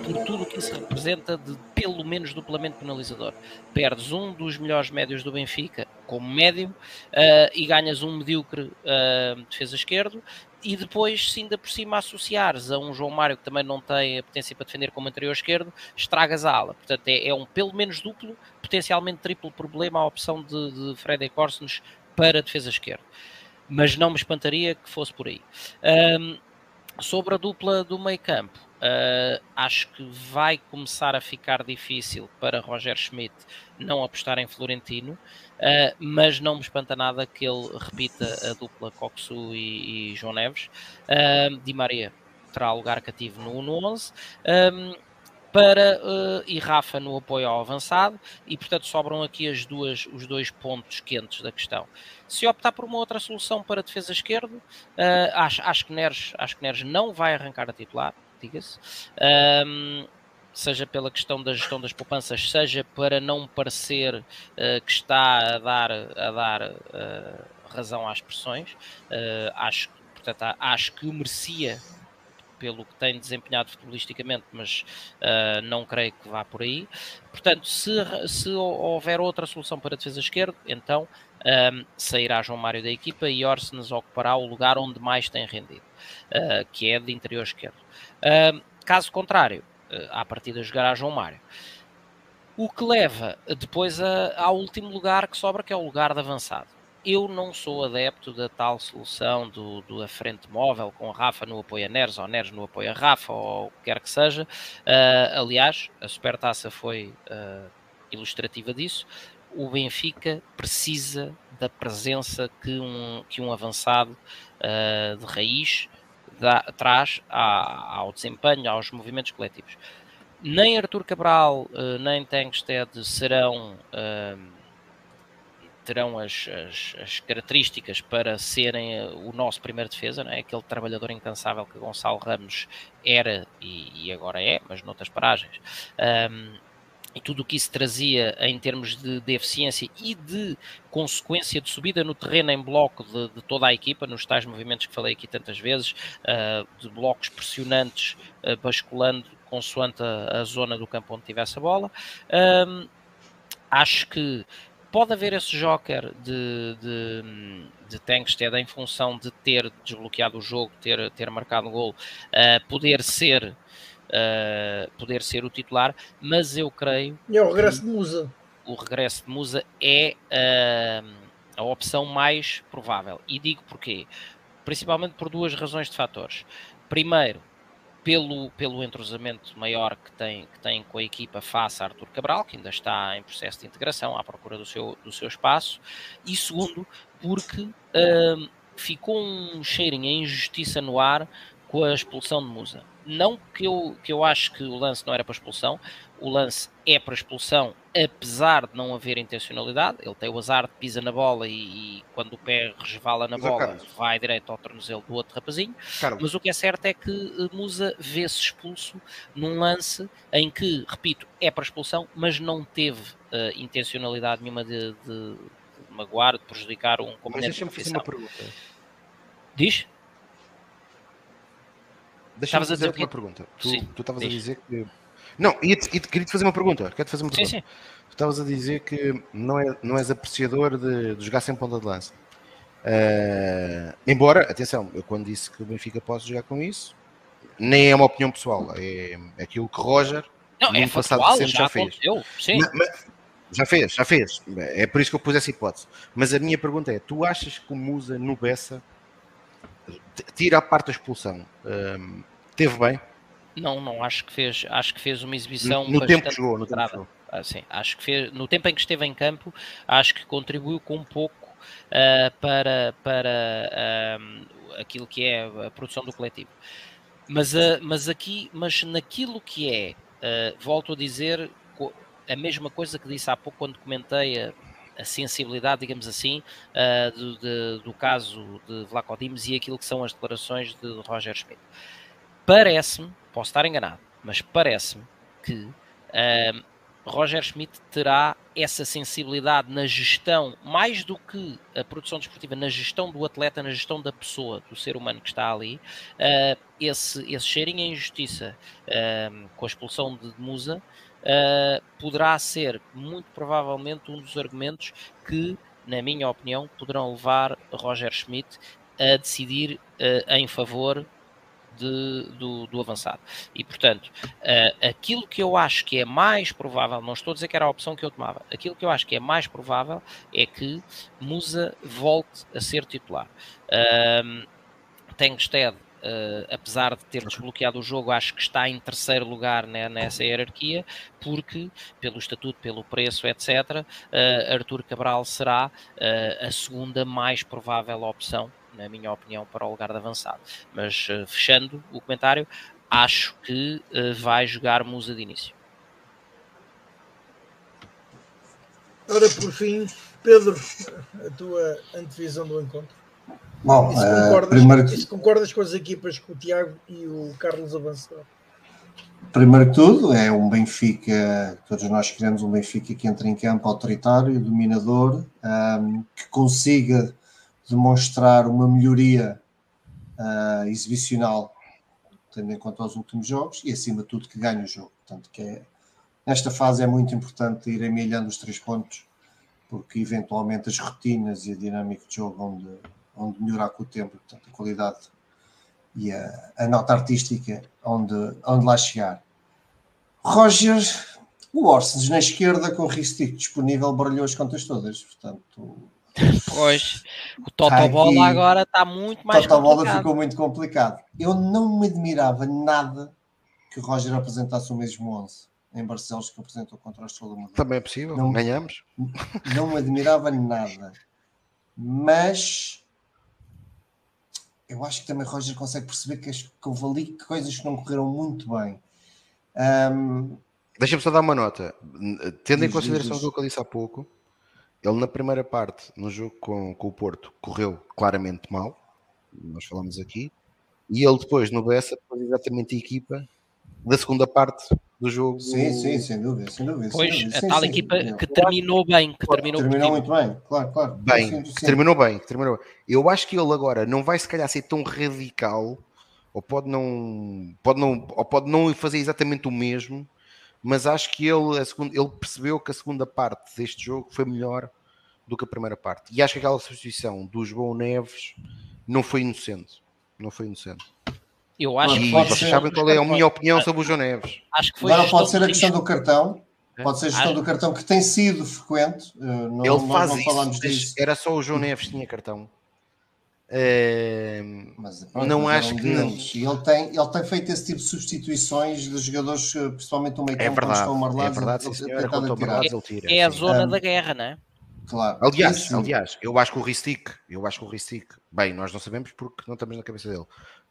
por tudo o que isso representa de pelo menos duplamente penalizador. Perdes um dos melhores médios do Benfica como médio uh, e ganhas um medíocre uh, defesa esquerdo e depois, se ainda por cima associares a um João Mário que também não tem a potência para defender como anterior esquerdo, estragas a ala. Portanto, é, é um pelo menos duplo, potencialmente triplo problema a opção de, de Freddy Corsens para a defesa esquerda. mas não me espantaria que fosse por aí. Um, sobre a dupla do meio campo, uh, acho que vai começar a ficar difícil para Roger Schmidt não apostar em Florentino, uh, mas não me espanta nada que ele repita a dupla Coxu e, e João Neves. Uh, Di Maria terá lugar cativo no, no 11. Um, para uh, e Rafa no apoio ao avançado e portanto sobram aqui as duas, os dois pontos quentes da questão. Se optar por uma outra solução para defesa esquerda, uh, acho, acho, que Neres, acho que Neres não vai arrancar a titular, diga-se. Seja pela questão da gestão das poupanças, seja para não parecer uh, que está a dar, a dar uh, razão às pressões. Uh, acho, portanto, acho que merecia pelo que tem desempenhado futebolisticamente, mas uh, não creio que vá por aí. Portanto, se, se houver outra solução para a defesa esquerda, então um, sairá João Mário da equipa e Orsnes ocupará o lugar onde mais tem rendido, uh, que é de interior esquerdo. Uh, caso contrário, à partida jogará João Mário. O que leva depois a, ao último lugar que sobra, que é o lugar de avançado eu não sou adepto da tal solução do, do a frente móvel com a Rafa no apoio a Neres ou Neres no apoio a Rafa ou o que quer que seja. Uh, aliás, a Supertaça foi uh, ilustrativa disso. O Benfica precisa da presença que um, que um avançado uh, de raiz dá, traz ao desempenho, aos movimentos coletivos. Nem Artur Cabral, nem Tengsted serão terão as, as, as, características para serem eh, o nosso primeiro defesa, não é? aquele trabalhador incansável que Gonçalo Ramos era e, e agora é, mas noutras paragens. Um, e tudo o que isso trazia em termos de, de, eficiência e de consequência de subida no terreno em bloco de, de toda a equipa, nos tais movimentos que falei aqui tantas vezes, uh, de blocos pressionantes, uh, basculando consoante a, a, zona do campo onde tivesse a bola. Um, acho que pode haver esse joker de, de, de Tankstead em função de ter desbloqueado o jogo, ter, ter marcado o gol, uh, poder ser uh, poder ser o titular, mas eu creio. E é o regresso de Musa. O regresso de Musa é uh, a opção mais provável. E digo porquê. Principalmente por duas razões de fatores. Primeiro, pelo, pelo entrosamento maior que tem, que tem com a equipa face a Artur Cabral, que ainda está em processo de integração à procura do seu, do seu espaço, e segundo, porque uh, ficou um cheirinho em injustiça no ar com a expulsão de Musa. Não que eu, que eu acho que o lance não era para expulsão, o lance é para expulsão, apesar de não haver intencionalidade. Ele tem o azar de pisa na bola e, e quando o pé resvala na Mas, bola, Carlos. vai direto ao tornozelo do outro rapazinho. Carlos. Mas o que é certo é que eh, Musa vê-se expulso num lance em que, repito, é para expulsão, mas não teve uh, intencionalidade nenhuma de, de, de, magoar, de prejudicar um componente. Mas deixa-me fazer uma pergunta. Diz? Deixa-me fazer uma pergunta. Tu estavas a dizer que não, e queria te fazer uma pergunta. Quero-te fazer uma pergunta. Sim, sim. Tu estavas a dizer que não, é, não és apreciador de, de jogar sem ponta de lança. Uh, embora, atenção, eu quando disse que o Benfica pode jogar com isso, nem é uma opinião pessoal, é, é aquilo que Roger não, no é passado factual, já, já fez. Mas, mas, já fez, já fez. É por isso que eu pus essa hipótese. Mas a minha pergunta é: tu achas que o Musa no Bessa tira a parte da expulsão? Um, teve bem? Não, não, acho que fez, acho que fez uma exibição no, no tempo que jogou, no tempo que jogou. Ah, sim, acho que fez, no tempo em que esteve em campo, acho que contribuiu com um pouco uh, para, para uh, aquilo que é a produção do coletivo. Mas, uh, mas aqui, mas naquilo que é, volto a dizer a mesma coisa que disse há pouco quando comentei a, a sensibilidade, digamos assim, do, de, do caso de Vlaco Dimes e aquilo que são as declarações de Roger Schmidt. Parece-me posso estar enganado, mas parece-me que uh, Roger Schmidt terá essa sensibilidade na gestão, mais do que a produção desportiva, na gestão do atleta, na gestão da pessoa, do ser humano que está ali, uh, esse, esse cheirinho em injustiça uh, com a expulsão de Musa uh, poderá ser muito provavelmente um dos argumentos que, na minha opinião, poderão levar Roger Schmidt a decidir em favor de, do, do, avançado. E, portanto, uh, aquilo que eu acho que é mais provável, não estou a dizer que era a opção que eu tomava, aquilo que eu acho que é mais provável é que Musa volte a ser titular. Uh, Tengsted Uh, apesar de ter desbloqueado o jogo, acho que está em terceiro lugar né, nessa hierarquia, porque, pelo estatuto, pelo preço, etc., uh, Arthur Cabral será uh, a segunda mais provável opção, na minha opinião, para o lugar de avançado. Mas, fechando o comentário, acho que vai jogar Musa de início. Ora, por fim, Pedro, a tua antevisão do encontro. Bom, se eh, concordas, primeiro... e se concordas com as equipas que o Tiago e o Carlos avançaram? Primeiro que tudo, é um Benfica, todos nós queremos um Benfica que entre em campo autoritário, dominador, um, que consiga demonstrar uma melhoria uh, exibicional, tendo em conta os últimos jogos, e acima de tudo que ganhe o jogo. Portanto, que é, nesta fase é muito importante ir emilhando os três pontos, porque eventualmente as rotinas e a dinâmica de jogo onde onde melhorar com o tempo, portanto, a qualidade e a, a nota artística onde, onde lá chegar. Roger, o Orsens na esquerda com o Ristic disponível baralhou as contas todas, portanto. Pois, o Totobola tá agora está muito mais Totobola complicado. ficou muito complicado. Eu não me admirava nada que o Roger apresentasse o mesmo 11 em Barcelos que apresentou contra o Estrela Também é possível, não, ganhamos. Não me admirava nada. Mas eu acho que também Roger consegue perceber que, que houve ali coisas que não correram muito bem. Um... Deixa-me só dar uma nota. Tendo em consideração o que eu disse há pouco, ele na primeira parte, no jogo com, com o Porto, correu claramente mal. Nós falamos aqui. E ele depois, no Bessa, pôs exatamente a equipa da segunda parte do jogo. Sim, sim, sem dúvida, sem dúvida. Pois, sem dúvida. a tal sim, equipa sim, que terminou bem, que terminou, terminou muito bem, claro, claro. Bem, sim, terminou bem, terminou bem. Eu acho que ele agora não vai se calhar ser tão radical, ou pode não, pode não, ou pode não fazer exatamente o mesmo, mas acho que ele, a segunda, ele percebeu que a segunda parte deste jogo foi melhor do que a primeira parte. E acho que aquela substituição do João Neves não foi inocente. Não foi inocente. Eu acho que vocês ser... sabem qual é a minha opinião sobre o João Neves. Acho que foi Agora pode ser a questão do cartão. Pode ser a gestão do cartão que tem sido frequente. Eh, não, ele faz não falamos disso. Era só o João Neves que tinha cartão. É... Mas, pronto, não mas acho que não. Ele tem, ele tem feito esse tipo de substituições de jogadores, eh, principalmente o meio campo, é verdade, estão amarelados. É verdade, sim, senhora, é, é, a zona um, da guerra, não é? Claro. Aliás, Isso. aliás, eu acho que o Ristic, eu acho que o Ristic, bem, nós não sabemos porque não estamos na cabeça dele,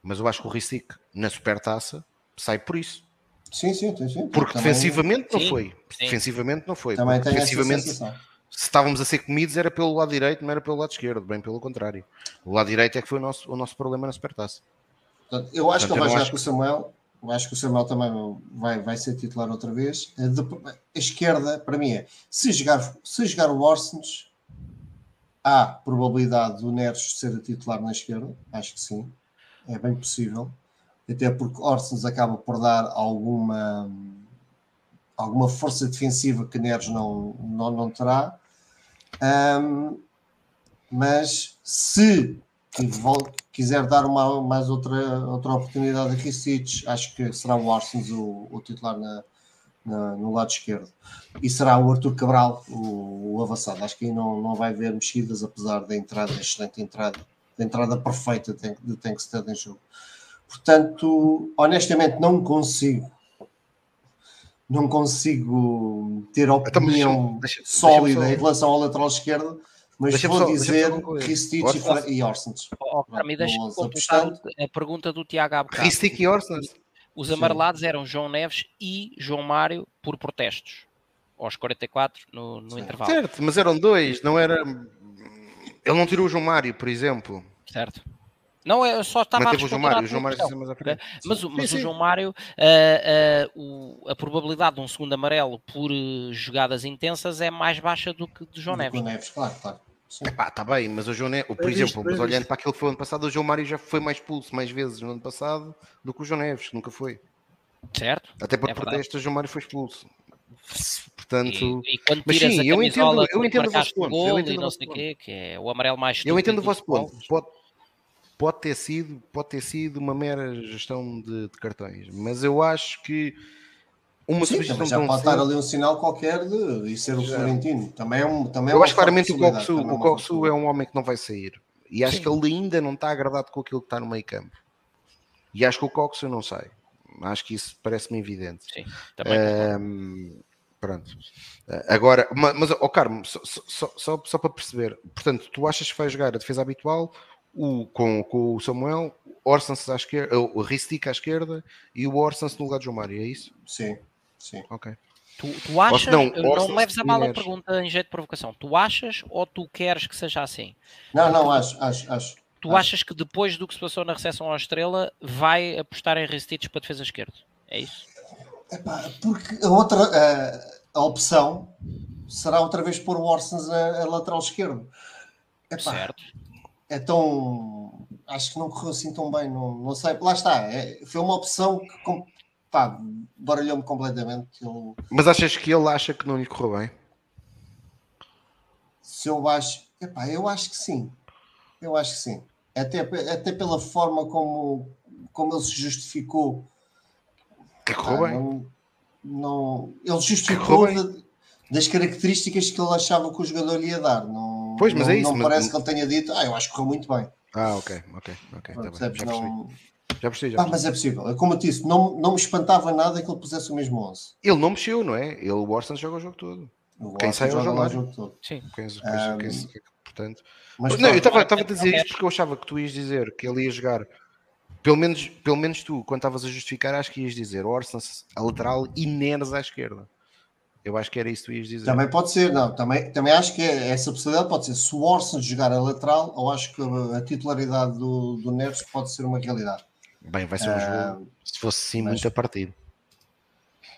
mas eu acho que o Ristic na supertaça sai por isso. Sim, sim, sim. Porque também... defensivamente não sim, foi. Sim. Defensivamente não foi. Também defensivamente, se estávamos a ser comidos era pelo lado direito, não era pelo lado esquerdo, bem pelo contrário. O lado direito é que foi o nosso, o nosso problema na supertaça. Eu acho Portanto, que ele vai jogar com o Samuel. Eu acho que o Samuel também vai, vai ser titular outra vez. A, esquerda, para mim, é se jogar, se jogar o Orsens, há probabilidade do Neres ser a titular na esquerda. Acho que sim é bem possível, até porque Orsens acaba por dar alguma, alguma força defensiva que Neres não, não, não terá. Um, mas se quiser dar uma, mais outra, outra oportunidade a Ricic, acho que será o Orsens o, o titular na, na, no lado esquerdo. E será o Arthur Cabral o, o avançado. Acho que aí não, não vai haver mexidas, apesar da entrada, excelente entrada da entrada perfeita de Tankstead em jogo. Portanto, honestamente, não consigo não consigo ter então, opinião então, sólida deixa em relação ao lateral esquerdo, mas vou só, dizer Ristic e Orsens. Oh, para mim, deixa-me completar a pergunta do Tiago Abcado. Ristic e Orsens. Os amarelados eram João Neves e João Mário por protestos, aos 44 no, no intervalo. Certo, mas eram dois, não era ele não tirou o João Mário, por exemplo. Certo. Não, eu só estava Manteve a o João Mário, o João Mário mais à frente. Mas, mas sim, o João Mário, uh, uh, o, a probabilidade de um segundo amarelo por uh, jogadas intensas é mais baixa do que de João Neves. Neves, claro, claro. Está bem, mas o João Neves, por exemplo, mas olhando para aquilo que foi ano passado, o João Mário já foi mais expulso mais vezes no ano passado do que o João Neves, que nunca foi. Certo. Até por é protestos, o João Mário foi expulso. Portanto, e, e quando mas sim, eu entendo, eu entendo o vosso ponto. Eu entendo não sei quê, que é o amarelo mais Eu entendo o vosso ponto. Pode, pode ter sido, pode ter sido uma mera gestão de, de cartões, mas eu acho que uma Sim, substituição já pode estar ali um sinal qualquer de, de ser o Já. Florentino. Também é um, também é Eu uma acho claramente o Coxu, é o Coxu é um homem que não vai sair. E acho Sim. que ele ainda não está agradado com aquilo que está no meio campo. E acho que o Coxu não sai. Acho que isso parece-me evidente. Sim, também. Ahm, pronto. Ah, Agora, ma- mas, ó Carmo, só, só, só, só para perceber, portanto, tu achas que vai jogar a defesa habitual o, com, com o Samuel, Orsens à esquerda, o Ristic à esquerda e o Orsens no lugar de João Mário, é isso? Sim, sim. Ok. Tu, tu achas, não, não, leves a mal a pergunta em jeito de provocação, tu achas ou tu queres que seja assim? Não, não, acho, acho, acho. Tu Acho. achas que depois do que se passou na recepção à Estrela vai apostar em Ristich para defesa esquerda? É isso? Epá, porque a outra a, a opção será outra vez pôr o Orsens a, a lateral esquerdo. Epá, Certo. é tão. Acho que não correu assim tão bem, não, não sei. Lá está, é- foi uma opção que com- pá, baralhou-me completamente. Eu, Mas achas que ele acha que não lhe correu bem? se eu acho. Epá, eu acho que sim. Eu acho que sim. Até, até pela forma como, como ele se justificou. Que correu bem. não, não- ele justificou da- das características que ele achava que o jogador lhe ia dar. Não, Pois, mas não, é isso, Não mas- parece que ele tenha dito, ah, eu acho que correu muito bem. Ah, ok, ok, ok. tá bem. Percebes? Já percebi. Já percebi, já Ah, percebi. mas é possível. É Como eu disse, não, não me espantava nada que ele pusesse o mesmo 11. Ele não mexeu, não é? Ele, o Orsens joga o jogo todo. O Quem sai é o joga o jogo todo. Sim. Quem, quem, Ah, quem- portanto, Mas não, eu estava a dizer isto porque eu achava que tu ias dizer que ele ia jogar. Pelo menos, pelo menos tu, quando estavas a justificar, acho que ias dizer Orsens a lateral e Neres à esquerda. Eu acho que era isso que tu ias dizer. Também pode ser, não. Também, também acho que é- essa possibilidade pode ser. Se o Orson jogar a lateral, eu acho que a, titularidade do, do Neres pode ser uma realidade. Bem, vai ser um Ah, jogo, se fosse sim, mas- muito a partido.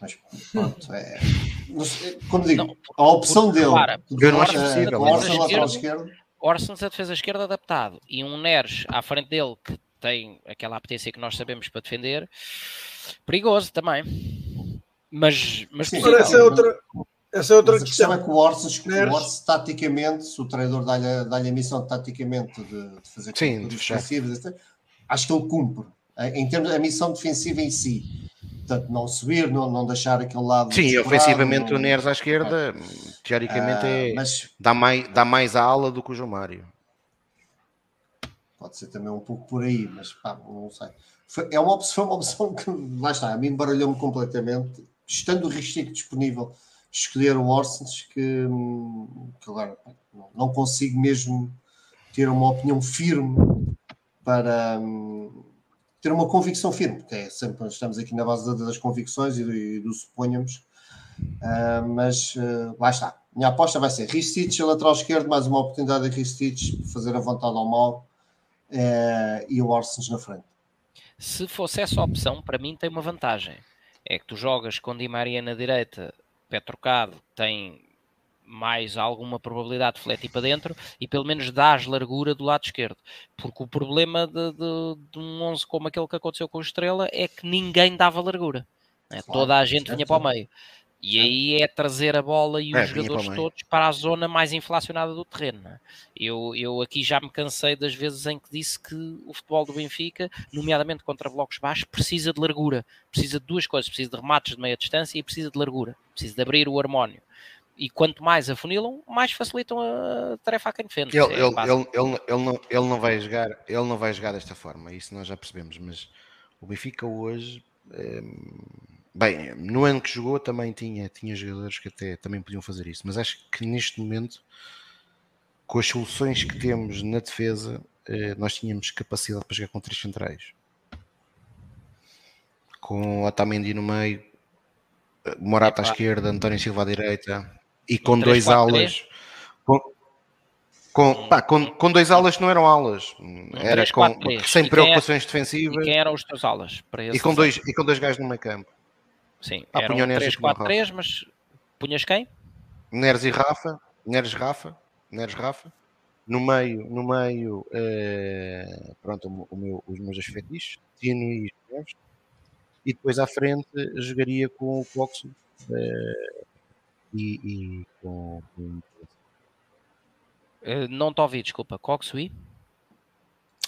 Mas pronto, é. não sei, Como digo, Não, a opção dele. repara, de eu não acho eh, possível, o mas Orson a lateral esquerda- esquerdo. Orsens a defesa esquerda adaptado e um Neres à frente dele que tem aquela apetência que nós sabemos para defender, perigoso também. Mas, mas Sim, essa é outra, essa é outra Mas a questão questão. é que o Orson, o Neres. Orson, taticamente, se o treinador dá-lhe a- dá-lhe a missão taticamente de, de fazer Sim, defensivas, etc., acho que ele cumpre. Em em termos da missão defensiva em si. Portanto, não subir, não, não deixar aquele lado. Sim, ofensivamente não- o Neres à esquerda, teoricamente, Ah, é, Mas dá, mais, dá mais a ala do que o João Mário. pode ser também um pouco por aí, mas pá, não sei. Foi, é uma opção, (laughs) uma opção que lá está, a mim baralhou-me completamente. Estando o Ristic disponível, escolher o Orsens, que, que agora não- não consigo mesmo ter uma opinião firme para hum, ter uma convicção firme, porque é sempre estamos aqui na base da- das convicções e do, e do suponhamos. Ah, mas ah, lá está. Minha aposta vai ser Ristich, lateral esquerdo, mais uma oportunidade de Ristich fazer a vontade ao mal eh, e o Orsens na frente. se fosse essa opção, para mim tem uma vantagem. É que tu jogas com Di Maria na direita, pé trocado, tem mais alguma probabilidade de fletir para dentro e pelo menos dás largura do lado esquerdo. Porque o problema de, de- de um 11 como aquele que aconteceu com o Estrela é que ninguém dava largura. né? Claro, Toda a gente certo. vinha para o meio. E aí é trazer a bola e É, os vinha jogadores para todos para a zona mais inflacionada do terreno. né? Eu, eu aqui já me cansei das vezes em que disse que o futebol do Benfica, nomeadamente contra blocos baixos, precisa de largura. Precisa de duas coisas: precisa de remates de meia distância e precisa de largura. Precisa de abrir o harmónio. E quanto mais afunilam, mais facilitam a tarefa a quem defende. Ele, é ele, ele, ele, ele não, ele não vai jogar, ele não vai jogar desta forma, isso nós já percebemos, mas o Benfica hoje, eh, bem, no ano que jogou também tinha, tinha jogadores que até também podiam fazer isso, mas acho que neste momento, com as soluções que temos na defesa, eh, nós tínhamos capacidade para jogar com três centrais. Com Otamendi no meio, Morata à esquerda, António Silva à direita e com dois 3-4-3? alas. Com, com, pá, com, com dois alas que não eram alas, era com, 3-4-3. sem E é- preocupações E defensivas quem eram os teus alas? Para e, com dois, e com dois gajos no meio campo. Sim, Ah, eram punha o Neres 3, e punha o 4, 3, mas punhas quem? Neres e Rafa, Neres Rafa, Neres Rafa. No meio, no meio, eh, pronto, o, meu, os meus fetiches, Tino e Neves. E depois à frente jogaria com o Coxo eh, e, e com, com Eh, não te ouvi, desculpa. Coxui?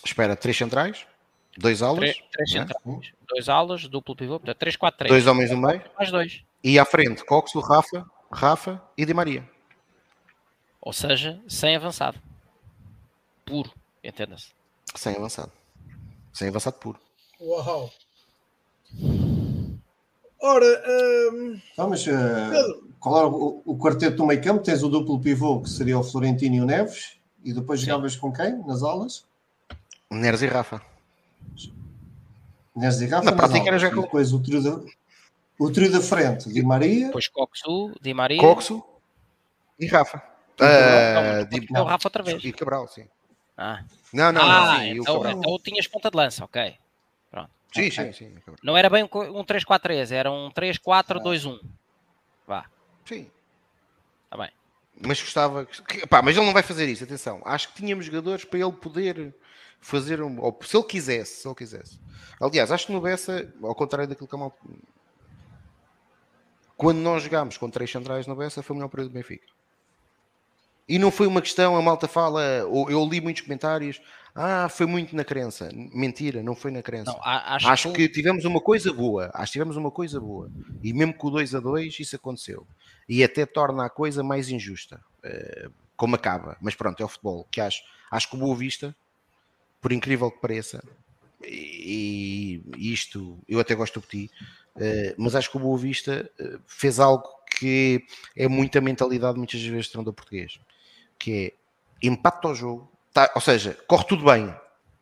espera, três centrais, dois alas, Três, três né? centrais, dois alas, duplo pivô, portanto 3, 4, 3. dois homens no meio, Mais dois. e à frente, Coxo, Rafa, Rafa e Di Maria. Ou seja, sem avançado. Puro, entenda-se. Sem avançado. Sem avançado puro. Uau! Ora, hum, Então, mas eh, Pedro. qual era o, o quarteto do meio campo? Tens o duplo pivô, que seria o Florentino e o Neves, e depois Sim. jogavas com quem nas alas? Neres e Rafa. Neres e Rafa Na prática era já E com- depois o trio da, o trio da frente, Di Maria, Depois Coxu, Di Maria. Coxo e Rafa. Cabral. Ah, Não, Di- é o Rafa outra vez. E Cabral, sim. Ah, Não, não, ah não. Sim, e o então, então tinhas ponta de lança, ok. Sim, sim, sim. o Cabral. Não era bem um co- um 3-4-3, era um 3-4-2-1. Vá, Sim. está bem. Mas gostava. que- pá, mas ele não vai fazer isso, atenção. Acho que tínhamos jogadores para ele poder fazer um. Ou, se ele quisesse, se ele quisesse. Aliás, acho que no Bessa, ao contrário daquilo que a mal. Quando nós jogámos com três centrais no Bessa, foi o melhor período do Benfica. E não foi uma questão, a malta fala, eu li muitos comentários, ah, foi muito na crença. Mentira, não foi na crença. Não, acho, Acho que, que tivemos uma coisa boa. Acho que tivemos uma coisa boa. E mesmo com o 2 a 2 isso aconteceu. E até torna a coisa mais injusta. eh, como acaba. Mas pronto, é o futebol. Que acho, acho que o Boa Vista, por incrível que pareça, e, e isto eu até gosto do Petit, eh, mas acho que o Boa Vista eh, fez algo que é muita mentalidade muitas vezes do treinador português. Que é empate ao jogo, tá, ou seja, corre tudo bem,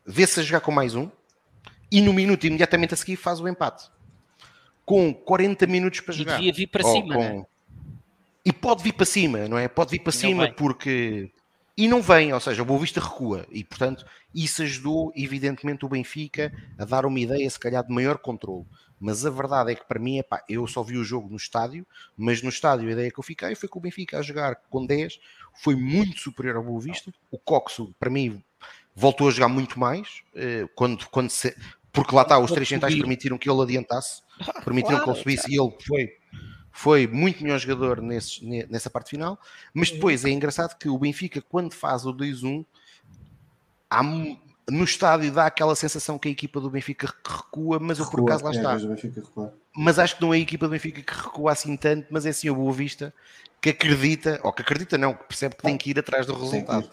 vê-se a jogar com mais um, e no minuto imediatamente a seguir faz o empate. Com 40 minutos para e jogar. devia vir para Ou cima, com- né? E pode vir para cima, não é? Pode vir para E cima porque. E não vem, ou seja, o Boa Vista recua. E, portanto, isso ajudou, evidentemente, o Benfica a dar uma ideia, se calhar, de maior controle. Mas a verdade é que, para mim, epá, eu só vi o jogo no estádio, mas no estádio a ideia que eu fiquei foi que o Benfica a jogar com 10 foi muito superior ao Boa Vista. O Coxo, para mim, voltou a jogar muito mais, eh, quando, quando se- porque lá está, os três centrais subir. permitiram que ele adiantasse, permitiram claro, que ele subisse e ele foi, foi muito melhor jogador nesses- ne- nessa parte final. Mas depois é engraçado que o Benfica, quando faz o 2-1, há no estádio dá aquela sensação que a equipa do Benfica recua, mas eu por acaso lá é, está mas acho que não é a equipa do Benfica que recua assim tanto, mas é sim o Boa Vista que acredita, ou que acredita não, que percebe que tem que ir atrás do resultado.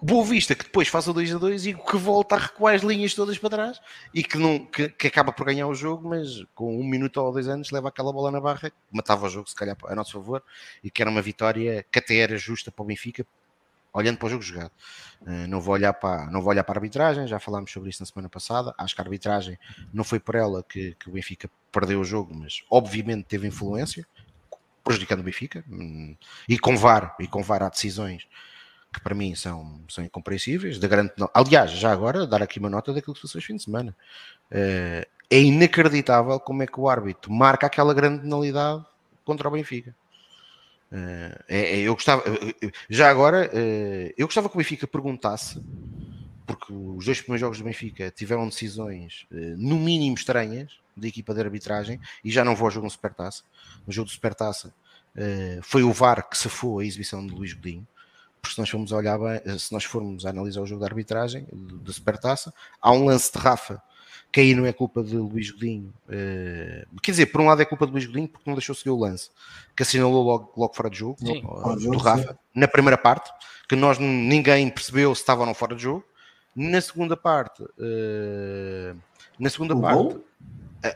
Boa Vista que depois faz o 2 a 2 e que volta a recuar as linhas todas para trás e que, não, que, que acaba por ganhar o jogo, mas com um minuto ou dois anos leva aquela bola na barra, que matava o jogo se calhar a nosso favor e que era uma vitória que até era justa para o Benfica, olhando para o jogo jogado. Uh, não, vou olhar para, não vou olhar para a arbitragem, já falámos sobre isso na semana passada. Acho que a arbitragem não foi por ela que, que o Benfica perdeu o jogo, mas obviamente teve influência, prejudicando o Benfica. hum, E com VAR, e com VAR há decisões que para mim são, são incompreensíveis. Da grande, aliás, já agora, dar aqui uma nota daquilo que passou este fim de semana. Uh, é inacreditável como é que o árbitro marca aquela grande penalidade contra o Benfica. Uh, é- é- eu gostava, já agora, eu gostava que o Benfica perguntasse, porque os dois primeiros jogos do Benfica tiveram decisões no mínimo estranhas da equipa de arbitragem, e já não vou ao jogo no Supertaça. No jogo do Supertaça uh, foi o VAR que safou a exibição de Luís Godinho, porque se nós formos a olhar bem, se nós formos a analisar o jogo da arbitragem da Supertaça, há um lance de Rafa que aí não é culpa de Luís Godinho. Uh, quer dizer, por um lado é culpa de Luís Godinho porque não deixou seguir o lance, que assinalou logo, logo fora de jogo, Sim. do Rafa, sim. na primeira parte, que nós ninguém percebeu se estava ou não fora de jogo. Na segunda parte, uh, na segunda O parte, gol?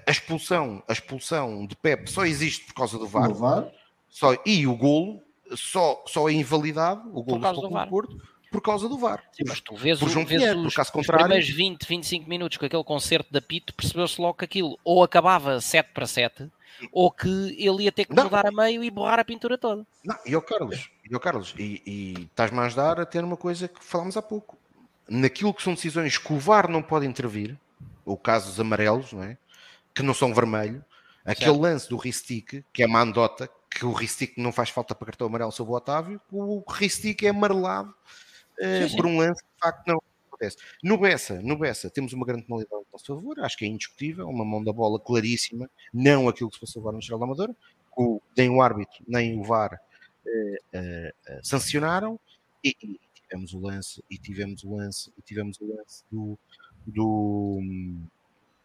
A, expulsão, a expulsão de Pepe só existe por causa do VAR. VAR? Só, e o golo só, só é invalidado, o golo do causa do Porto, por causa do VAR. Sim, mas tu vês, por o, João vês Pinheiro, os, por caso os contrário. primeiros 20, 25 minutos com aquele concerto da Pito, percebeu-se logo que aquilo ou acabava 7 para 7, ou que ele ia ter que Não. mudar a meio e borrar a pintura toda. Não, e ao Carlos, e ao Carlos, e, e estás-me a ajudar a ter uma coisa que falámos há pouco. Naquilo que são decisões que o VAR não pode intervir, ou casos amarelos, não é? Que não são vermelho, aquele Certo. lance do Ristic, que é uma andota, que o Ristic não faz falta para cartão amarelo sobre o Otávio, o Ristic é amarelado sim. por um lance que de facto não acontece. No Bessa, no Bessa temos uma grande penalidade a nosso favor, acho que é indiscutível, uma mão da bola claríssima, não aquilo que se passou agora no Geral da Amadora, o, nem o árbitro, nem o VAR eh, eh, sancionaram, e, e tivemos o lance, e tivemos o lance, e tivemos o lance do, do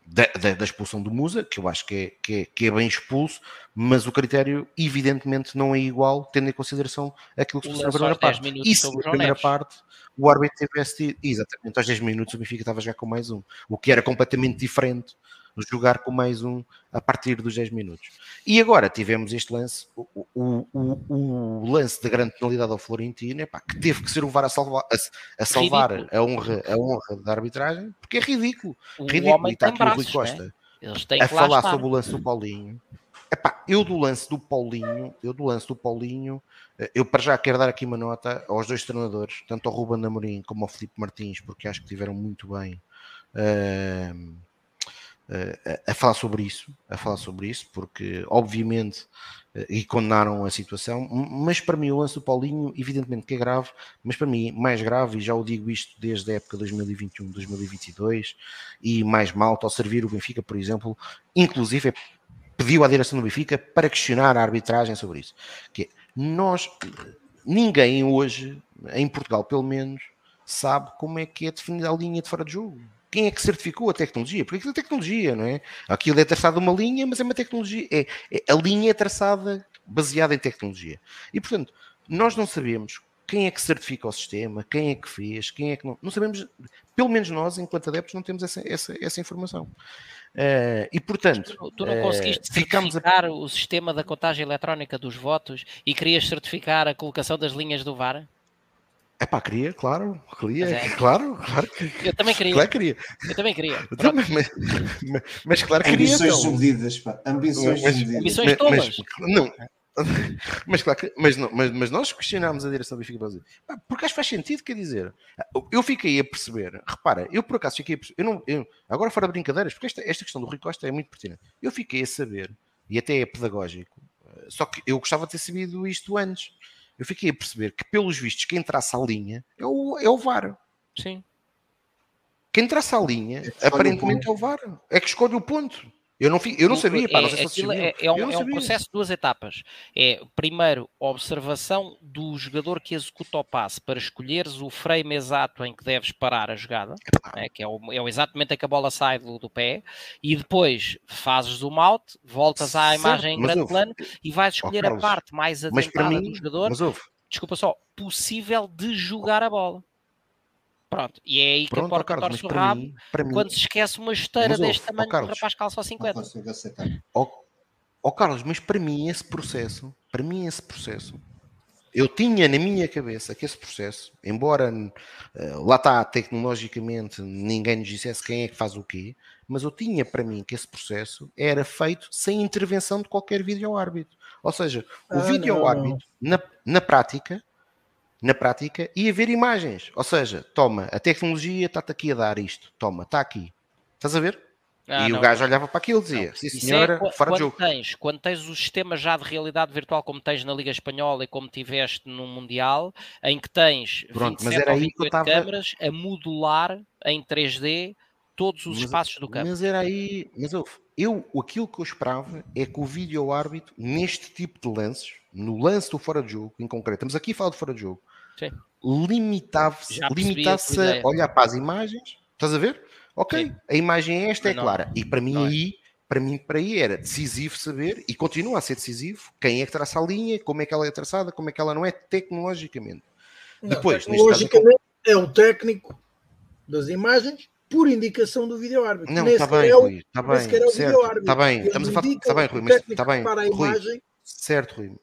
da, da, da, expulsão do Musa, que eu acho que é, que, é, que é bem expulso, mas o critério evidentemente não é igual, tendo em consideração aquilo que se passou na primeira parte. E se na primeira parte o árbitro tivesse tido, exatamente, aos 10 minutos o Benfica estava já com mais um, o que era completamente diferente jogar com mais um a partir dos 10 minutos. E agora tivemos este lance, o, o, o, o lance da grande penalidade ao Florentino, epá, que teve que ser o VAR a salvar, a, a salvar a, honra, a honra da arbitragem, porque é ridículo. O ridículo. E está aqui braços, o Rui Costa né? a falar sobre o lance do Paulinho. Epá, eu do lance do Paulinho, eu do lance do Paulinho, eh, eu para já quero dar aqui uma nota aos dois treinadores, tanto ao Ruben Amorim como ao Felipe Martins, porque acho que tiveram muito bem. Uh, a, a falar sobre isso, a falar sobre isso, porque obviamente eh, e condenaram a situação, mas para mim o lance do Paulinho, evidentemente que é grave, mas para mim mais grave, e já o digo isto desde a época 2021, 2022, e mais malta ao servir o Benfica, por exemplo, inclusive pediu à direção do Benfica para questionar a arbitragem sobre isso. Que é, nós, ninguém hoje, em Portugal pelo menos, sabe como é que é definida a linha de fora de jogo quem é que certificou a tecnologia? Porque aquilo é tecnologia, não é? Aquilo é traçado uma linha, mas é uma tecnologia. É, é, a linha é traçada baseada em tecnologia. E, portanto, nós não sabemos quem é que certifica o sistema, quem é que fez, quem é que não. Não sabemos, pelo menos nós, enquanto adeptos, não temos essa, essa, essa informação. Uh, e portanto, tu, tu não conseguiste uh, certificar a... o sistema da contagem eletrónica dos votos e querias certificar a colocação das linhas do VAR? É pá, queria, claro, queria, é. claro, claro que Eu também queria. Claro queria. Eu também queria. Mas, mas, mas, claro que queria. Ambições então. medidas, pá. Ambições mas, medidas. Ambições tolas. não. Mas claro que, mas, não, mas, mas nós questionámos a direção do Benfica Brasil. Porque acho que faz sentido, quer dizer. Eu fiquei a perceber, repara, eu por acaso fiquei a perceber, eu não, eu, agora fora de brincadeiras, porque esta, esta questão do Rui Costa é muito pertinente. Eu fiquei a saber, e até é pedagógico, só que eu gostava de ter sabido isto antes eu fiquei a perceber que, pelos vistos, quem traça a linha é o, é o VAR. Sim. Quem traça a linha, é aparentemente, é o VAR. É que escolhe o ponto. Eu não, eu não sabia, pá, não sei se é, é, um, é um processo de duas etapas. É, primeiro, observação do jogador que executa o passe para escolheres o frame exato em que deves parar a jogada, é, que é, o, é exatamente em que a bola sai do, do pé, e depois fazes o out, voltas à certo, imagem em grande plano e vais escolher oh, Carlos, a parte mais adentrada mim, do jogador, desculpa só, possível de jogar a bola. Pronto, e é aí Pronto, que a porta Carlos, torce o rabo mim, quando mim... se esquece uma esteira deste tamanho oh, o rapaz calça só 50. Ó oh, oh, Carlos, mas para mim esse processo, para mim esse processo, eu tinha na minha cabeça que esse processo, embora uh, lá está tecnologicamente ninguém nos dissesse quem é que faz o quê, mas eu tinha para mim que esse processo era feito sem intervenção de qualquer vídeo árbitro. Ou seja, o ah, vídeo árbitro, na, na prática, na prática e a ver imagens. Ou seja, toma, a tecnologia está-te aqui a dar isto. Toma, está aqui. Estás a ver? Ah, e não, o gajo olhava para aquilo e dizia: não. Sim, senhora, é, fora de jogo. Tens, quando tens o sistema já de realidade virtual, como tens na Liga Espanhola e como tiveste no Mundial, em que tens Pronto, 27 mas era ou 28 tava... câmaras a modular em 3D todos os mas, espaços do campo. Mas era aí, mas eu, eu, aquilo que eu esperava é que o vídeo árbitro, neste tipo de lances, no lance do fora de jogo, em concreto, estamos aqui a falar do fora de jogo, limitava-se limitava a olhar para as imagens, estás a ver? Ok, Sim. a imagem é esta, é clara. E para mim é. aí, para mim para aí era decisivo saber, e continua a ser decisivo, quem é que traça a linha, como é que ela é traçada, como é que ela não é tecnologicamente. Não, Depois, tecnologicamente caso, é o técnico das imagens por indicação do vídeo árbitro. Não, está bem, é Rui, está bem, certo, está bem, estamos a falar, está bem, Rui, mas está bem, Rui, imagem, certo, Rui,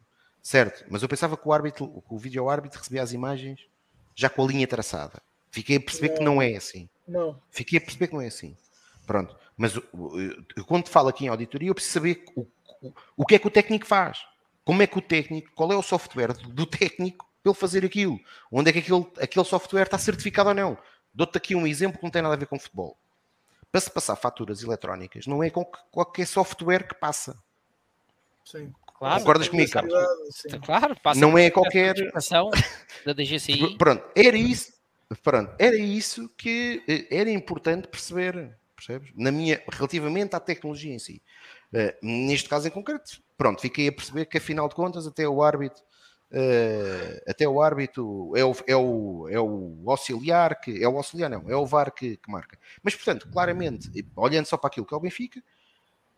Certo, mas eu pensava que o árbitro, que o vídeo árbitro recebia as imagens já com a linha traçada. Fiquei a perceber não, que não é assim. Não. Fiquei a perceber que não é assim. Pronto. Mas eu, quando falo aqui em auditoria, eu preciso saber o, o, o que é que o técnico faz. Como é que o técnico, qual é o software do técnico para ele fazer aquilo? Onde é que aquele, aquele software está certificado ou não? Dou-te aqui um exemplo que não tem nada a ver com futebol. Para se passar faturas eletrónicas, não é com qualquer software que passa. Sim. Claro, Concordas comigo, Carlos? Claro, não é qualquer (coughs) da DGCI. Pronto, era isso. Pronto, era isso que eh, era importante perceber, percebes? Na minha, relativamente à tecnologia em si. Uh, neste caso em concreto, pronto, fiquei a perceber que afinal de contas até o árbitro Uh, até o árbitro é o, é, o, é o auxiliar que é o auxiliar, não, é o VAR que, que, marca. Mas, portanto, claramente, olhando só para aquilo que é o Benfica,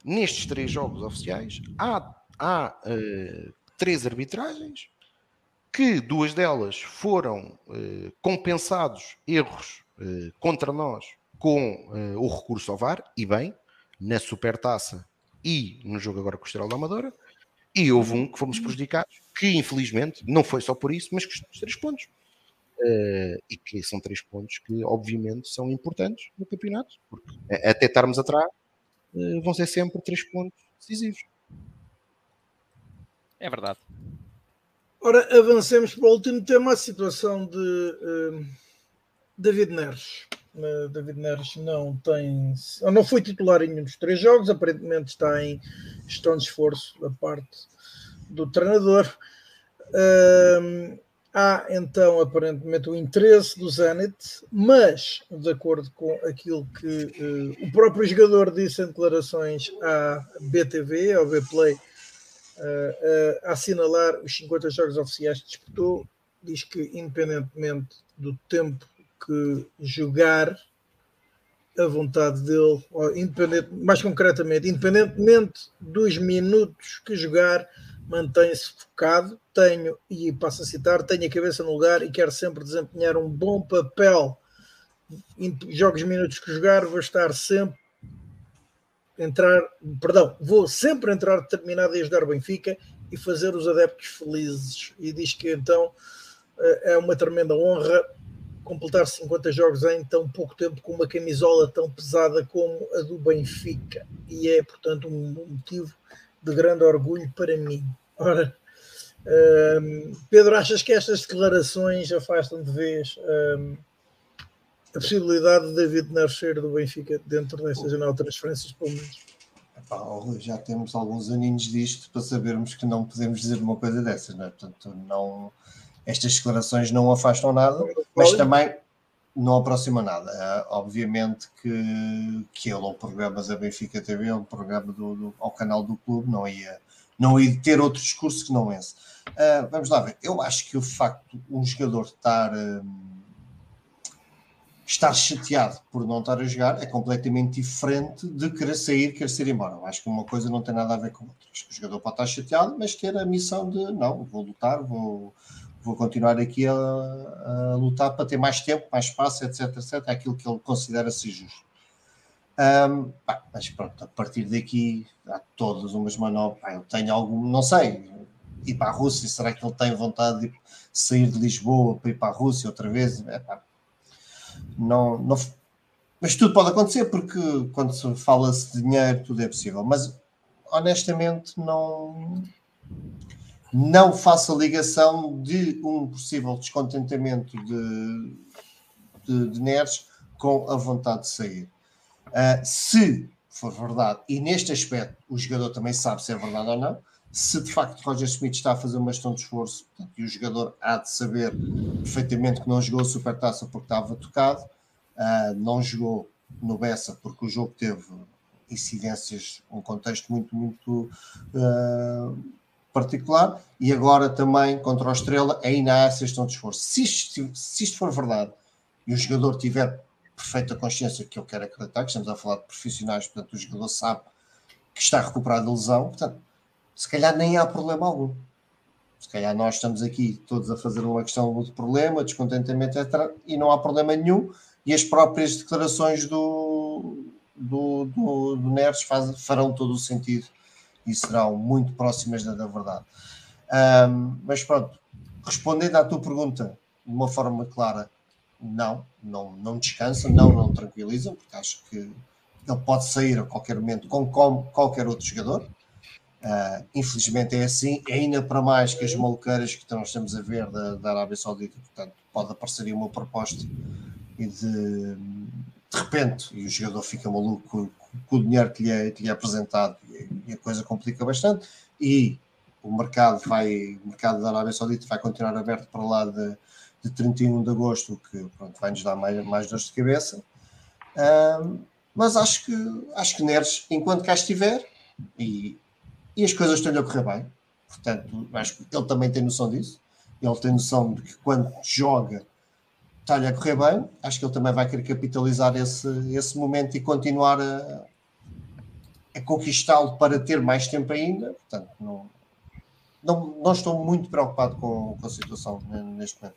nestes três jogos oficiais há, há uh, três arbitragens que duas delas foram uh, compensados erros contra nós com o recurso ao VAR, e bem, na supertaça e no jogo agora com o Estrela da Amadora, e houve um que fomos prejudicados, que infelizmente não foi só por isso, mas custou três pontos. Uh, e que são três pontos que obviamente são importantes no campeonato, porque até estarmos atrás uh, vão ser sempre três pontos decisivos. É verdade. Ora, avancemos para o último tema, a situação de uh, David Neres. David Neres não tem, não foi titular em nenhum dos três jogos, aparentemente está em gestão de esforço da parte do treinador. há então aparentemente o interesse do Zenit, mas de acordo com aquilo que uh, o próprio jogador disse em declarações à BTV, ao Bplay, uh, uh, a assinalar os 50 jogos oficiais que disputou, diz que independentemente do tempo que jogar a vontade dele, independente, mais concretamente, independentemente dos minutos que jogar, mantém-se focado, tenho, e passo a citar, tenho a cabeça no lugar e quero sempre desempenhar um bom papel. Em jogos minutos que jogar, vou estar sempre entrar, perdão, vou sempre entrar determinado a ajudar o Benfica e fazer os adeptos felizes. E diz que então eh, é uma tremenda honra completar 50 jogos em tão pouco tempo com uma camisola tão pesada como a do Benfica. E é, portanto, um motivo de grande orgulho para mim. Ora, um, Pedro, achas que estas declarações afastam de vez um, a possibilidade de David nascer do Benfica dentro desta janela de transferências, pelo menos? já temos alguns aninhos disto para sabermos que não podemos dizer uma coisa dessas, não é? Portanto, não estas declarações não afastam nada, mas também não aproxima nada. É, obviamente que, que ele, o programa da Benfica TV, o programa do, do, ao canal do clube, não ia, não ia ter outro discurso que não esse. Uh, vamos lá ver. Eu acho que o facto de um jogador estar, um, estar chateado por não estar a jogar é completamente diferente de querer sair, querer ser embora. Eu acho que uma coisa não tem nada a ver com outra. Acho que o jogador pode estar chateado, mas ter a missão de não, vou lutar, vou vou continuar aqui a, a, lutar para ter mais tempo, mais espaço, etc, etc, é aquilo que ele considera ser justo. Um, pá, mas pronto, a partir daqui há todas umas manobras. Pá, eu tenho algum, não sei, ir para a Rússia, será que ele tem vontade de sair de Lisboa para ir para a Rússia outra vez? É, pá, não, não, mas tudo pode acontecer porque quando se fala-se de dinheiro, tudo é possível. Mas honestamente, não não faça ligação de um possível descontentamento de, de, de Neres com a vontade de sair. Uh, se for verdade, e neste aspecto o jogador também sabe se é verdade ou não, se de facto Roger Smith está a fazer uma gestão de esforço e o jogador há de saber perfeitamente que não jogou a Supertaça porque estava tocado, uh, não jogou no Bessa porque o jogo teve incidências, um contexto muito, muito uh, particular e agora também contra o Estrela ainda há essa questão de esforço. Se isto, se isto for verdade e o jogador tiver perfeita consciência que eu quero acreditar, que estamos a falar de profissionais, portanto o jogador sabe que está recuperado de lesão, portanto, se calhar nem há problema algum. Se calhar nós estamos aqui todos a fazer uma questão de problema, descontentamento, etc., e não há problema nenhum, e as próprias declarações do, do, do, do Neres faz, farão todo o sentido e serão muito próximas da, da verdade. Um, mas pronto, respondendo à tua pergunta de uma forma clara, não, não, não descansa, não, não tranquiliza, porque acho que ele pode sair a qualquer momento com, com qualquer outro jogador. Uh, infelizmente é assim, ainda para mais que as maluqueiras que nós estamos a ver da, da Arábia Saudita, portanto, pode aparecer uma proposta e de, de repente e o jogador fica maluco com, com o dinheiro que lhe é, que lhe é apresentado e a coisa complica bastante e o mercado vai, o mercado da Arábia Saudita vai continuar aberto para lá de, de 31 de agosto, que pronto, vai nos dar mais, mais dores de cabeça. Um, mas acho que acho que Neres, enquanto cá estiver, e, e as coisas estão-lhe a correr bem, portanto, acho que ele também tem noção disso. ele tem noção de que quando joga está-lhe a correr bem, acho que ele também vai querer capitalizar esse, esse momento e continuar a, a conquistá-lo para ter mais tempo ainda. Portanto, não, não, não estou muito preocupado com, com a situação neste momento.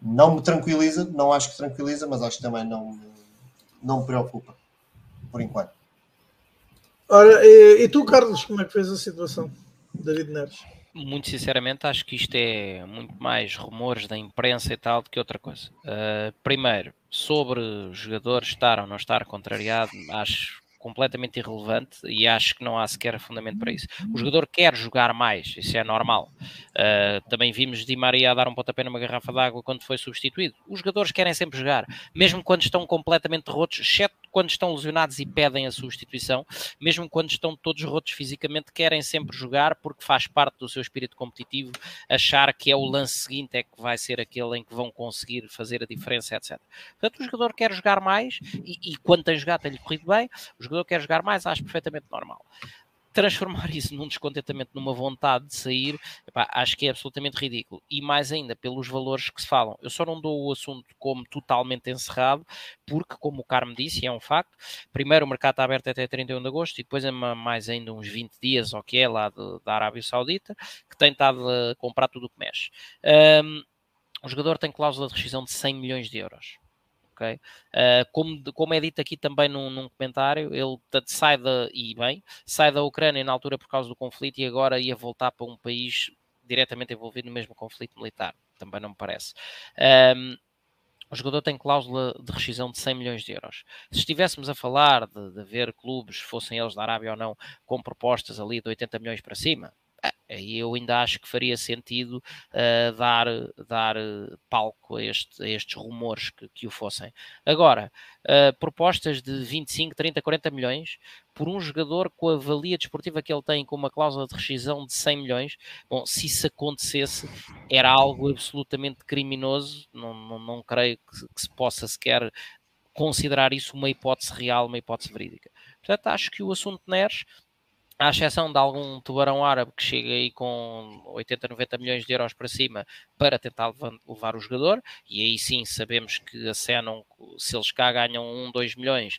Não me tranquiliza, não acho que tranquiliza, mas acho que também não, não me preocupa, por enquanto. Ora, e, e tu, Carlos, como é que fez a situação? David Neres? muito sinceramente, acho que isto é muito mais rumores da imprensa e tal do que outra coisa. Uh, primeiro, sobre o jogador estar ou não estar contrariado, acho completamente irrelevante e acho que não há sequer fundamento para isso. O jogador quer jogar mais, isso é normal. Uh, também vimos Di Maria dar um pontapé numa garrafa d'água quando foi substituído. Os jogadores querem sempre jogar, mesmo quando estão completamente rotos, exceto quando estão lesionados e pedem a substituição, mesmo quando estão todos rotos fisicamente, querem sempre jogar porque faz parte do seu espírito competitivo achar que é o lance seguinte é que vai ser aquele em que vão conseguir fazer a diferença, etc. Portanto, o jogador quer jogar mais e, e quando tem jogado tem-lhe corrido bem, o jogador quer jogar mais, acho perfeitamente normal transformar (laughs) isso num descontentamento, numa vontade de sair, epá, acho que é absolutamente ridículo. E mais ainda, pelos valores que se falam. Eu só não dou o assunto como totalmente encerrado, porque, como o Carmo disse, é um facto, primeiro o mercado está aberto até 31 de agosto e depois é mais ainda uns 20 dias, ou que é lá de, da Arábia Saudita, que tem estado a comprar tudo o que mexe. Um, o jogador tem cláusula de rescisão de 100 milhões de euros ok? Uh, como, como é dito aqui também num, num comentário, ele sai da, e bem, sai da Ucrânia na altura por causa do conflito e agora ia voltar para um país diretamente envolvido no mesmo conflito militar, também não me parece. Um, o jogador tem cláusula de rescisão de 100 milhões de euros. Se estivéssemos a falar de, de ver clubes, fossem eles da Arábia ou não, com propostas ali de 80 milhões para cima, eu ainda acho que faria sentido uh, dar, dar eh, palco a, este, a, estes rumores que, que o fossem. Agora, uh, propostas de 25, 30, 40 milhões por um jogador com a valia desportiva que ele tem, com uma cláusula de rescisão de 100 milhões, bom, se isso acontecesse, era algo absolutamente criminoso, não, não, não creio que, que se possa sequer considerar isso uma hipótese real, uma hipótese verídica. Portanto, acho que o assunto Neres à exceção de algum tubarão árabe que chega aí com 80, 90 milhões de euros para cima para tentar levar o jogador, e aí sim sabemos que acenam, se eles cá ganham 1, 2 milhões,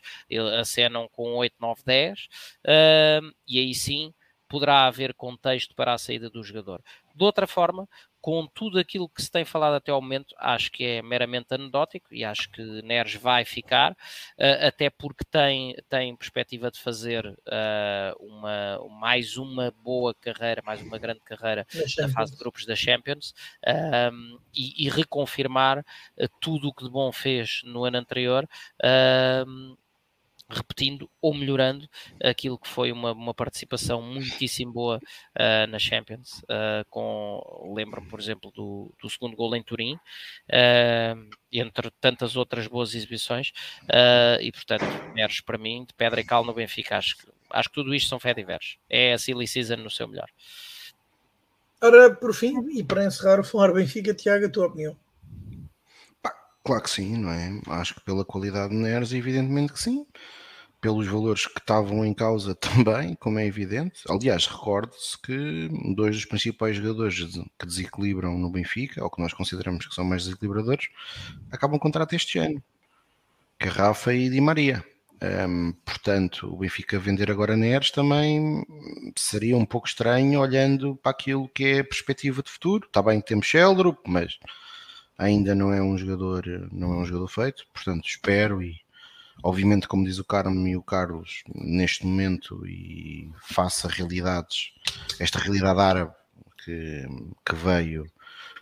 acenam com 8, 9, 10, uh, e aí sim poderá haver contexto para a saída do jogador. De outra forma, com tudo aquilo que se tem falado até ao momento, acho que é meramente anedótico e acho que Neres vai ficar, uh, até porque tem, tem perspectiva de fazer uh, uma, mais uma boa carreira, mais uma grande carreira na fase de grupos da Champions uh, e, e, reconfirmar tudo o que de bom fez no ano anterior repetindo ou melhorando aquilo que foi uma, uma participação muitíssimo boa uh, na Champions, uh, com, lembro por exemplo do, do segundo gol em Turim, uh, entre tantas outras boas exibições, e portanto, Neres para mim, de pedra e cal no Benfica, acho que, acho que tudo isto são fé diversos, é a silly season no seu melhor. Ora, por fim, e para encerrar o falar Benfica, Tiago, a tua opinião? Claro que sim, não é? Acho que pela qualidade de Neres, evidentemente que sim pelos valores que estavam em causa (laughs) também, como é evidente. Aliás, recorde-se que dois dos principais jogadores que desequilibram no Benfica, ou que nós consideramos que são mais desequilibradores, acabam o contrato este ano. Garrafa e Di Maria. Um, portanto, o Benfica vender agora Neres também seria um pouco estranho olhando para aquilo que é a perspectiva de futuro. Está bem que temos Sheldrup, mas ainda não é um jogador, não é um jogador feito. Portanto, espero e Obviamente, como diz o Carmo e o Carlos, neste momento e face a realidades, esta realidade árabe que, que veio,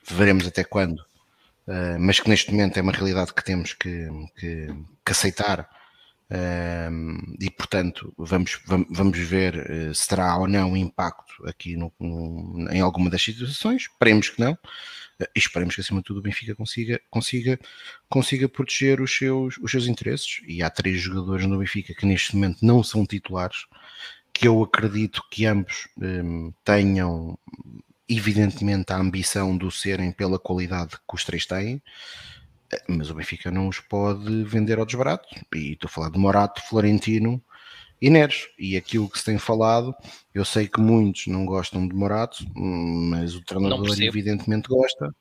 veremos até quando, uh, mas que neste momento é uma realidade que temos que, que, que aceitar. Uh, e portanto vamos, vamos ver uh, se terá ou não impacto aqui no, no, em alguma das situações, esperemos que não, e esperemos que acima de tudo o Benfica consiga, consiga, consiga proteger os seus, os seus interesses. E há três jogadores no Benfica que neste momento não são titulares, que eu acredito que ambos um, tenham evidentemente a ambição de o serem pela qualidade que os três têm, mas o Benfica não os pode vender ao desbarato. E estou a falar de Morato, Florentino e Neres. E aquilo que se tem falado, eu sei que muitos não gostam de Morato, mas o treinador evidentemente gosta.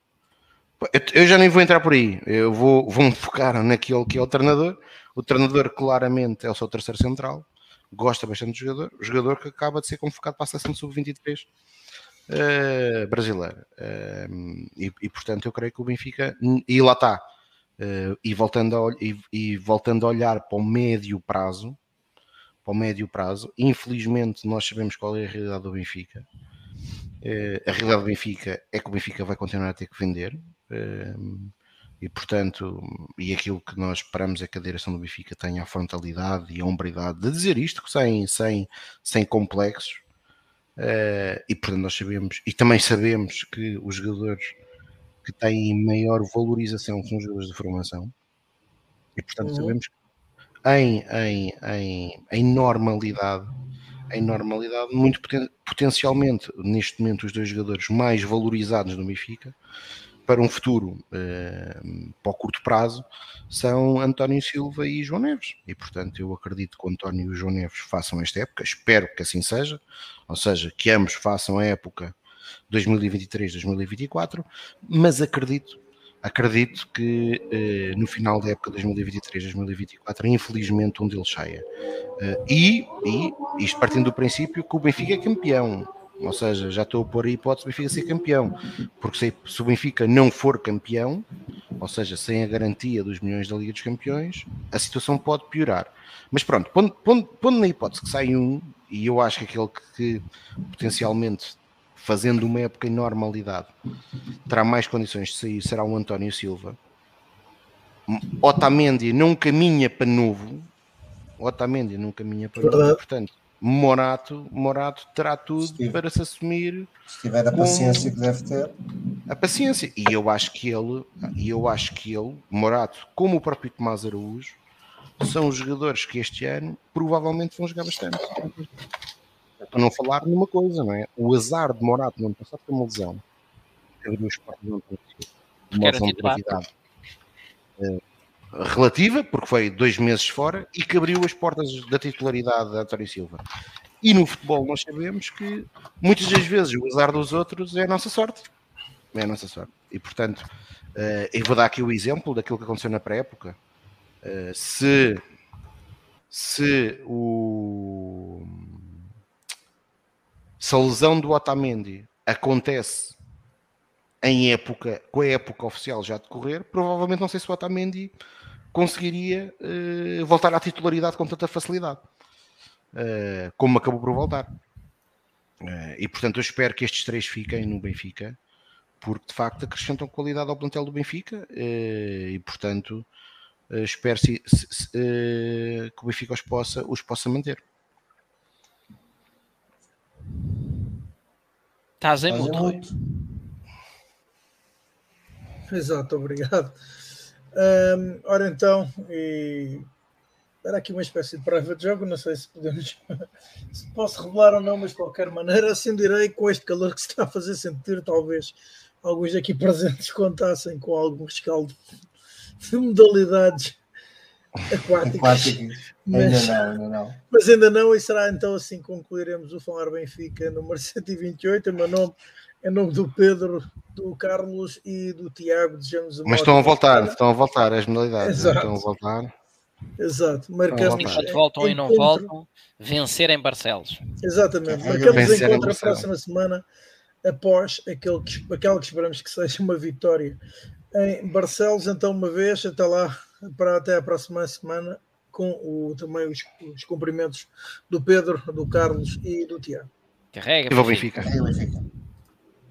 Eu já nem vou entrar por aí. Eu vou, vou me focar naquele que é o treinador. O treinador claramente é o seu terceiro central. Gosta bastante do jogador. O jogador que acaba de ser convocado para a seleção sub-23 uh, eh, brasileira. Uh, e, e, portanto eu creio que o Benfica. E lá está. Uh, e, voltando a, e, e voltando a olhar para o médio prazo, para o médio prazo, infelizmente nós sabemos qual é a realidade do Benfica. a realidade do Benfica é que o Benfica vai continuar a ter que vender e portanto, e aquilo que nós esperamos é que a direção do Benfica tenha a frontalidade e a hombridade de dizer isto sem, sem, sem complexos. Uh, e portanto, nós sabemos, e também sabemos que os jogadores que têm maior valorização são os jogadores de formação, e portanto, uhum. sabemos que em, em, em, em normalidade, em normalidade, muito poten potencialmente, neste momento, os dois jogadores mais valorizados no Benfica para um futuro, uh, para o curto prazo, são António Silva e João Neves. E, portanto, eu acredito que o António e o João Neves façam esta época, espero que assim seja, ou seja, que ambos façam a época 2023-2024, mas acredito, acredito que uh, no final da época 2023-2024, infelizmente, um deles saia. Uh, e, e, isto partindo do princípio que o Benfica é campeão, ou seja, já estou a pôr a hipótese do Benfica ser campeão. Porque se, se, o Benfica não for campeão, ou seja, sem a garantia dos milhões da Liga dos Campeões, a situação pode piorar. Mas pronto, pondo, pondo, pondo na hipótese que sai um, e eu acho que aquele que, que potencialmente fazendo uma época em normalidade terá mais condições de sair será o António Silva. Otamendi não caminha para novo. Otamendi não caminha para novo, portanto Morato, Morato terá tudo se para se assumir. Se tiver a paciência que deve ter. A paciência. E eu acho que ele, e eu acho que ele, Morato, como o próprio Tomás Araújo, são os jogadores que este ano provavelmente vão jogar bastante. Para não falar numa coisa, não é? O azar de Morato não passar por uma lesão, abriu os portas não uma lesão de gravidade relativa, porque foi dois meses fora, e que abriu as portas da titularidade de António Silva. E no futebol nós sabemos que muitas das vezes o azar dos outros é a nossa sorte. É a nossa sorte. E portanto, uh, eu vou dar aqui o exemplo daquilo que aconteceu na pré-época. Uh, se, se o se a lesão do Otamendi acontece em época, com a época oficial já decorrer, provavelmente não sei se o Otamendi conseguiria uh, voltar à titularidade com tanta facilidade, uh, como acabou por voltar. Uh, e portanto, eu espero que estes três fiquem no Benfica, porque de facto acrescentam qualidade ao plantel do Benfica e portanto espero se, se, se, que o Benfica os possa, os possa manter. Estás em muito. Exato, obrigado. Um, ora então, e... era aqui uma espécie de private jogo, não sei se podemos (laughs) se posso revelar ou não, mas de qualquer maneira assim direi com este calor que se está a fazer sentir, talvez alguns aqui presentes (laughs) contassem com algum rescaldo de modalidades aquáticas. Mas, ainda não, ainda não. Mas ainda não, e será então assim concluiremos o Falar Benfica número 128. O meu nome em nome do Pedro, do Carlos e do Tiago, desejamos Mas estão a voltar, estão a voltar as modalidades, né? estão a voltar. Exato, marcamos enquanto voltam e não voltam, vencer em Barcelos. Exatamente, marcamos encontro a próxima semana após aquele que, aquela que esperamos que seja uma vitória em Barcelos. Então, uma vez, até lá, para até a próxima semana, com o, também os, os cumprimentos do Pedro, do Carlos e do Tiago. Carrega, Benfica. Benfica.